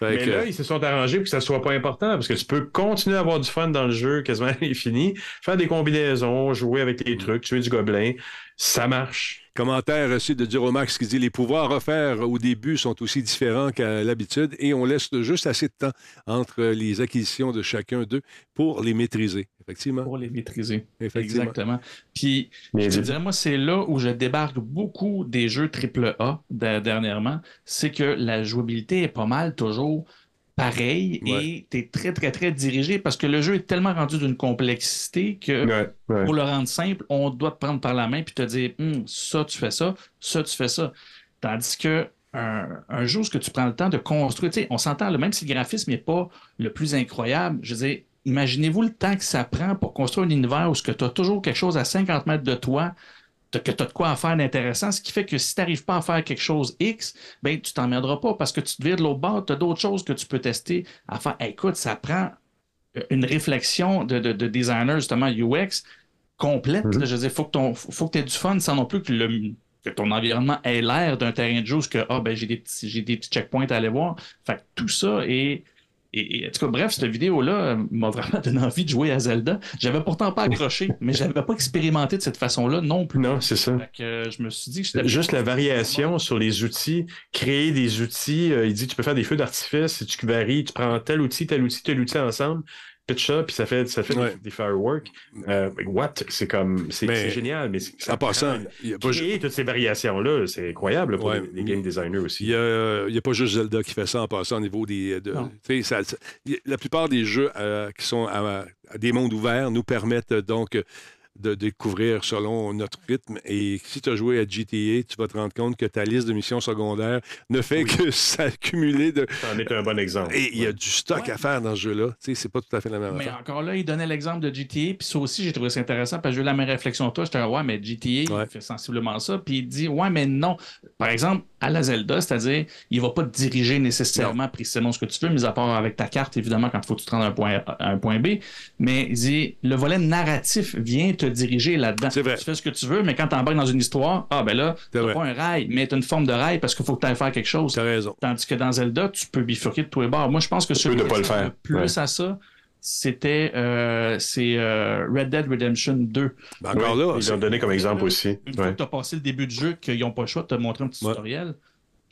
Mais que- là, ils se sont arrangés pour que ça soit pas important, parce que tu peux continuer à avoir du fun dans le jeu quasiment à l'infini, faire des combinaisons, jouer avec les trucs, tuer du gobelin. Ça marche. Commentaire reçu de Duromax qui dit Les pouvoirs offerts au début sont aussi différents qu'à l'habitude et on laisse juste assez de temps entre les acquisitions de chacun d'eux pour les maîtriser. Effectivement. pour les maîtriser. Effectivement. Exactement. Puis, je te dirais, moi, c'est là où je débarque beaucoup des jeux AAA de- dernièrement. C'est que la jouabilité est pas mal toujours Ouais. et tu es très, très, très dirigé parce que le jeu est tellement rendu d'une complexité que Ouais, ouais. pour le rendre simple, on doit te prendre par la main puis te dire Hum, ça, tu fais ça, ça, tu fais ça. Tandis que un, un jeu que tu prends le temps de construire, tu sais, on s'entend, même si le graphisme n'est pas le plus incroyable, je veux dire, imaginez-vous le temps que ça prend pour construire un univers où tu as toujours quelque chose à 50 mètres de toi, que tu as de quoi en faire d'intéressant, ce qui fait que si tu n'arrives pas à faire quelque chose X, ben, tu t'emmerderas pas parce que tu te vires de l'autre bord, tu as d'autres choses que tu peux tester à faire. écoute, ça prend une réflexion de, de, de designer, justement, UX, complète. Mhm. là. je veux dire, faut que ton, faut que tu aies du fun sans non plus que, le, que ton environnement ait l'air d'un terrain de jeu que, ah, ben, j'ai des petits, j'ai des petits checkpoints à aller voir. Fait que tout ça est Et, et, en tout cas, bref, cette vidéo-là euh, m'a vraiment donné envie de jouer à Zelda. J'avais pourtant pas accroché, mais j'avais pas expérimenté de cette façon-là non plus. Non, c'est ça. Fait que, euh, je me suis dit que Juste la variation sur les outils, créer des outils, euh, il dit tu peux faire des feux d'artifice, tu varies, tu prends tel outil, tel outil, tel outil ensemble, ça, puis ça fait, ça fait Ouais. des, des fireworks. Euh, what? C'est comme, c'est génial, mais c'est- ça En passant, il y a pas toutes ces variations-là, c'est incroyable pour Ouais. les, les game designers aussi. Il n'y a, il y a pas juste Zelda qui fait ça en passant au niveau des. de- ça- ça- la plupart des jeux euh, qui sont à, à des mondes ouverts nous permettent donc euh, de découvrir selon notre rythme. Et si tu as joué à GTA, tu vas te rendre compte que ta liste de missions secondaires ne fait que s'accumuler de. C'en est un bon exemple. Et il y a du stock Ouais. à faire dans ce jeu-là. Tu sais, c'est pas tout à fait la même Mais affaire. encore là, il donnait l'exemple de GTA, puis ça aussi, j'ai trouvé ça intéressant, parce que j'ai eu la même réflexion que toi. J'étais, ouais, mais GTA, Ouais. il fait sensiblement ça, puis il dit, ouais, mais non. Par exemple, à la Zelda, c'est-à-dire, il va pas te diriger nécessairement précisément ce que tu veux, mis à part avec ta carte, évidemment, quand il faut que tu te rendes d'un point A à un point B. Mais il dit, le volet narratif vient te diriger là-dedans. Tu fais ce que tu veux, mais quand tu embarques dans une histoire, ah, ben là, t'as pas un rail, mais t'as une forme de rail parce qu'il faut que tu ailles faire quelque chose. Tu as raison. Tandis que dans Zelda, tu peux bifurquer de tous les bords. Moi, je pense que celui qui le plus Ouais. à ça, c'était euh, c'est euh, Red Dead Redemption 2. Ben, encore Ouais, là, ils l'ont donné comme exemple aussi. Une fois que tu as passé le début du jeu, qu'ils n'ont pas le choix de te montrer un petit Ouais. tutoriel.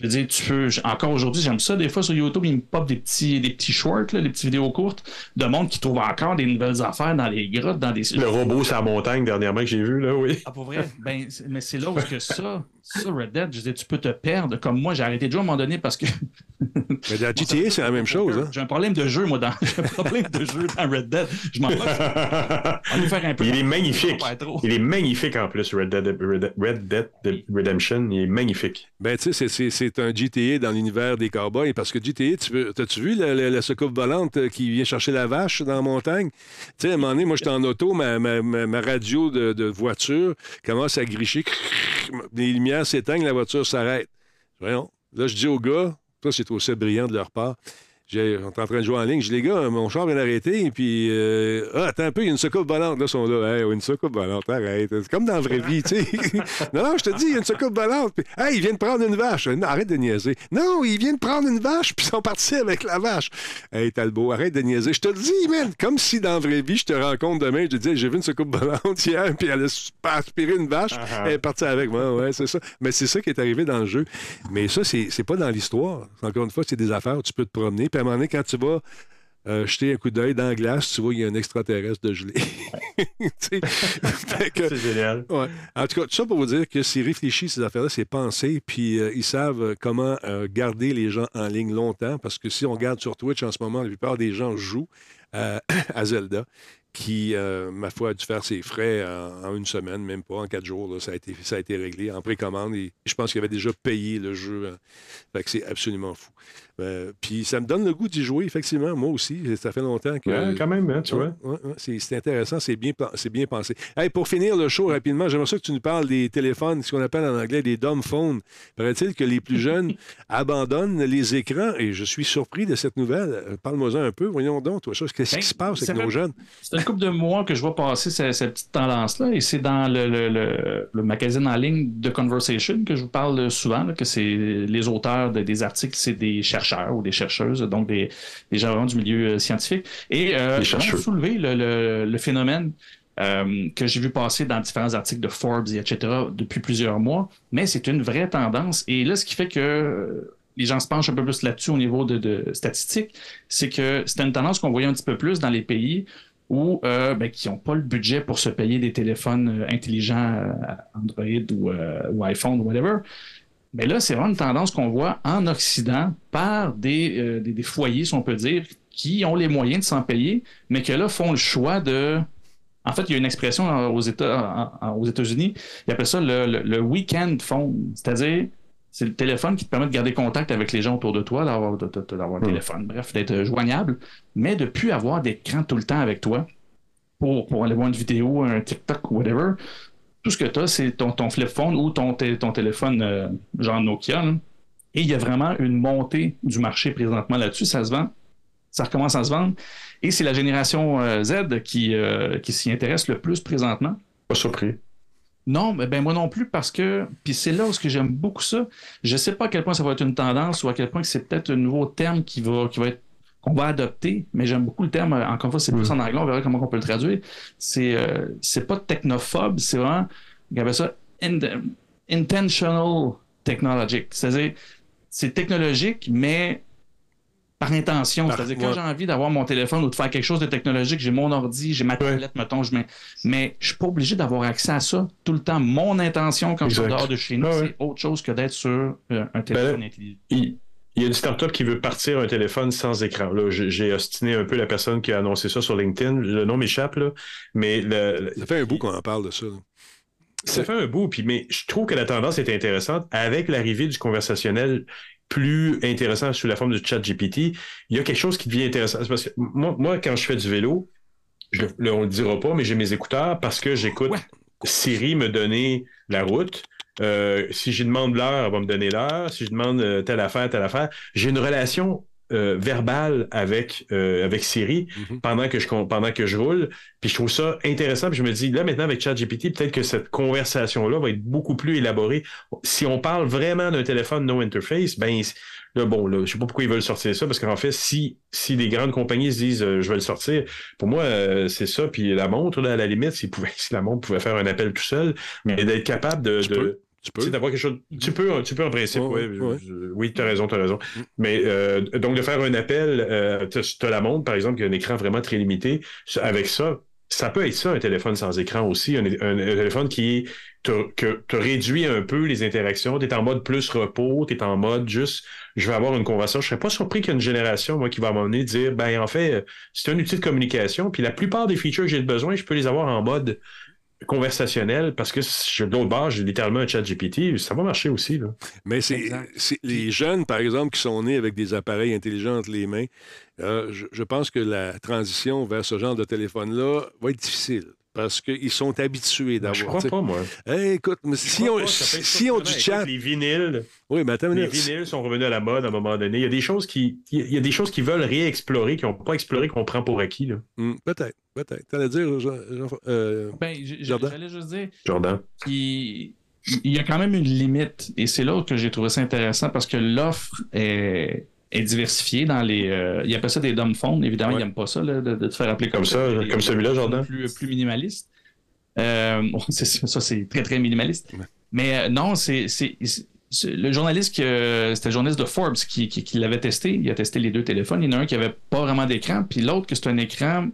Je veux dire, tu peux. Encore aujourd'hui, j'aime ça. Des fois sur YouTube, ils me pop des petits, des petits shorts, là, des petites vidéos courtes de monde qui trouve encore des nouvelles affaires dans les grottes, dans des. Le robot sur la montagne dernièrement que j'ai vu, là, oui. Ah, pour vrai? Ben, mais c'est là où que ça, ça, Red Dead, je dire, tu peux te perdre. Comme moi, j'ai arrêté de jouer à un moment donné parce que. mais dans GTA, c'est la même chose. Hein? J'ai un problème de jeu, moi, dans. J'ai un problème de jeu dans Red Dead. Je m'en vais. On va faire un peu. Il est magnifique. Il est magnifique en plus, Red Dead, Red, Red Dead Redemption. Il est magnifique. Ben, tu sais, c'est- c'est- c'est un GTA dans l'univers des cowboys. Parce que GTA, tu veux, t'as-tu vu la, la, la soucoupe volante euh, qui vient chercher la vache dans la montagne? Tu sais, à un moment donné, moi, j'étais en auto, ma, ma, ma- ma radio de, de voiture commence à gricher. Les lumières s'éteignent, la voiture s'arrête. Voyons. Là, je dis au gars, ça, c'est aussi brillant de leur part. Est en train de jouer en ligne. Je dis, les gars, mon char vient d'arrêter. Puis, euh, ah, attends un peu, il y a une soucoupe volante. Là, ils sont là. Hey, une soucoupe volante, arrête. C'est comme dans la vraie vie, tu sais. non, non, je te dis, il y a une soucoupe volante. Puis, hey, il vient de prendre une vache. Non, arrête de niaiser. Non, il vient de prendre une vache, puis ils sont partis avec la vache. Hey, Talbot, arrête de niaiser. Je te le dis, man. Comme si dans la vraie vie, je te rencontre demain, je te dis, j'ai vu une soucoupe volante hier, puis elle a aspiré une vache. Ah, Elle est partie avec moi. Ouais, c'est ça. Mais c'est ça qui est arrivé dans le jeu. Mais ça, c'est c'est pas dans l'histoire. Encore une fois, c'est des affaires où tu peux te promener. Puis à un moment donné, quand tu vas euh, jeter un coup d'œil dans la glace, tu vois qu'il y a un extraterrestre de gelé. Tu sais? Fait que- C'est génial. Ouais. En tout cas, tout ça pour vous dire que c'est réfléchi, ces affaires-là, c'est pensé, puis euh, ils savent euh, comment euh, garder les gens en ligne longtemps, parce que si on regarde sur Twitch en ce moment, la plupart des gens jouent à Zelda, qui, ma foi, a dû faire ses frais en, en une semaine, même pas en quatre jours. là, ça, a été, ça a été réglé en précommande, et je pense qu'il avait déjà payé le jeu. fait que c'est absolument fou. Euh, puis ça me donne le goût d'y jouer, effectivement, moi aussi. Ça fait longtemps que... Ouais, quand même, hein, tu Ouais, vois. ouais, ouais, c'est c'est intéressant, c'est bien, bien pensé. Hey, pour finir le show rapidement, j'aimerais ça que tu nous parles des téléphones, ce qu'on appelle en anglais des dumb phones. Paraît-il que les plus jeunes abandonnent les écrans et je suis surpris de cette nouvelle. Euh, Parle-moi-en un peu, voyons donc, toi, qu'est-ce Ben, qui se passe avec nos fait- jeunes? C'est une couple de mois que je vois passer cette, cette petite tendance-là, et c'est dans le, le- le- le magazine en ligne de Conversation que je vous parle souvent, là, que c'est les auteurs de- des articles, c'est des chercheurs ou des chercheuses, donc des, des gens vraiment du milieu euh, scientifique. Et euh, ont soulevé le, le- le phénomène euh, que j'ai vu passer dans différents articles de Forbes, et etc., depuis plusieurs mois, mais c'est une vraie tendance. Et là, ce qui fait que euh, les gens se penchent un peu plus là-dessus au niveau de, de statistiques, c'est que c'était une tendance qu'on voyait un petit peu plus dans les pays où euh, ben, qui n'ont pas le budget pour se payer des téléphones euh, intelligents euh, Android ou, ou iPhone ou whatever. Mais là, c'est vraiment une tendance qu'on voit en Occident par des, euh, des, des foyers, si on peut dire, qui ont les moyens de s'en payer, mais que là font le choix de. En fait, il y a une expression aux États, aux États-Unis, ils appellent ça le, le, le weekend phone, c'est-à-dire c'est le téléphone qui te permet de garder contact avec les gens autour de toi, d'avoir, d'avoir un téléphone, bref, d'être euh, joignable, mais de plus avoir d'écran tout le temps avec toi pour, pour aller voir une vidéo, un TikTok ou whatever. Tout ce que tu as, c'est ton, ton flip phone ou ton, ton téléphone euh, genre Nokia. là. Et il y a vraiment une montée du marché présentement là-dessus. Ça se vend. Ça recommence à se vendre. Et c'est la génération euh, Z qui, euh, qui s'y intéresse le plus présentement. Pas surpris. Non, mais ben moi non plus parce que puis c'est là où ce que j'aime beaucoup ça. Je sais pas à quel point ça va être une tendance ou à quel point que c'est peut-être un nouveau terme qui va qui va être qu'on va adopter, mais j'aime beaucoup le terme, encore une fois, c'est plus en anglais, on verra comment on peut le traduire. C'est euh, c'est pas technophobe, c'est vraiment, appelle ça in- intentional technologic. C'est-à-dire, c'est technologique, mais par intention. C'est-à-dire, quand ouais. j'ai envie d'avoir mon téléphone ou de faire quelque chose de technologique, j'ai mon ordi, j'ai ma tablette, mettons, je mets. Mais je suis pas obligé d'avoir accès à ça tout le temps. Mon intention quand je suis dehors de chez nous, ouais. c'est autre chose que d'être sur euh, un téléphone intelligent. Il, il y a une startup qui veut partir un téléphone sans écran. Là, j'ai ostiné un peu la personne qui a annoncé ça sur LinkedIn. Le nom m'échappe, là. Mais le, Ça fait un bout qu'on en parle de ça. là. ça fait un bout. Puis, mais je trouve que la tendance est intéressante. Avec l'arrivée du conversationnel plus intéressant sous la forme du chat GPT, il y a quelque chose qui devient intéressant. Parce que moi, moi, quand je fais du vélo, je, là, on le dira pas, mais j'ai mes écouteurs parce que j'écoute Ouais. Siri me donner la route. Euh, si je demande l'heure, elle va me donner l'heure. Si je demande euh, telle affaire, telle affaire, j'ai une relation euh, verbale avec, euh, avec Siri Mhm. pendant, que je, pendant que je roule. Puis je trouve ça intéressant. Puis je me dis, là, maintenant, avec ChatGPT, peut-être que cette conversation-là va être beaucoup plus élaborée. Si on parle vraiment d'un téléphone no interface, ben, là, bon, là, je sais pas pourquoi ils veulent sortir ça, parce qu'en fait, si, si les grandes compagnies se disent, euh, je vais le sortir, pour moi, euh, c'est ça. Puis la montre, là, à la limite, pouvaient- si la montre pouvait faire un appel tout seul, mais d'être capable de. De-. Tu peux. d'avoir quelque chose. Tu peux, tu peux en principe, ouais, ouais. je- oui, tu as raison, tu as raison. Mais euh, donc, de faire un appel, euh, tu as la montre, par exemple, qui a un écran vraiment très limité. Avec ça, ça peut être ça, un téléphone sans écran aussi. Un, un- un téléphone qui te, que, te réduit un peu les interactions. Tu es en mode plus repos, tu es en mode juste, je vais avoir une conversation. Je serais pas surpris qu'il y ait une génération, moi, qui va m'emmener dire, ben, en fait, euh, c'est un outil de communication. Puis la plupart des features que j'ai besoin, je peux les avoir en mode conversationnel parce que je- de l'autre bord, j'ai littéralement un chat GPT. Ça va marcher aussi. Là. Mais c'est les jeunes, par exemple, qui sont nés avec des appareils intelligents entre les mains, euh, je, je pense que la transition vers ce genre de téléphone-là va être difficile. Parce qu'ils sont habitués Je d'avoir. crois tu sais, pas, moi. Hey, écoute, mais Je si crois on, pas, si on du chat. Écoute, Les vinyles, Oui, mais attends les vinyles sont revenus à la mode à un moment donné. Il y a des choses qui, il y a des choses qui veulent réexplorer, qui n'ont pas exploré, qu'on prend pour acquis. Là. Hmm, peut-être, peut-être. T'allais dire, Jean- Jean- euh, Ben, j'allais juste dire Jordan. qu'il il y a quand même une limite. Et c'est là que j'ai trouvé ça intéressant parce que l'offre est, est diversifiée dans les. Euh, ils appellent ça des dumb phones. Évidemment, Ouais. ils n'aiment pas ça, là, de, de te faire appeler comme, Comme ça, Les- comme celui-là, Jordan. Plus, plus minimaliste. Euh, bon, c'est ça, c'est très, très minimaliste. Ouais. Mais euh, non, c'est. c'est- c'est- c'est- Le journaliste, qui, euh, c'était le journaliste de Forbes qui, qui- qui l'avait testé. Il a testé les deux téléphones. Il y en a un qui avait pas vraiment d'écran, puis l'autre que c'est un écran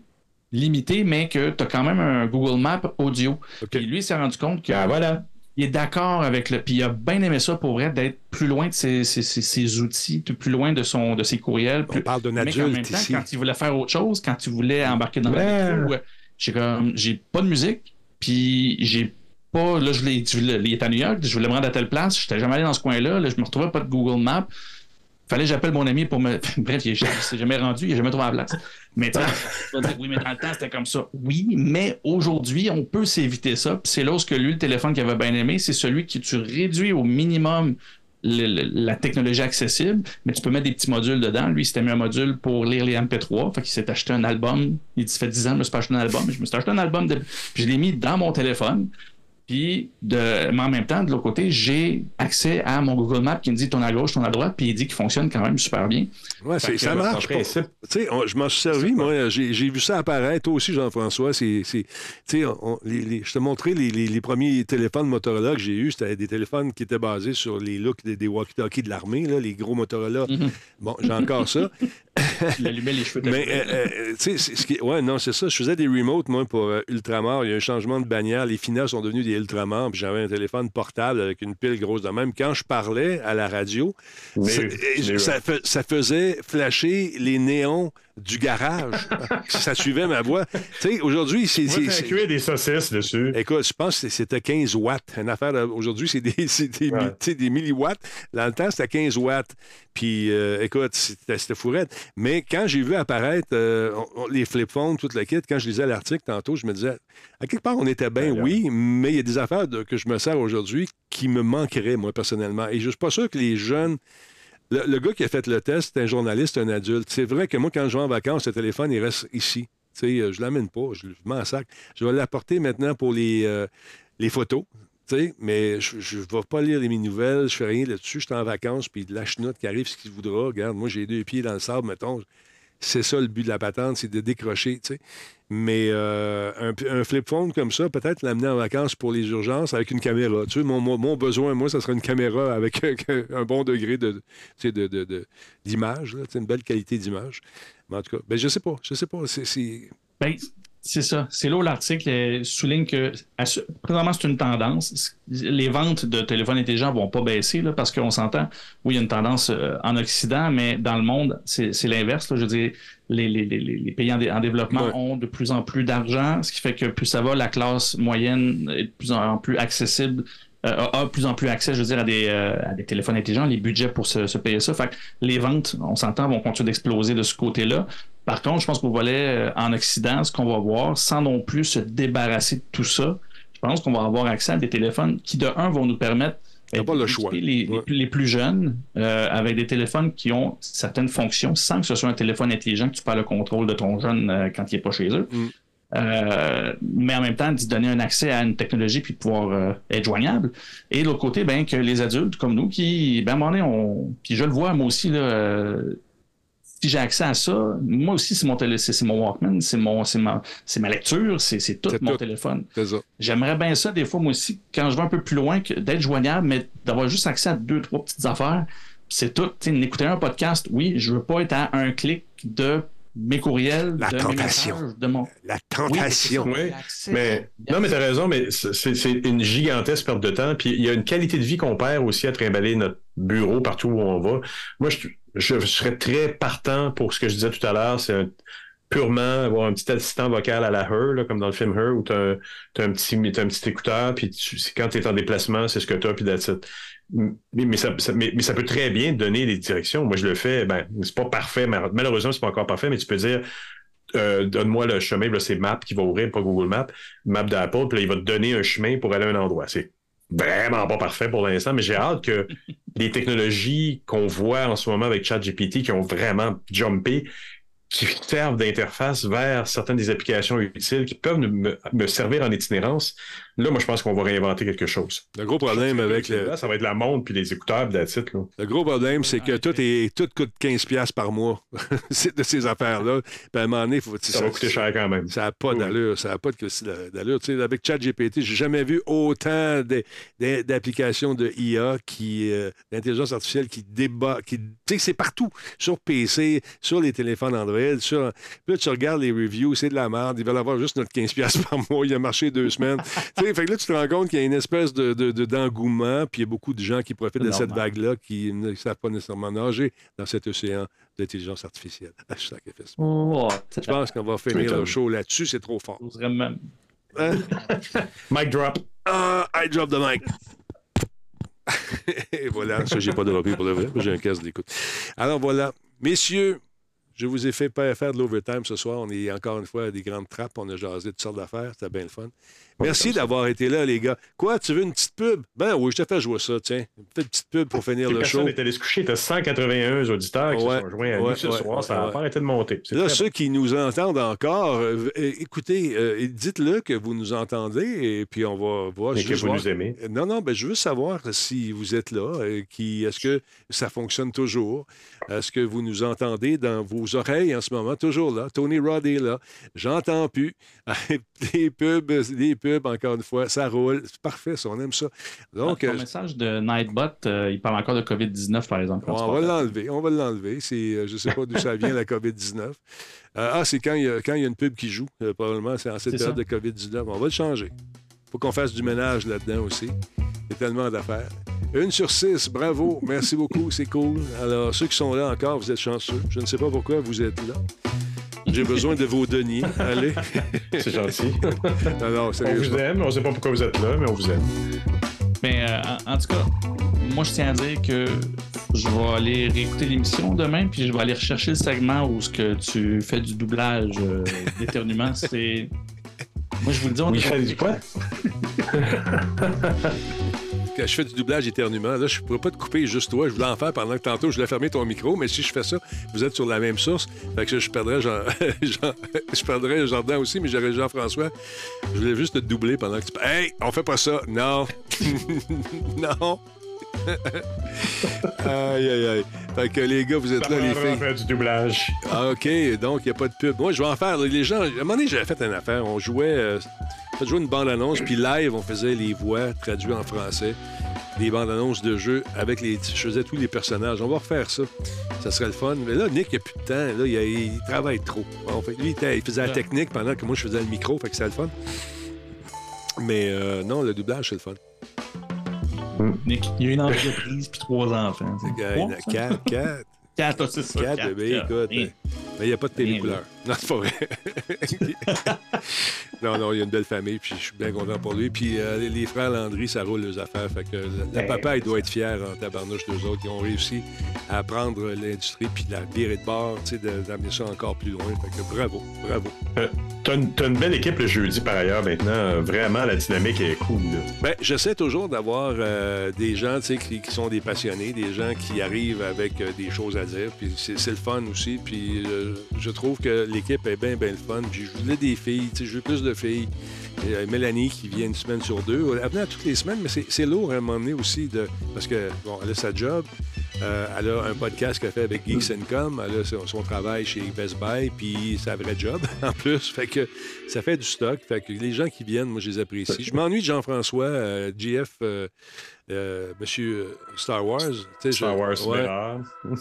limité, mais que tu as quand même un Google Maps audio. Puis lui, il s'est rendu compte que Ah, voilà. il est d'accord avec le. Puis il a bien aimé ça pour vrai, d'être plus loin de ses, ses- ses- ses outils, plus loin de, son, de ses courriels. on Plus... parle d'un Mais qu'en même adulte temps, ici. quand il voulait faire autre chose, quand il voulait embarquer dans Ouais. le métro, euh, j'ai comme. J'ai pas de musique, puis j'ai pas. Là, je l'ai. je l'ai- Il est à New York, je voulais me rendre à telle place, j'étais jamais allé dans ce coin-là, là, je me retrouvais pas de Google Maps. Fallait que j'appelle mon ami pour me. Bref, il est- il s'est jamais rendu, il n'a jamais trouvé la place. Mais tu oui, mais dans le temps, c'était comme ça. Oui, mais aujourd'hui, on peut s'éviter ça. C'est là où ce que lui, le téléphone qu'il avait bien aimé, c'est celui qui tu réduis au minimum la technologie accessible, mais tu peux mettre des petits modules dedans. Lui, il s'était mis un module pour lire les MP3. Fait qu'il s'est acheté un album. Il dit, ça fait 10 ans je me suis pas acheté un album. Je me suis acheté un album. De... Puis je l'ai mis dans mon téléphone. Puis, de... mais en même temps, de l'autre côté, j'ai accès à mon Google Maps qui me dit ton à gauche, ton à droite, puis il dit qu'il fonctionne quand même super bien. Que, ça marche. pas. on- je m'en suis servi, moi. J'ai vu ça apparaître. Toi aussi, Jean-François. Je te montrais les, les- les premiers téléphones Motorola que j'ai eus. C'était des téléphones qui étaient basés sur les looks des, des walkie-talkies de l'armée, les gros Motorola. Mhm. Bon, j'ai encore ça. Il allumait les cheveux de Mais, euh, euh, tu sais, c'est- ce qui... ouais, non, c'est ça. Je faisais des remotes, moi, pour euh, Ultramar. Il y a eu un changement de bannière. Les finales sont devenus des Ultramar. Puis j'avais un téléphone portable avec une pile grosse de même. Quand je parlais à la radio, Mais- ça, mais- ça fe- ça faisait flasher les néons du garage. ça suivait ma voix. Tu sais, aujourd'hui, c'est. des saucisses dessus. Écoute, je pense que c'était 15 watts. Une affaire, aujourd'hui, c'est des, c'est des, Ouais. des milliwatts. Dans le temps, c'était 15 watts. Puis, euh, écoute, c'était fourrette. Mais quand j'ai vu apparaître euh, les flip phones, tout le kit, quand je lisais l'article tantôt, je me disais, à quelque part, on était bien, Ailleurs. oui, mais il y a des affaires de- que je me sers aujourd'hui qui me manqueraient, moi, personnellement. Et je suis pas sûr que les jeunes. Le, gars qui a fait le test, c'est un journaliste, un adulte. C'est vrai que moi, quand je vais en vacances, le téléphone, il reste ici. Euh, je ne l'amène pas, je le mets en sac. Je vais l'apporter maintenant pour les, euh, les photos. mais je ne vais pas lire les mes nouvelles, je fais rien là-dessus. Je suis en vacances, puis de la chenoute qui arrive, ce qu'il voudra. Regarde, moi, j'ai deux pieds dans le sable, mettons. C'est ça le but de la patente, c'est de décrocher, tu sais. Mais euh, un, flip phone comme ça, peut-être l'amener en vacances pour les urgences avec une caméra. Tu sais, mon, mon- besoin, moi, ça serait une caméra avec un bon degré de, de, de- d'image, une belle qualité d'image. Mais en tout cas, ben, je sais pas, je sais pas. C'est, c'est- Ben, c'est ça. C'est là où l'article souligne que présentement, c'est une tendance. Les ventes de téléphones intelligents vont pas baisser là, parce qu'on s'entend, oui, il y a une tendance euh, en Occident, mais dans le monde, c'est l'inverse. Je veux dire, les, les- les- les pays en, dé- en développement Ouais. ont de plus en plus d'argent, ce qui fait que plus ça va, la classe moyenne est de plus en plus accessible. euh, a a de plus en plus accès, je veux dire, à des, euh, à des téléphones intelligents, les budgets pour se, se payer ça. Fait que les ventes, on s'entend, vont continuer d'exploser de ce côté-là. Par contre, je pense qu'au volet euh, en Occident, ce qu'on va voir, sans non plus se débarrasser de tout ça, je pense qu'on va avoir accès à des téléphones qui, de un, vont nous permettre ben, pas le d'équiper choix. Les, Ouais. plus- les plus jeunes euh, avec des téléphones qui ont certaines fonctions sans que ce soit un téléphone intelligent que tu perds le contrôle de ton jeune euh, quand il n'est pas chez eux. Mm. Euh, mais en même temps, d'y donner un accès à une technologie puis de pouvoir être joignable. Et de l'autre côté, ben, que les adultes comme nous qui, ben, à un moment donné, on... puis je le vois moi aussi, là, si j'ai accès à ça, moi aussi, c'est mon, c'est mon Walkman, c'est mon... c'est ma... c'est ma lecture, c'est c'est tout mon tout. téléphone. c'est ça. J'aimerais bien ça, des fois, moi aussi, quand je vais un peu plus loin, que d'être joignable, mais d'avoir juste accès à deux, trois petites affaires. C'est tout. Tu sais, N'écouter un podcast, oui, je veux pas être à un clic de mes courriels, La de mes tentation. messages, de mon. La tentation. ça, Oui. Mais non, mais t'as raison, mais c'est c'est une gigantesque perte de temps. Puis il y a une qualité de vie qu'on perd aussi à trimballer notre bureau partout où on va. Moi, je, je, je serais très partant pour ce que je disais tout à l'heure. C'est un- purement avoir un petit assistant vocal à la Her, là, comme dans le film Her, où t'as un, t'as un petit, t'as un petit écouteur, puis tu- c'est- quand t'es en déplacement, c'est ce que t'as, puis that's it. Mais, ça, mais, ça peut très bien donner des directions. Moi, je le fais. Ben, c'est pas parfait. mal- Malheureusement, c'est pas encore parfait, mais tu peux dire euh, donne-moi le chemin, c'est Map qui va ouvrir, pas Google Maps, Map d'Apple, puis là, il va te donner un chemin pour aller à un endroit. C'est vraiment pas parfait pour l'instant, mais j'ai hâte que les technologies qu'on voit en ce moment avec ChatGPT qui ont vraiment jumpé, qui servent d'interface vers certaines des applications utiles qui peuvent me, me servir en itinérance. Là, moi, je pense qu'on va réinventer quelque chose. Le gros problème avec le, Là, ça va être la montre puis les écouteurs, là. Le gros problème, c'est que tout, est, tout coûte 15$ piastres par mois de ces affaires-là. Puis à un moment donné, faut, Ça va coûter cher quand même. Ça n'a pas Oui. d'allure. Ça n'a pas de- d'allure. Tu sais, avec ChatGPT, j'ai jamais vu autant de- de- d'applications de IA, qui, euh, d'intelligence artificielle qui débat. Qui, tu sais, c'est partout. Sur PC, sur les téléphones Android. Sur... Puis là, tu regardes les reviews, c'est de la merde. Ils veulent avoir juste notre 15$ piastres par mois. Il a marché deux semaines. Sais, fait que là, tu te rends compte qu'il y a une espèce de, de- de- d'engouement, puis il y a beaucoup de gens qui profitent de cette vague-là qui ne savent pas nécessairement nager dans cet océan d'intelligence artificielle. FSM. Oh, Je pense qu'on va finir le show là-dessus, c'est trop fort. même- Hein? Mic drop. Ah, I drop the mic. Et voilà, ça, j'ai pas droppé pour le vrai, j'ai un casque d'écoute. Alors voilà, messieurs, je vous ai fait pas faire de l'overtime ce soir. On est encore une fois à des grandes trappes, on a jasé toutes sortes d'affaires, c'était bien le fun. Merci d'avoir été là, les gars. Quoi, tu veux une petite pub? Ben oui, je te fais jouer ça, tiens. Une petite pub pour finir le show. personnes est allé se coucher. T'as 181 auditeurs qui Ouais, se sont joints à ouais, nous ce ouais, soir. Ça n'a pas arrêté de monter. Là, ceux qui nous entendent encore, euh, euh, écoutez, euh, dites-le que vous nous entendez et puis on va voir. Et je que vous voir- nous aimez. Non, non, ben, je veux savoir si vous êtes là. euh, qui, est-ce que ça fonctionne toujours? Est-ce que vous nous entendez dans vos oreilles en ce moment? Toujours là. Tony Rod est là. J'entends plus. les pubs, les pubs, encore une fois, ça roule. C'est parfait, ça, on aime ça. Donc, Ton euh, message de Nightbot, euh, il parle encore de COVID-19, par exemple. on va l'enlever. On va l'enlever. C'est, euh, je ne sais pas d'où ça vient, la COVID-19. Euh, ah, c'est quand il y, a- quand il y a une pub qui joue. Probablement, c'est en cette période de COVID-19. On va le changer. faut qu'on fasse du ménage là-dedans aussi. Il y a tellement d'affaires. Une sur six, bravo. Merci beaucoup, c'est cool. Alors, ceux qui sont là encore, vous êtes chanceux. Je ne sais pas pourquoi vous êtes là. J'ai besoin de vos deniers. Allez. C'est gentil. Non, on vous aime. On ne sait pas pourquoi vous êtes là, mais on vous aime. Mais euh, en, en tout cas, moi, je tiens à dire que je vais aller réécouter l'émission demain, puis je vais aller rechercher le segment où ce que tu fais du doublage euh, d'éternuement. C'est. Moi, je vous le dis, on Oui, fait du quoi? Quand je fais du doublage éternuement, là, je ne pourrais pas te couper juste toi. Je voulais en faire pendant que tantôt, je voulais fermer ton micro, mais si je fais ça, vous êtes sur la même source. Fait que je perdrais Jean... Jean- je perdrais Jardin aussi, mais j'aurais Jean-François. Je voulais juste te doubler pendant que tu... Hey, on fait pas ça. Non. non. aïe, aïe, aïe. Fait que les gars, vous êtes là, les filles. faire du doublage. Ah, OK, donc il n'y a pas de pub. Moi, je vais en faire. Les gens, à un moment donné, j'avais fait une affaire. On jouait, euh, on jouer une bande-annonce, puis live, on faisait les voix traduites en français, des bandes-annonces de jeux avec les. Je faisais tous les personnages. On va refaire ça. Ça serait le fun. Mais là, Nick, il n'a plus de temps. Là, il, a- il travaille trop. Bon, fait lui, il, faisait la technique pendant que moi, je faisais le micro, fait que c'était le fun. Mais euh, non, le doublage, c'est le fun. Nick, il y a une entreprise puis trois enfants. Quatre, quatre. Quatre, c'est ça. Quatre quatre, bébés, quatre. écoute. Mais il n'y a pas de télé Bien, couleur. Non, c'est pas vrai. non, non, il y a une belle famille, puis je suis bien content pour lui. Puis euh, les- les frères Landry, ça roule les affaires. Fait que le, le Ben, papa, il doit être fier en tabarnouche d'eux autres. Ils ont réussi à prendre l'industrie, puis la virer de bord, tu sais, d'amener ça encore plus loin. Fait que bravo, bravo. Euh, T'as une, belle équipe le jeudi par ailleurs maintenant. Vraiment, la dynamique est cool. là. Ben, j'essaie toujours d'avoir euh, des gens tu sais, qui, qui sont des passionnés, des gens qui arrivent avec euh, des choses à dire. Puis c'est le fun aussi. Puis euh, je trouve que l'équipe est bien, bien le fun. Puis je voulais des filles, tu sais, je veux plus de filles. Et, euh, Mélanie qui vient une semaine sur deux. Elle venait à toutes les semaines, mais c'est lourd à un moment donné aussi de. Parce que, bon, elle a sa job. Euh, elle a un podcast qu'elle fait avec Geeks Com. Elle a son, son travail chez Best Buy, puis sa vraie job en plus. Fait que ça fait du stock. Fait que les gens qui viennent, moi, je les apprécie. Je m'ennuie de Jean-François, euh, GF, euh, Monsieur Star Wars. Sais, je- Star Wars, ouais.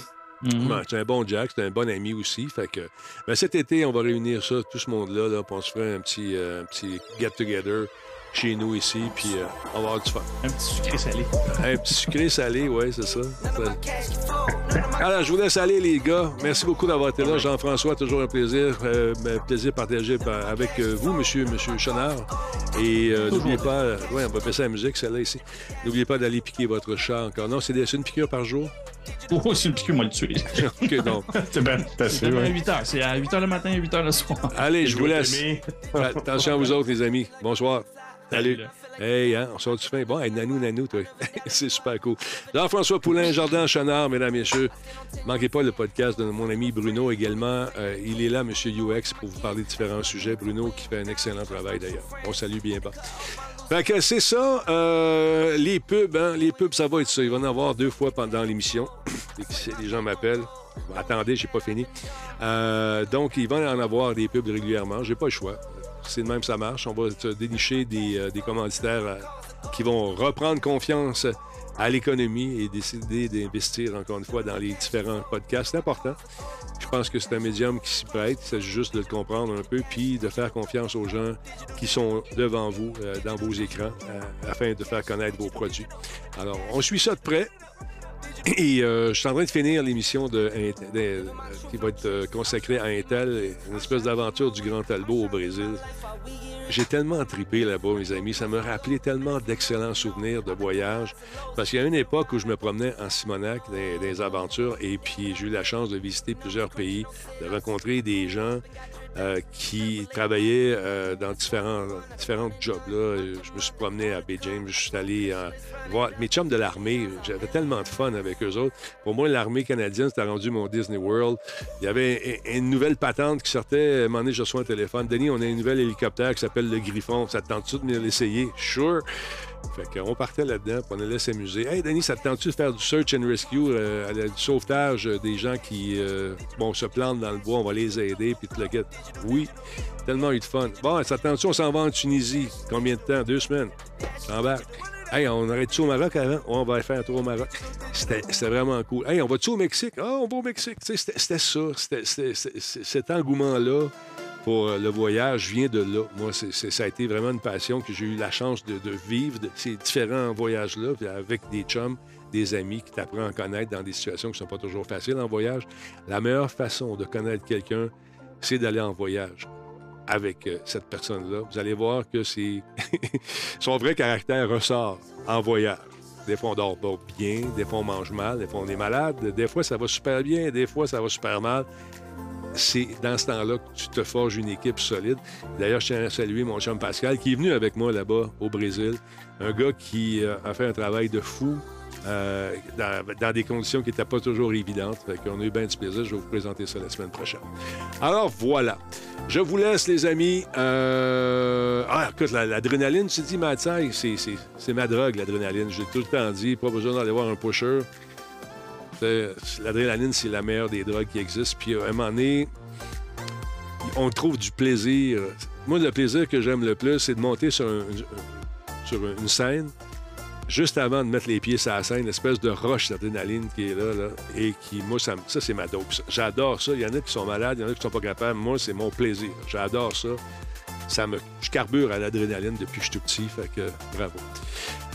Mhm. Ouais, c'est un bon Jack, c'est un bon ami aussi. Fait que, ben, cet été, on va réunir ça, tout ce monde-là, là, puis on se ferait un petit, euh, un petit get-together chez nous ici, puis euh, on va avoir du fun. Un petit sucré salé. Un petit sucré salé, oui, c'est ça. Alors, je vous laisse aller, les gars. Merci beaucoup d'avoir été là. Jean-François, toujours un plaisir. Euh, ben, plaisir partagé par- avec euh, vous, monsieur, monsieur Chenard. Et euh, n'oubliez pas, ouais, on va passer la musique, celle-là ici. N'oubliez pas d'aller piquer votre chat encore. Non, c'est une piqûre par jour? Oh, c'est le piqueux, moi, le tuer. OK, non. C'est bien, c'est assez, C'est à ouais. 8 h. C'est à 8 h le matin, 8 h le soir. Allez, je vous laisse. Attention à vous autres, les amis. Bonsoir. Salut. Hey, hein, on sort du fin. Bon, hey, nanou, nanou, toi. c'est super cool. Jean-François Poulain, Jardin Chenard, mesdames, messieurs. Manquez pas le podcast de mon ami Bruno également. Euh, il est là, Monsieur UX, pour vous parler de différents sujets. Bruno qui fait un excellent travail d'ailleurs. On salue bien bas. C'est ça. euh, les pubs, hein, les pubs, ça va être ça. Il va en avoir deux fois pendant l'émission. Les gens m'appellent. Attendez, j'ai pas fini. Euh, donc, il va en avoir des pubs régulièrement. J'ai pas le choix. C'est de même ça marche. On va dénicher des, euh, commanditaires qui vont reprendre confiance à l'économie et décider d'investir encore une fois dans les différents podcasts. C'est important. Je pense que c'est un médium qui s'y prête. C'est juste de le comprendre un peu, puis de faire confiance aux gens qui sont devant vous, euh, dans vos écrans, euh, afin de faire connaître vos produits. Alors, on suit ça de près. Et euh, je suis en train de finir l'émission de- qui va être euh, consacrée à Intel, une espèce d'aventure du Grand Talbot au Brésil. J'ai tellement tripé là-bas, mes amis. Ça m'a rappelé tellement d'excellents souvenirs de voyage. Parce qu'il y a une époque où je me promenais en Simonac les aventures et puis j'ai eu la chance de visiter plusieurs pays, de rencontrer des gens euh, qui travaillaient euh, dans différents, différents jobs. Là. Je me suis promené à Beijing, je suis allé euh, voir mes chums de l'armée. J'avais tellement de fun avec eux autres. Pour moi, l'armée canadienne, c'était rendu mon Disney World. Il y avait une, nouvelle patente qui sortait. À un moment je reçois un téléphone. Denis, on a un nouvel hélicoptère qui s'appelle le Griffon. Ça te tente-tu de venir l'essayer? Sure. Fait partait là-dedans, puis on allait s'amuser. Hey, Denis, ça te tente-tu de faire du search and rescue, euh, du sauvetage euh, des gens qui euh, bon, se plantent dans le bois, on va les aider, puis tout le kit. Oui, tellement eu de fun. Bon, ça te tente-tu, on s'en va en Tunisie? Combien de temps? Deux semaines. T'embarques. Hey, on arrête-tu au Maroc avant? On va faire un tour au Maroc. C'était vraiment cool. Hey, on va-tu au Mexique? Ah, on va au Mexique. C'était ça. Cet engouement-là pour euh, le voyage vient de là. Moi, ça a été vraiment une passion que j'ai eu la chance de, vivre, ces différents voyages-là, avec des chums, des amis qui t'apprennent à connaître dans des situations qui ne sont pas toujours faciles en voyage. La meilleure façon de connaître quelqu'un, c'est d'aller en voyage avec euh, cette personne-là. Vous allez voir que son vrai caractère ressort en voyage. Des fois, on dort pas bien, des fois, on mange mal, des fois, on est malade, des fois, ça va super bien, des fois, ça va super mal c'est dans ce temps-là que tu te forges une équipe solide. D'ailleurs, je tiens à saluer mon chum Pascal, qui est venu avec moi là-bas au Brésil. Un gars qui euh, a fait un travail de fou euh, dans, des conditions qui n'étaient pas toujours évidentes. Fait qu'on a eu bien du plaisir. Je vais vous présenter ça la semaine prochaine. Alors, voilà. Je vous laisse, les amis. Euh, Ah, écoute, la- l'adrénaline, tu dis, Mathieu, c'est ma drogue, l'adrénaline. J'ai tout le temps dit, pas besoin d'aller voir un pusher. L'adrénaline, c'est la meilleure des drogues qui existent. Puis, à un moment donné, on trouve du plaisir. Moi, le plaisir que j'aime le plus, c'est de monter sur, un- sur une scène, juste avant de mettre les pieds sur la scène, l'espèce de roche d'adrénaline qui est là, là, et qui, moi, ça, c'est ma dope. J'adore ça. Il y en a qui sont malades, il y en a qui sont pas capables. Moi, c'est mon plaisir. J'adore ça. Ça me, je carbure à l'adrénaline depuis que je suis tout petit, fait que bravo.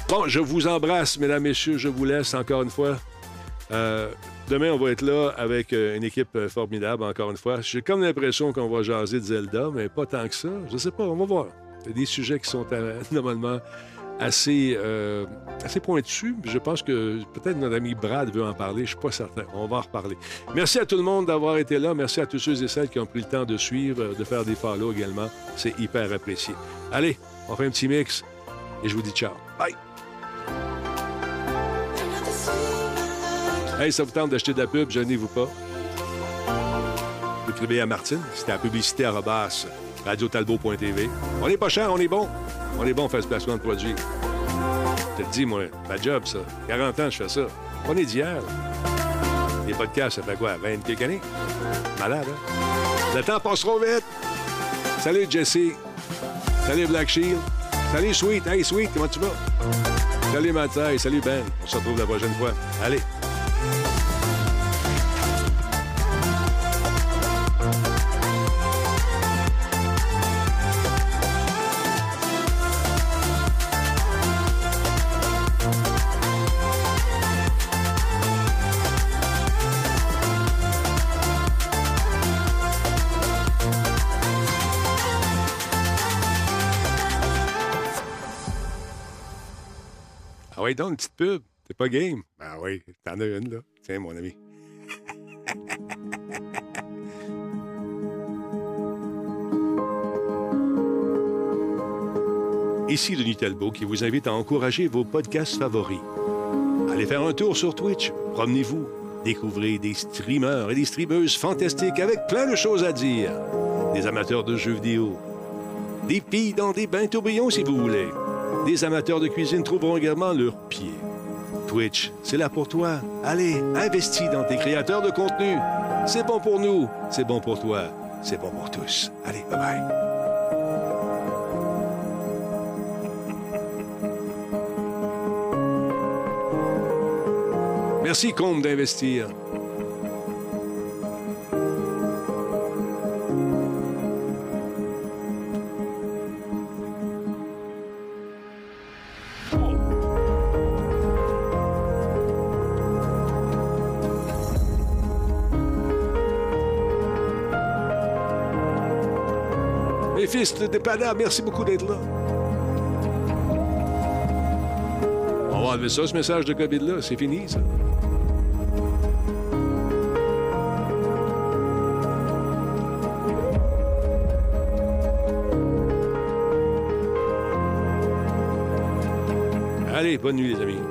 Bon, je vous embrasse, mesdames, messieurs. Je vous laisse encore une fois. Euh, demain, on va être là avec euh, une équipe euh, formidable, encore une fois. J'ai comme l'impression qu'on va jaser de Zelda, mais pas tant que ça. Je sais pas, on va voir. Il y a des sujets qui sont normalement assez, euh, assez pointus. Je pense que peut-être notre ami Brad veut en parler. Je suis pas certain. On va en reparler. Merci à tout le monde d'avoir été là. Merci à tous ceux et celles qui ont pris le temps de suivre, de faire des follow également. C'est hyper apprécié. Allez, on fait un petit mix et je vous dis ciao. Bye! Hey, ça vous tente d'acheter de la pub, gênez-vous pas. Vous écrivez à Martine, c'était la publicité à Robas, radiotalbot.tv. On est pas cher, on est bon. On est bon, on fait ce placement de produit. Je te le dis, moi, ma job, ça. 40 ans, je fais ça. On est d'hier. Les podcasts, ça fait quoi, 20 quelques années? Malade, hein? Le temps passe trop vite. Salut, Jesse. Salut, Black Shield. Salut, Sweet. Hey, Sweet, comment tu vas? Salut, Mathieu. Salut, Ben. On se retrouve la prochaine fois. Allez. Oui, donc, une petite pub. T'es pas game? Ben oui, t'en as une, là. Tiens, mon ami. Ici Denis Talbot qui vous invite à encourager vos podcasts favoris. Allez faire un tour sur Twitch, promenez-vous, découvrez des streamers et des streameuses fantastiques avec plein de choses à dire. Des amateurs de jeux vidéo, des filles dans des bains tourbillons si vous voulez. Des amateurs de cuisine trouveront également leur pied. Twitch, c'est là pour toi. Allez, investis dans tes créateurs de contenu. C'est bon pour nous, c'est bon pour toi, c'est bon pour tous. Allez, bye bye. Merci, Comte, d'investir. Fils de dépanneur, merci beaucoup d'être là. On va enlever ça, ce message de COVID-là. C'est fini, ça. Allez, bonne nuit, les amis.